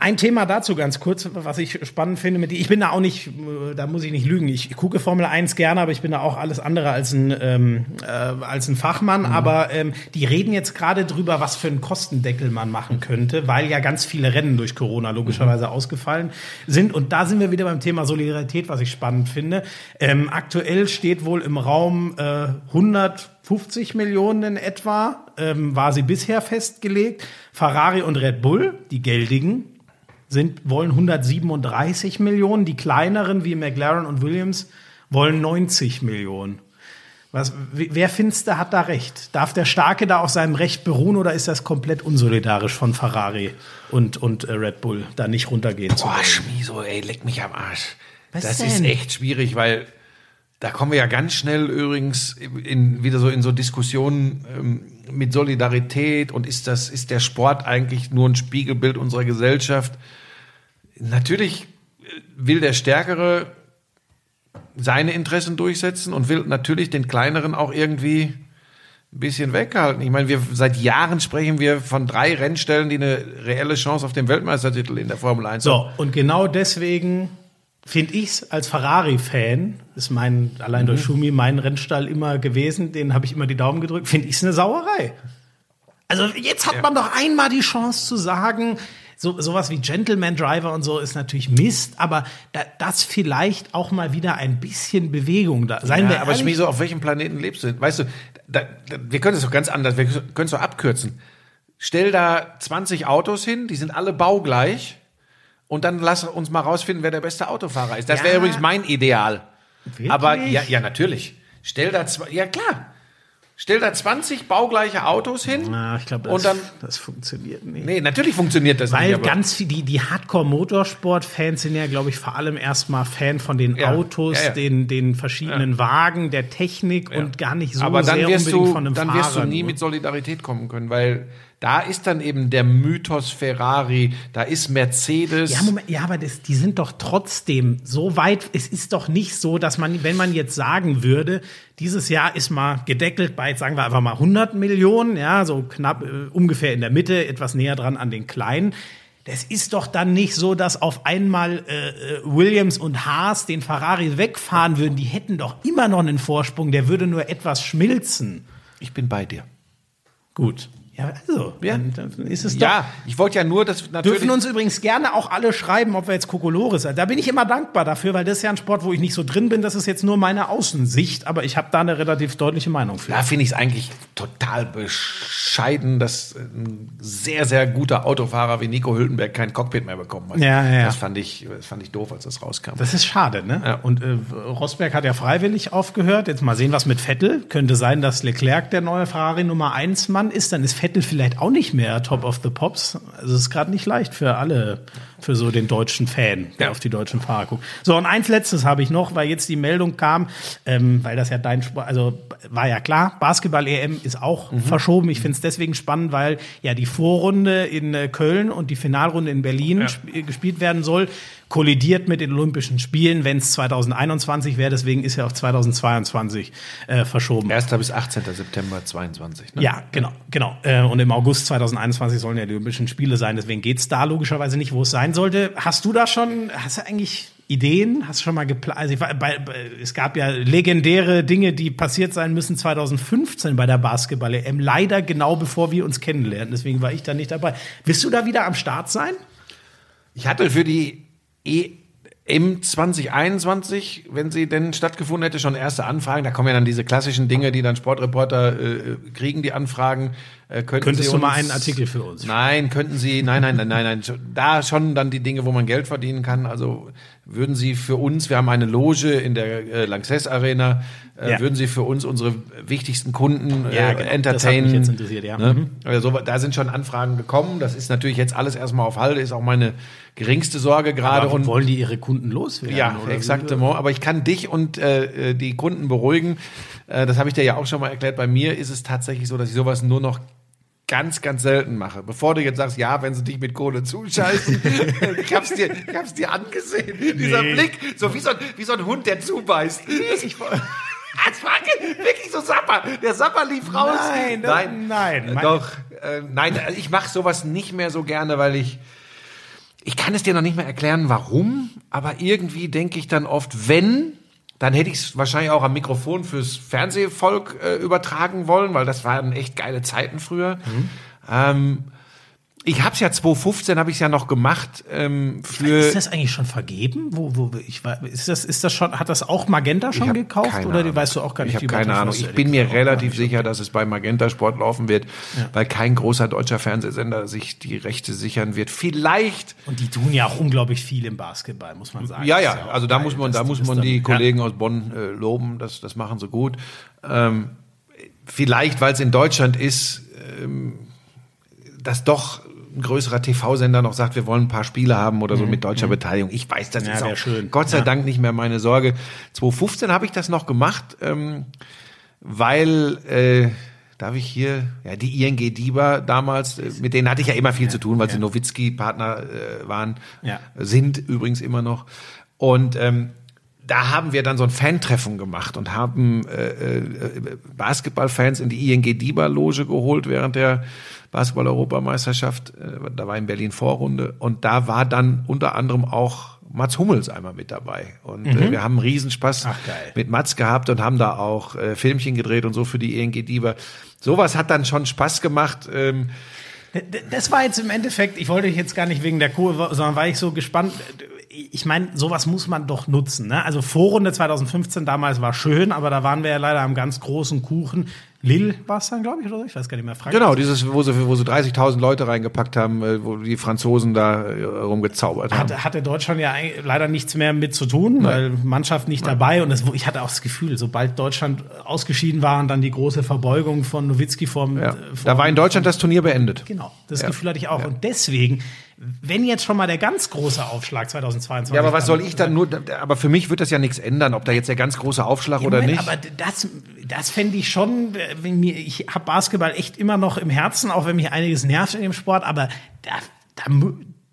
ein Thema dazu ganz kurz, was ich spannend finde. Mit, ich bin da auch nicht, da muss ich nicht lügen. Ich gucke Formel 1 gerne, aber ich bin da auch alles andere als ein, ähm, äh, als ein Fachmann. Aber ähm, die reden jetzt gerade drüber, was für einen Kostendeckel man machen könnte, weil ja ganz viele Rennen durch Corona logischerweise ausgefallen sind. Und da sind wir wieder beim Thema Solidarität, was ich spannend finde. Ähm, aktuell steht wohl im Raum äh, 150 Millionen in etwa, ähm, war sie bisher festgelegt. Ferrari und Red Bull, die geldigen, sind, wollen 137 Millionen. Die kleineren wie McLaren und Williams wollen 90 Millionen. Was, wer finster hat da recht? Darf der Starke da auf seinem Recht beruhen oder ist das komplett unsolidarisch von Ferrari und, und äh, Red Bull, da nicht runtergehen zu Boah, wollen? Schmiso, ey, leck mich am Arsch. Was das denn? ist echt schwierig, weil da kommen wir ja ganz schnell übrigens in, wieder so in so Diskussionen ähm, mit Solidarität und ist das, ist der Sport eigentlich nur ein Spiegelbild unserer Gesellschaft? Natürlich will der Stärkere seine Interessen durchsetzen und will natürlich den Kleineren auch irgendwie ein bisschen weghalten. Ich meine, wir seit Jahren sprechen wir von drei Rennstellen, die eine reelle Chance auf den Weltmeistertitel in der Formel 1 haben. So, und genau deswegen finde ich es als Ferrari-Fan, ist mein, allein durch Schumi mein Rennstall immer gewesen, den habe ich immer die Daumen gedrückt, finde ich es eine Sauerei. Also jetzt hat man doch einmal die Chance zu sagen, so, sowas wie Gentleman Driver und so ist natürlich Mist, aber da, das vielleicht auch mal wieder ein bisschen Bewegung da. Seien wir Ja, aber ehrlich, Schmieso, auf welchem Planeten lebst du? Weißt du, da, da, wir können es doch ganz anders, wir können es doch abkürzen. Stell da 20 Autos hin, die sind alle baugleich und dann lass uns mal rausfinden, wer der beste Autofahrer ist. Das Ja. wäre übrigens mein Ideal. Wirklich? Aber ja, ja, natürlich. Stell da zwei, ja klar. Stell da 20 baugleiche Autos hin. Na, ich glaube, Und das, dann- das funktioniert nicht. Nee, natürlich funktioniert das Weil nicht. aber- ganz viel, die, die Hardcore-Motorsport-Fans sind ja, glaube ich, vor allem erstmal Fan von den Ja, Autos, ja, ja. Den, den verschiedenen Wagen, der Technik und gar nicht so aber dann sehr wirst unbedingt du, von einem dann Fahrer. wirst du nie nur. mit Solidarität kommen können, weil da ist dann eben der Mythos Ferrari, da ist Mercedes. Ja, Moment, ja, aber das, die sind doch trotzdem so weit. Es ist doch nicht so, dass man, wenn man jetzt sagen würde, dieses Jahr ist mal gedeckelt bei, sagen wir einfach mal 100 Millionen, ja, so knapp äh, ungefähr in der Mitte, etwas näher dran an den kleinen. Das ist doch dann nicht so, dass auf einmal äh, äh, Williams und Haas den Ferrari wegfahren würden. Die hätten doch immer noch einen Vorsprung, der würde nur etwas schmilzen. ich bin bei dir. Gut. Ja, also, Ja. ist es doch. Ja, ich wollte ja nur, dass natürlich. Dürfen uns übrigens gerne auch alle schreiben, ob wir jetzt Kokolores sind. Da bin ich immer dankbar dafür, weil das ist ja ein Sport, wo ich nicht so drin bin. Das ist jetzt nur meine Außensicht, aber ich habe da eine relativ deutliche Meinung für. Da finde ich es eigentlich total bescheiden, dass ein sehr, sehr guter Autofahrer wie Nico Hülkenberg kein Cockpit mehr bekommen hat. Ja, ja. Das fand ich, das fand ich doof, als das rauskam. Das ist schade, ne? Ja. Und äh, Rosberg hat ja freiwillig aufgehört. Jetzt mal sehen, was mit Vettel. Könnte sein, dass Leclerc der neue Ferrari Nummer 1 Mann ist. Dann ist Vettel vielleicht auch nicht mehr Top of the Pops. Also es ist gerade nicht leicht für alle, für so den deutschen Fan, der Ja. auf die deutschen Fahrer guckt. So, und eins letztes habe ich noch, weil jetzt die Meldung kam, ähm, weil das ja dein Sport, also war ja klar, Basketball-EM ist auch Mhm. verschoben. Ich finde es deswegen spannend, weil ja die Vorrunde in äh, Köln und die Finalrunde in Berlin sp- gespielt werden soll, kollidiert mit den Olympischen Spielen, wenn es 2021 wäre. Deswegen ist ja auf 2022 äh, verschoben. 1. bis 18. September 22. Ne? Ja, genau, genau. Äh, Und im August 2021 sollen ja die Olympischen Spiele sein. Deswegen geht's da logischerweise nicht, wo es sein sollte. Hast du da schon, hast du eigentlich Ideen? Hast du schon mal geplant? Also ich war, bei, bei, es gab ja legendäre Dinge, die passiert sein müssen 2015 bei der Basketball-EM. Leider genau bevor wir uns kennenlernen. Deswegen war ich da nicht dabei. Wirst du da wieder am Start sein? Ich hatte für die EM 2021, wenn sie denn stattgefunden hätte, schon erste Anfragen. Da kommen ja dann diese klassischen Dinge, die dann Sportreporter äh, kriegen, die Anfragen. Äh, könnten Könntest sie du mal uns- einen Artikel für uns? Nein, könnten Sie, nein, nein, nein, nein, nein, da schon dann die Dinge, wo man Geld verdienen kann. Also würden Sie für uns, wir haben eine Loge in der äh, Lanxess Arena, äh, Ja. würden Sie für uns unsere wichtigsten Kunden äh, Ja, genau. Das hat entertainen? mich jetzt interessiert, ja. Ne? Mhm. Also so, da sind schon Anfragen gekommen. Das ist natürlich jetzt alles erstmal auf Halde, ist auch meine geringste Sorge gerade. Und wollen die ihre Kunden loswerden? ja, exaktement. Aber ich kann dich und äh, die Kunden beruhigen. Äh, das habe ich dir ja auch schon mal erklärt. Bei mir ist es tatsächlich so, dass ich sowas nur noch ganz, ganz selten mache. Bevor du jetzt sagst, ja, wenn sie dich mit Kohle zuscheißen, ich hab's dir, ich hab's dir angesehen. Dieser Nee. Blick, so wie so, ein, wie so ein Hund, der zubeißt. Ich, das war wirklich so Sapper. Der Sapper lief raus. Nein, das- nein. Äh, Doch, äh, nein, ich mache sowas nicht mehr so gerne, weil ich ich kann es dir noch nicht mehr erklären, warum, aber irgendwie denke ich dann oft, wenn, dann hätte ich es wahrscheinlich auch am Mikrofon fürs Fernsehvolk äh, übertragen wollen, weil das waren echt geile Zeiten früher. Ähm, ich habe es ja 2015 habe ich ja noch gemacht ähm, für Ist das eigentlich schon vergeben? Wo, wo, ich, ist das, ist das schon, hat das auch Magenta schon gekauft? Oder Ahnung. weißt du auch gar nicht, Ich habe keine Ahnung. das Ich bin mir gesagt auch relativ sicher, dass es bei Magenta Sport laufen wird, weil kein großer deutscher Fernsehsender sich die Rechte sichern wird. Vielleicht Und die tun ja auch unglaublich viel im Basketball, muss man sagen. Ja, Das ja, auch also da geil, muss man, da die muss das man dann- die ja. Kollegen aus Bonn äh, loben, das, das machen sie gut. Ähm, vielleicht, weil es in Deutschland ist, ähm, dass doch ein größerer TV-Sender noch sagt, wir wollen ein paar Spiele haben oder so mit deutscher Beteiligung. Ich weiß, das Mhm, Ja, ist auch schön. Gott sei Ja. Dank nicht mehr meine Sorge. 2015 habe ich das noch gemacht, ähm, weil äh, Darf ich hier, ja, die ING Diba damals, äh, mit denen hatte ich ja immer viel zu tun, weil sie Nowitzki-Partner äh, waren, Ja. sind übrigens immer noch. Und ähm, da haben wir dann so ein Fan-Treffen gemacht und haben äh, äh, Basketballfans in die ING Diba-Loge geholt während der Basketball-Europameisterschaft. Äh, da war in Berlin Vorrunde und da war dann unter anderem auch Mats Hummels einmal mit dabei. Und äh, wir haben einen Riesenspaß Mhm. Ach, mit Mats gehabt und haben da auch äh, Filmchen gedreht und so für die ING Diba. Sowas hat dann schon Spaß gemacht. Ähm, Das war jetzt im Endeffekt, ich wollte jetzt gar nicht wegen der Kurve, sondern war ich so gespannt. Ich meine, sowas muss man doch nutzen. Ne? Also Vorrunde 2015 damals war schön, aber da waren wir ja leider am ganz großen Kuchen. Lille war es dann, glaube ich, oder so? Ich weiß gar nicht mehr. Frankreich. Genau, dieses, wo sie, wo sie 30.000 Leute reingepackt haben, äh, wo die Franzosen da äh, rumgezaubert haben. Hatte, hatte Deutschland ja leider nichts mehr mit zu tun, weil Mannschaft nicht dabei. Und es, ich hatte auch das Gefühl, sobald Deutschland ausgeschieden war und dann die große Verbeugung von Nowitzki vom, Ja. äh, vom Da war in Deutschland das Turnier beendet. Genau, das Ja. Gefühl hatte ich auch. Und deswegen, wenn jetzt schon mal der ganz große Aufschlag 2022. Ja, aber was soll ich dann nur, aber für mich wird das ja nichts ändern, ob da jetzt der ganz große Aufschlag oder Moment, nicht. Aber das, das fände ich schon, äh, ich habe Basketball echt immer noch im Herzen, auch wenn mich einiges nervt in dem Sport, aber da, da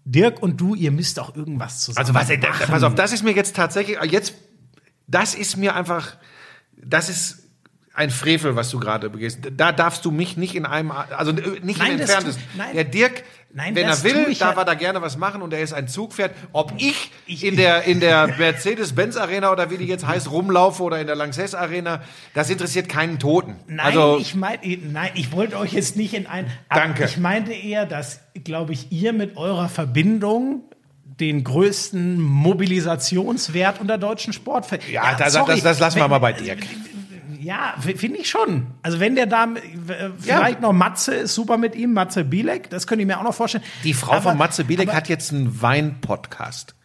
Dirk und du, ihr müsst auch irgendwas zusammen Also was, machen. pass auf, das ist mir jetzt tatsächlich, jetzt, das ist mir einfach, das ist ein Frevel, was du gerade begehst. Da darfst du mich nicht in einem, also nicht Nein, im entferntesten. nein. Der Dirk Nein, Wenn er will, ich darf ja- er da gerne was machen und er ist ein Zugpferd. Ob ich in der, in der Mercedes-Benz Arena oder wie die jetzt heißt, rumlaufe oder in der Lanxess Arena, das interessiert keinen Toten. Nein, also, ich meine, nein, ich wollte euch jetzt nicht in ein. Danke. Ich meinte eher, dass, glaube ich, ihr mit eurer Verbindung den größten Mobilisationswert unter deutschen Sport. ja, das, das, das lassen wir mal bei dir. Ja, finde ich schon. Also wenn der da äh, vielleicht noch Matze ist super mit ihm, Matze Bielek, das könnte ich mir auch noch vorstellen. Die Frau Aber- von Matze Bielek aber- hat jetzt einen Wein-Podcast.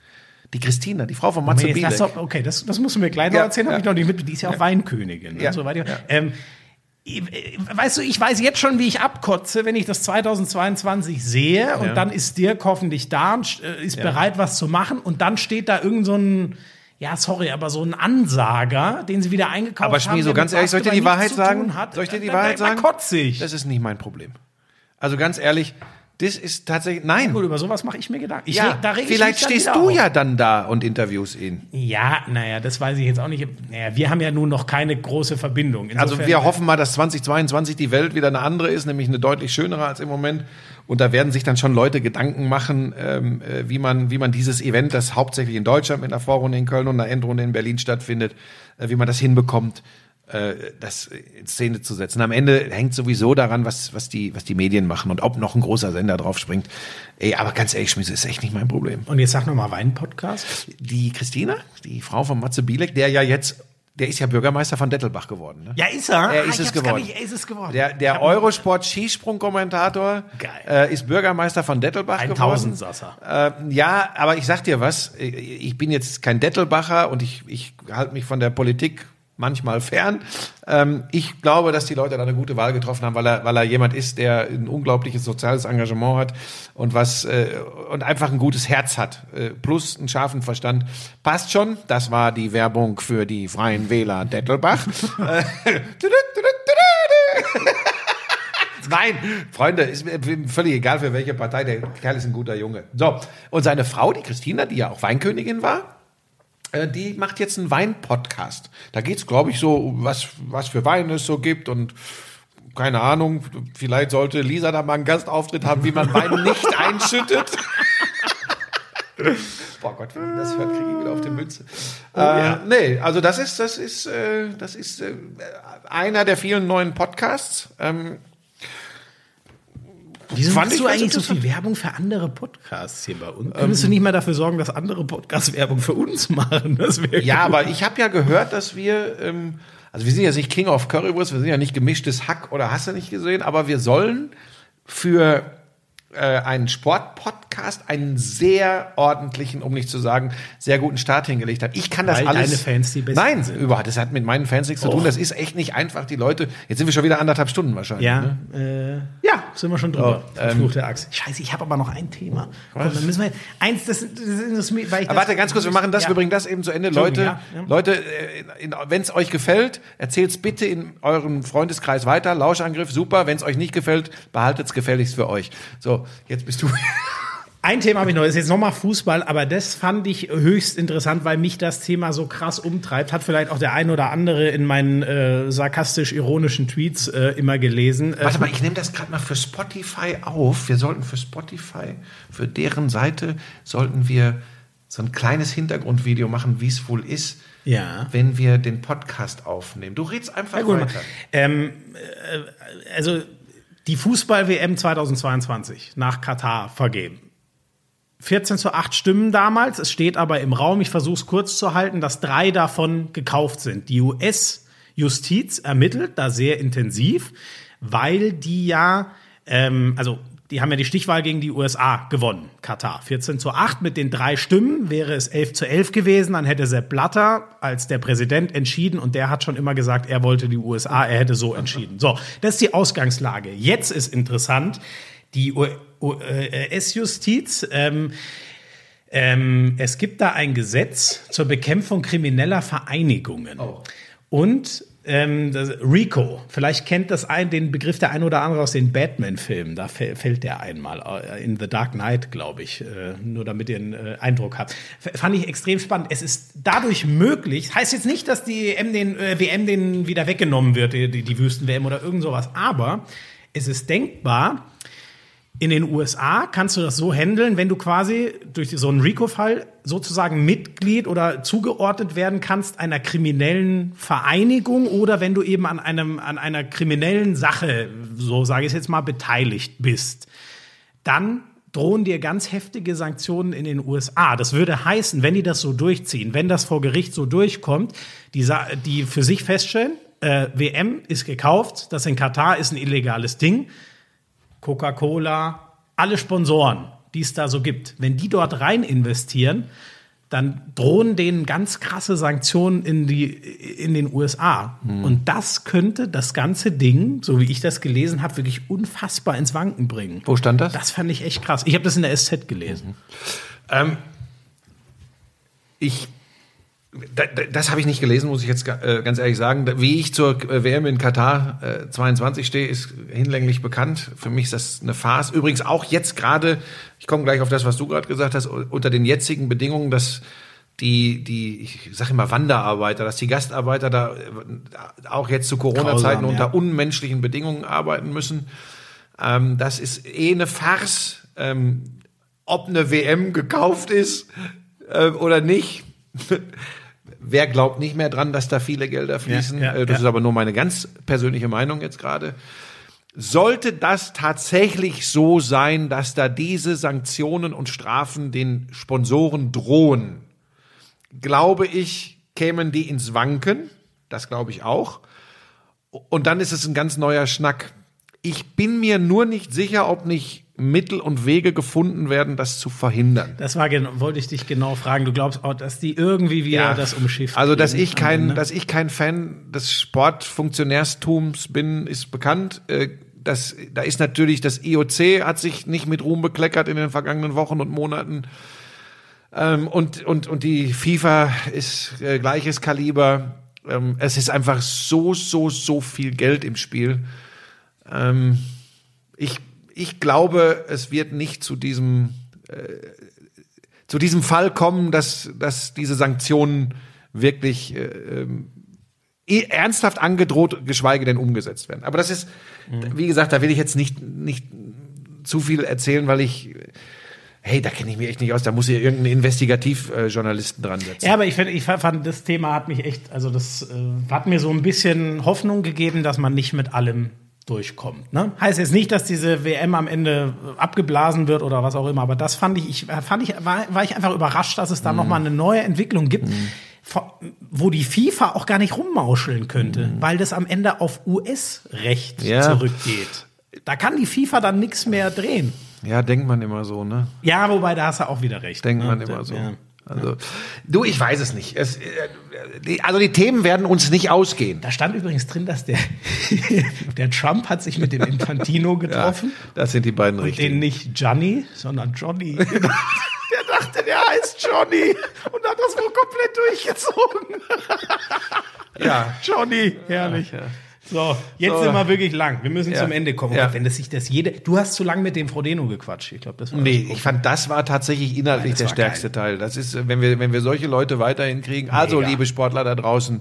Die Christina, die Frau von Matze Bielek. das doch, okay, das, das musst du mir gleich noch Ja, erzählen, ja. hab ich noch nicht mit. Die ist ja auch Weinkönigin Ja, und so weiter. ja. Ähm, äh, weißt du, ich weiß jetzt schon, wie ich abkotze, wenn ich das 2022 sehe und Ja. dann ist Dirk hoffentlich da und äh, ist bereit, was zu machen und dann steht da irgend so ein, ja, sorry, aber so ein Ansager, den sie wieder eingekauft Aber haben. Schmi, so ganz ehrlich, soll ich dir die Wahrheit sagen? Hat, Soll ich dir die da- Wahrheit sagen? Ich. Das ist nicht mein Problem. Also ganz ehrlich, das ist tatsächlich, nein. Gut, über sowas mache ich mir Gedanken. Ich ja, reg- da reg ich vielleicht stehst du auf. ja dann da und interviewst ihn. Ja, naja, das weiß ich jetzt auch nicht. Naja, wir haben ja nun noch keine große Verbindung. Also Insofern- wir hoffen mal, dass 2022 die Welt wieder eine andere ist, nämlich eine deutlich schönere als im Moment. Und da werden sich dann schon Leute Gedanken machen, ähm, äh, wie man, wie man dieses Event, das hauptsächlich in Deutschland mit einer Vorrunde in Köln und einer Endrunde in Berlin stattfindet, äh, wie man das hinbekommt, das in Szene zu setzen. Am Ende hängt sowieso daran, was, was die, was die Medien machen und ob noch ein großer Sender drauf springt. Ey, aber ganz ehrlich, Schmiss, ist echt nicht mein Problem. Und jetzt sag noch mal Wein-Podcast. Die Christina, die Frau von Matze Bielek, der ja jetzt, der ist ja Bürgermeister von Dettelbach geworden. Ne? Ja, ist er? Er Ah, ist ich es geworden. Nicht, ist es geworden. Der, der hab- Eurosport Skisprung-Kommentator Geil. äh, ist Bürgermeister von Dettelbach Ein geworden. Tausendsasser. Äh, ja, aber ich sag dir was, ich bin jetzt kein Dettelbacher und ich, ich halte mich von der Politik manchmal fern. Ähm, ich glaube, dass die Leute da eine gute Wahl getroffen haben, weil er, weil er jemand ist, der ein unglaubliches soziales Engagement hat und was äh, und einfach ein gutes Herz hat, äh, plus einen scharfen Verstand. Passt schon. Das war die Werbung für die Freien Wähler Dettelbach. Äh, Nein, Freunde, ist mir völlig egal für welche Partei, der Kerl ist ein guter Junge. So, und seine Frau, die Christina, die ja auch Weinkönigin war, die macht jetzt einen Wein-Podcast. Da geht's, glaube ich, so, was, was für Wein es so gibt und keine Ahnung, vielleicht sollte Lisa da mal einen Gastauftritt haben, wie man Wein nicht einschüttet. Boah Gott, wenn ich das hört, kriege ich wieder auf die Mütze. äh, ja. Nee, also das ist, das ist, äh, das ist äh, einer der vielen neuen Podcasts. Ähm, Wieso Fand machst du eigentlich so viel Werbung für andere Podcasts hier bei uns? Könntest du nicht mal dafür sorgen, dass andere Podcasts Werbung für uns machen? Ja, gut. aber ich habe ja gehört, dass wir, ähm, also wir sind ja nicht King of Currywurst, wir sind ja nicht gemischtes Hack oder hast du nicht gesehen, aber wir sollen für äh, einen Sportpodcast einen sehr ordentlichen, um nicht zu sagen, sehr guten Start hingelegt haben. Ich kann das Weil alles. deine Fans die besten Nein, sind. überhaupt. Das hat mit meinen Fans nichts zu tun. Och. Das ist echt nicht einfach. Die Leute. Jetzt sind wir schon wieder anderthalb Stunden wahrscheinlich. Ja, Ne? äh, ja, sind wir schon drüber. Oh, ähm, Fluch der Axt. Scheiße, ich habe aber noch ein Thema. Komm, dann müssen wir eins, das, das, das, das weil ich Aber das, warte, ganz kurz, wir machen das, Ja. wir bringen das eben zu Ende. Leute, ja, ja. Leute, wenn es euch gefällt, erzählt's bitte in eurem Freundeskreis weiter. Lauschangriff, super. Wenn es euch nicht gefällt, behaltet's gefälligst für euch. So, jetzt bist du. Ein Thema habe ich noch, das ist jetzt nochmal Fußball, aber das fand ich höchst interessant, weil mich das Thema so krass umtreibt. Hat vielleicht auch der ein oder andere in meinen äh, sarkastisch-ironischen Tweets äh, immer gelesen. Warte mal, ich nehme das gerade mal für Spotify auf. Wir sollten für Spotify, für deren Seite, sollten wir so ein kleines Hintergrundvideo machen, wie es wohl ist, Ja. wenn wir den Podcast aufnehmen. Du redest einfach Ja, weiter. ähm, äh, also die Fußball-WM 2022 nach Katar vergeben. 14 zu 8 Stimmen damals. Es steht aber im Raum, ich versuche es kurz zu halten, dass drei davon gekauft sind. Die US-Justiz ermittelt da sehr intensiv, weil die ja, ähm, also die haben ja die Stichwahl gegen die USA gewonnen, Katar. 14 zu 8 mit den drei Stimmen wäre es 11 zu 11 gewesen. Dann hätte Sepp Blatter als der Präsident entschieden und der hat schon immer gesagt, er wollte die USA, er hätte so entschieden. So, das ist die Ausgangslage. Jetzt ist interessant, die US-Justiz, ähm, ähm, es gibt da ein Gesetz zur Bekämpfung krimineller Vereinigungen. Und ähm, RICO, vielleicht kennt das ein, den Begriff der ein oder andere aus den Batman-Filmen, da fäll- fällt der einmal, äh, in The Dark Knight, glaube ich, äh, nur damit ihr einen äh, Eindruck habt. F fand ich extrem spannend. Es ist dadurch möglich, heißt jetzt nicht, dass die M den, äh, WM den wieder weggenommen wird, die, die, die Wüsten-WM oder irgend sowas, aber es ist denkbar, In den USA kannst du das so handeln, wenn du quasi durch so einen RICO-Fall sozusagen Mitglied oder zugeordnet werden kannst einer kriminellen Vereinigung oder wenn du eben an einem an einer kriminellen Sache, so sage ich es jetzt mal, beteiligt bist. Dann drohen dir ganz heftige Sanktionen in den USA. Das würde heißen, wenn die das so durchziehen, wenn das vor Gericht so durchkommt, die, die für sich feststellen, äh, WM ist gekauft, das in Katar ist ein illegales Ding Coca-Cola, alle Sponsoren, die es da so gibt, wenn die dort rein investieren, dann drohen denen ganz krasse Sanktionen in, die, in den USA. Mhm. Und das könnte das ganze Ding, so wie ich das gelesen habe, wirklich unfassbar ins Wanken bringen. Wo stand das? Das fand ich echt krass. Ich habe das in der SZ gelesen. Mhm. Ähm, ich das habe ich nicht gelesen, muss ich jetzt äh, ganz ehrlich sagen. Wie ich zur äh, WM in Katar 22 äh, stehe, ist hinlänglich bekannt. Für mich ist das eine Farce. Übrigens auch jetzt gerade, ich komme gleich auf das, was du gerade gesagt hast, unter den jetzigen Bedingungen, dass die, die, ich sage immer Wanderarbeiter, dass die Gastarbeiter da auch jetzt zu Corona-Zeiten ja. unter unmenschlichen Bedingungen arbeiten müssen. Ähm, das ist eh eine Farce. Ähm, ob eine WM gekauft ist oder nicht, Wer glaubt nicht mehr dran, dass da viele Gelder fließen? Ja, ja, das ja. ist aber nur meine ganz persönliche Meinung jetzt gerade. Sollte das tatsächlich so sein, dass da diese Sanktionen und Strafen den Sponsoren drohen, glaube ich, kämen die ins Wanken. Das glaube ich auch. Und dann ist es ein ganz neuer Schnack. Ich bin mir nur nicht sicher, ob nicht Mittel und Wege gefunden werden, das zu verhindern. Das war wollte ich dich genau fragen. Du glaubst auch, dass die irgendwie wieder ja, das umschifft. Also, dass ich kein, ne? dass ich kein Fan des Sportfunktionärstums bin, ist bekannt. Äh, das, da ist natürlich das IOC hat sich nicht mit Ruhm bekleckert in den vergangenen Wochen und Monaten. Ähm, und, und, und die FIFA ist äh, gleiches Kaliber. Ähm, es ist einfach so, so, so viel Geld im Spiel. Ähm, ich ich glaube, es wird nicht zu diesem äh, zu diesem Fall kommen, dass dass diese Sanktionen wirklich äh, ähm, ernsthaft angedroht, geschweige denn umgesetzt werden. Aber das ist, mhm. wie gesagt, da will ich jetzt nicht nicht zu viel erzählen, weil ich hey, da kenne ich mich echt nicht aus, da muss ich irgendeinen Investigativjournalisten dran setzen. Ja, aber ich, find, ich fand, das Thema hat mich echt, also das äh, hat mir so ein bisschen Hoffnung gegeben, dass man nicht mit allem durchkommt. Ne? Heißt jetzt nicht, dass diese WM am Ende abgeblasen wird oder was auch immer, aber das fand ich, ich fand ich, war, war ich einfach überrascht, dass es da mhm. nochmal eine neue Entwicklung gibt. Mhm. Wo die FIFA auch gar nicht rummauscheln könnte, mhm. weil das am Ende auf US-Recht ja. zurückgeht. Da kann die FIFA dann nichts mehr drehen. Ja, denkt man immer so, ne? Ja, wobei da hast du auch wieder recht. Denkt ne? man immer so. Ja. Also, du, ich weiß es nicht. Es, äh, die, also die Themen werden uns nicht ausgehen. Da stand übrigens drin, dass der, der Trump hat sich mit dem Infantino getroffen. Ja, das sind die beiden richtigen. Den nicht Johnny, sondern Johnny. der dachte, der heißt Johnny und hat das wohl komplett durchgezogen. ja. Johnny, herrlich. Ja, ja. So, jetzt so. sind wir wirklich lang. Wir müssen ja. zum Ende kommen. Ja. Wenn das sich das jede. Du hast zu lang mit dem Frodeno gequatscht. Ich glaube, das war. Nee, ich fand, das war tatsächlich inhaltlich Nein, der stärkste geil. Teil. Das ist, wenn wir, wenn wir solche Leute weiterhin kriegen. Also, Mega. liebe Sportler da draußen.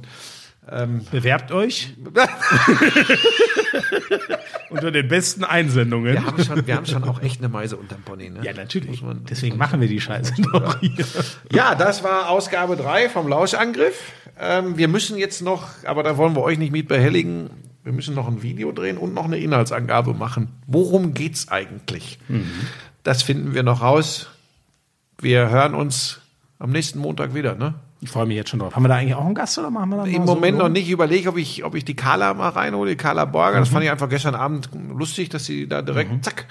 Ähm, Bewerbt euch. Unter den besten Einsendungen. Wir haben, schon, wir haben schon auch echt eine Meise unterm Pony. Ne? Ja, natürlich. Man, Deswegen machen wir die Scheiße noch hier. Ja, das war Ausgabe 3 vom Lauschangriff. Ähm, wir müssen jetzt noch, aber da wollen wir euch nicht mit behelligen, wir müssen noch ein Video drehen und noch eine Inhaltsangabe machen. Worum geht's eigentlich? Mhm. Das finden wir noch raus. Wir hören uns am nächsten Montag wieder, ne? Ich freue mich jetzt schon drauf. Haben wir da eigentlich auch einen Gast oder machen wir da Im Moment so noch nicht. Ich überlege, ob ich, ob ich die Carla mal reinhole, die Carla Borger. Mhm. Das fand ich einfach gestern Abend lustig, dass sie da direkt mhm. zack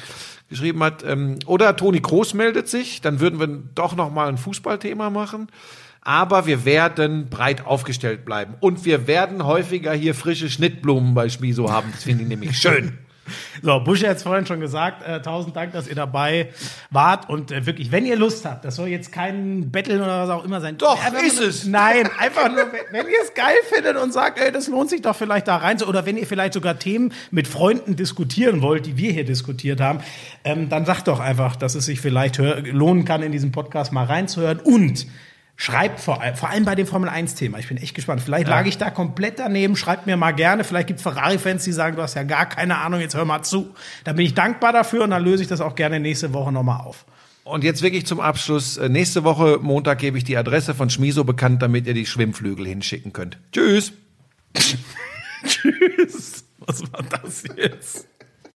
geschrieben hat. Ähm, oder Toni Groß meldet sich. Dann würden wir doch noch mal ein Fußballthema machen aber wir werden breit aufgestellt bleiben. Und wir werden häufiger hier frische Schnittblumen bei Schmiso haben. Das finde ich nämlich schön. So, Busche hat es vorhin schon gesagt. Äh, tausend Dank, dass ihr dabei wart. Und äh, wirklich, wenn ihr Lust habt, das soll jetzt kein Betteln oder was auch immer sein. Doch, einfach ist nur, es. Nein, einfach nur, wenn, wenn ihr es geil findet und sagt, ey, das lohnt sich doch vielleicht da rein. Oder wenn ihr vielleicht sogar Themen mit Freunden diskutieren wollt, die wir hier diskutiert haben, ähm, dann sagt doch einfach, dass es sich vielleicht lohnen kann, in diesem Podcast mal reinzuhören. Und Schreibt vor, allem- vor allem bei dem Formel 1-Thema. Ich bin echt gespannt. Vielleicht lag ich da komplett daneben. Schreibt mir mal gerne. Vielleicht gibt es Ferrari-Fans, die sagen, du hast ja gar keine Ahnung, jetzt hör mal zu. Da bin ich dankbar dafür und dann löse ich das auch gerne nächste Woche nochmal auf. Und jetzt wirklich zum Abschluss. äh, Nächste Woche, Montag, gebe ich die Adresse von Schmiso bekannt, damit ihr die Schwimmflügel hinschicken könnt. Tschüss. Tschüss. Was war das jetzt?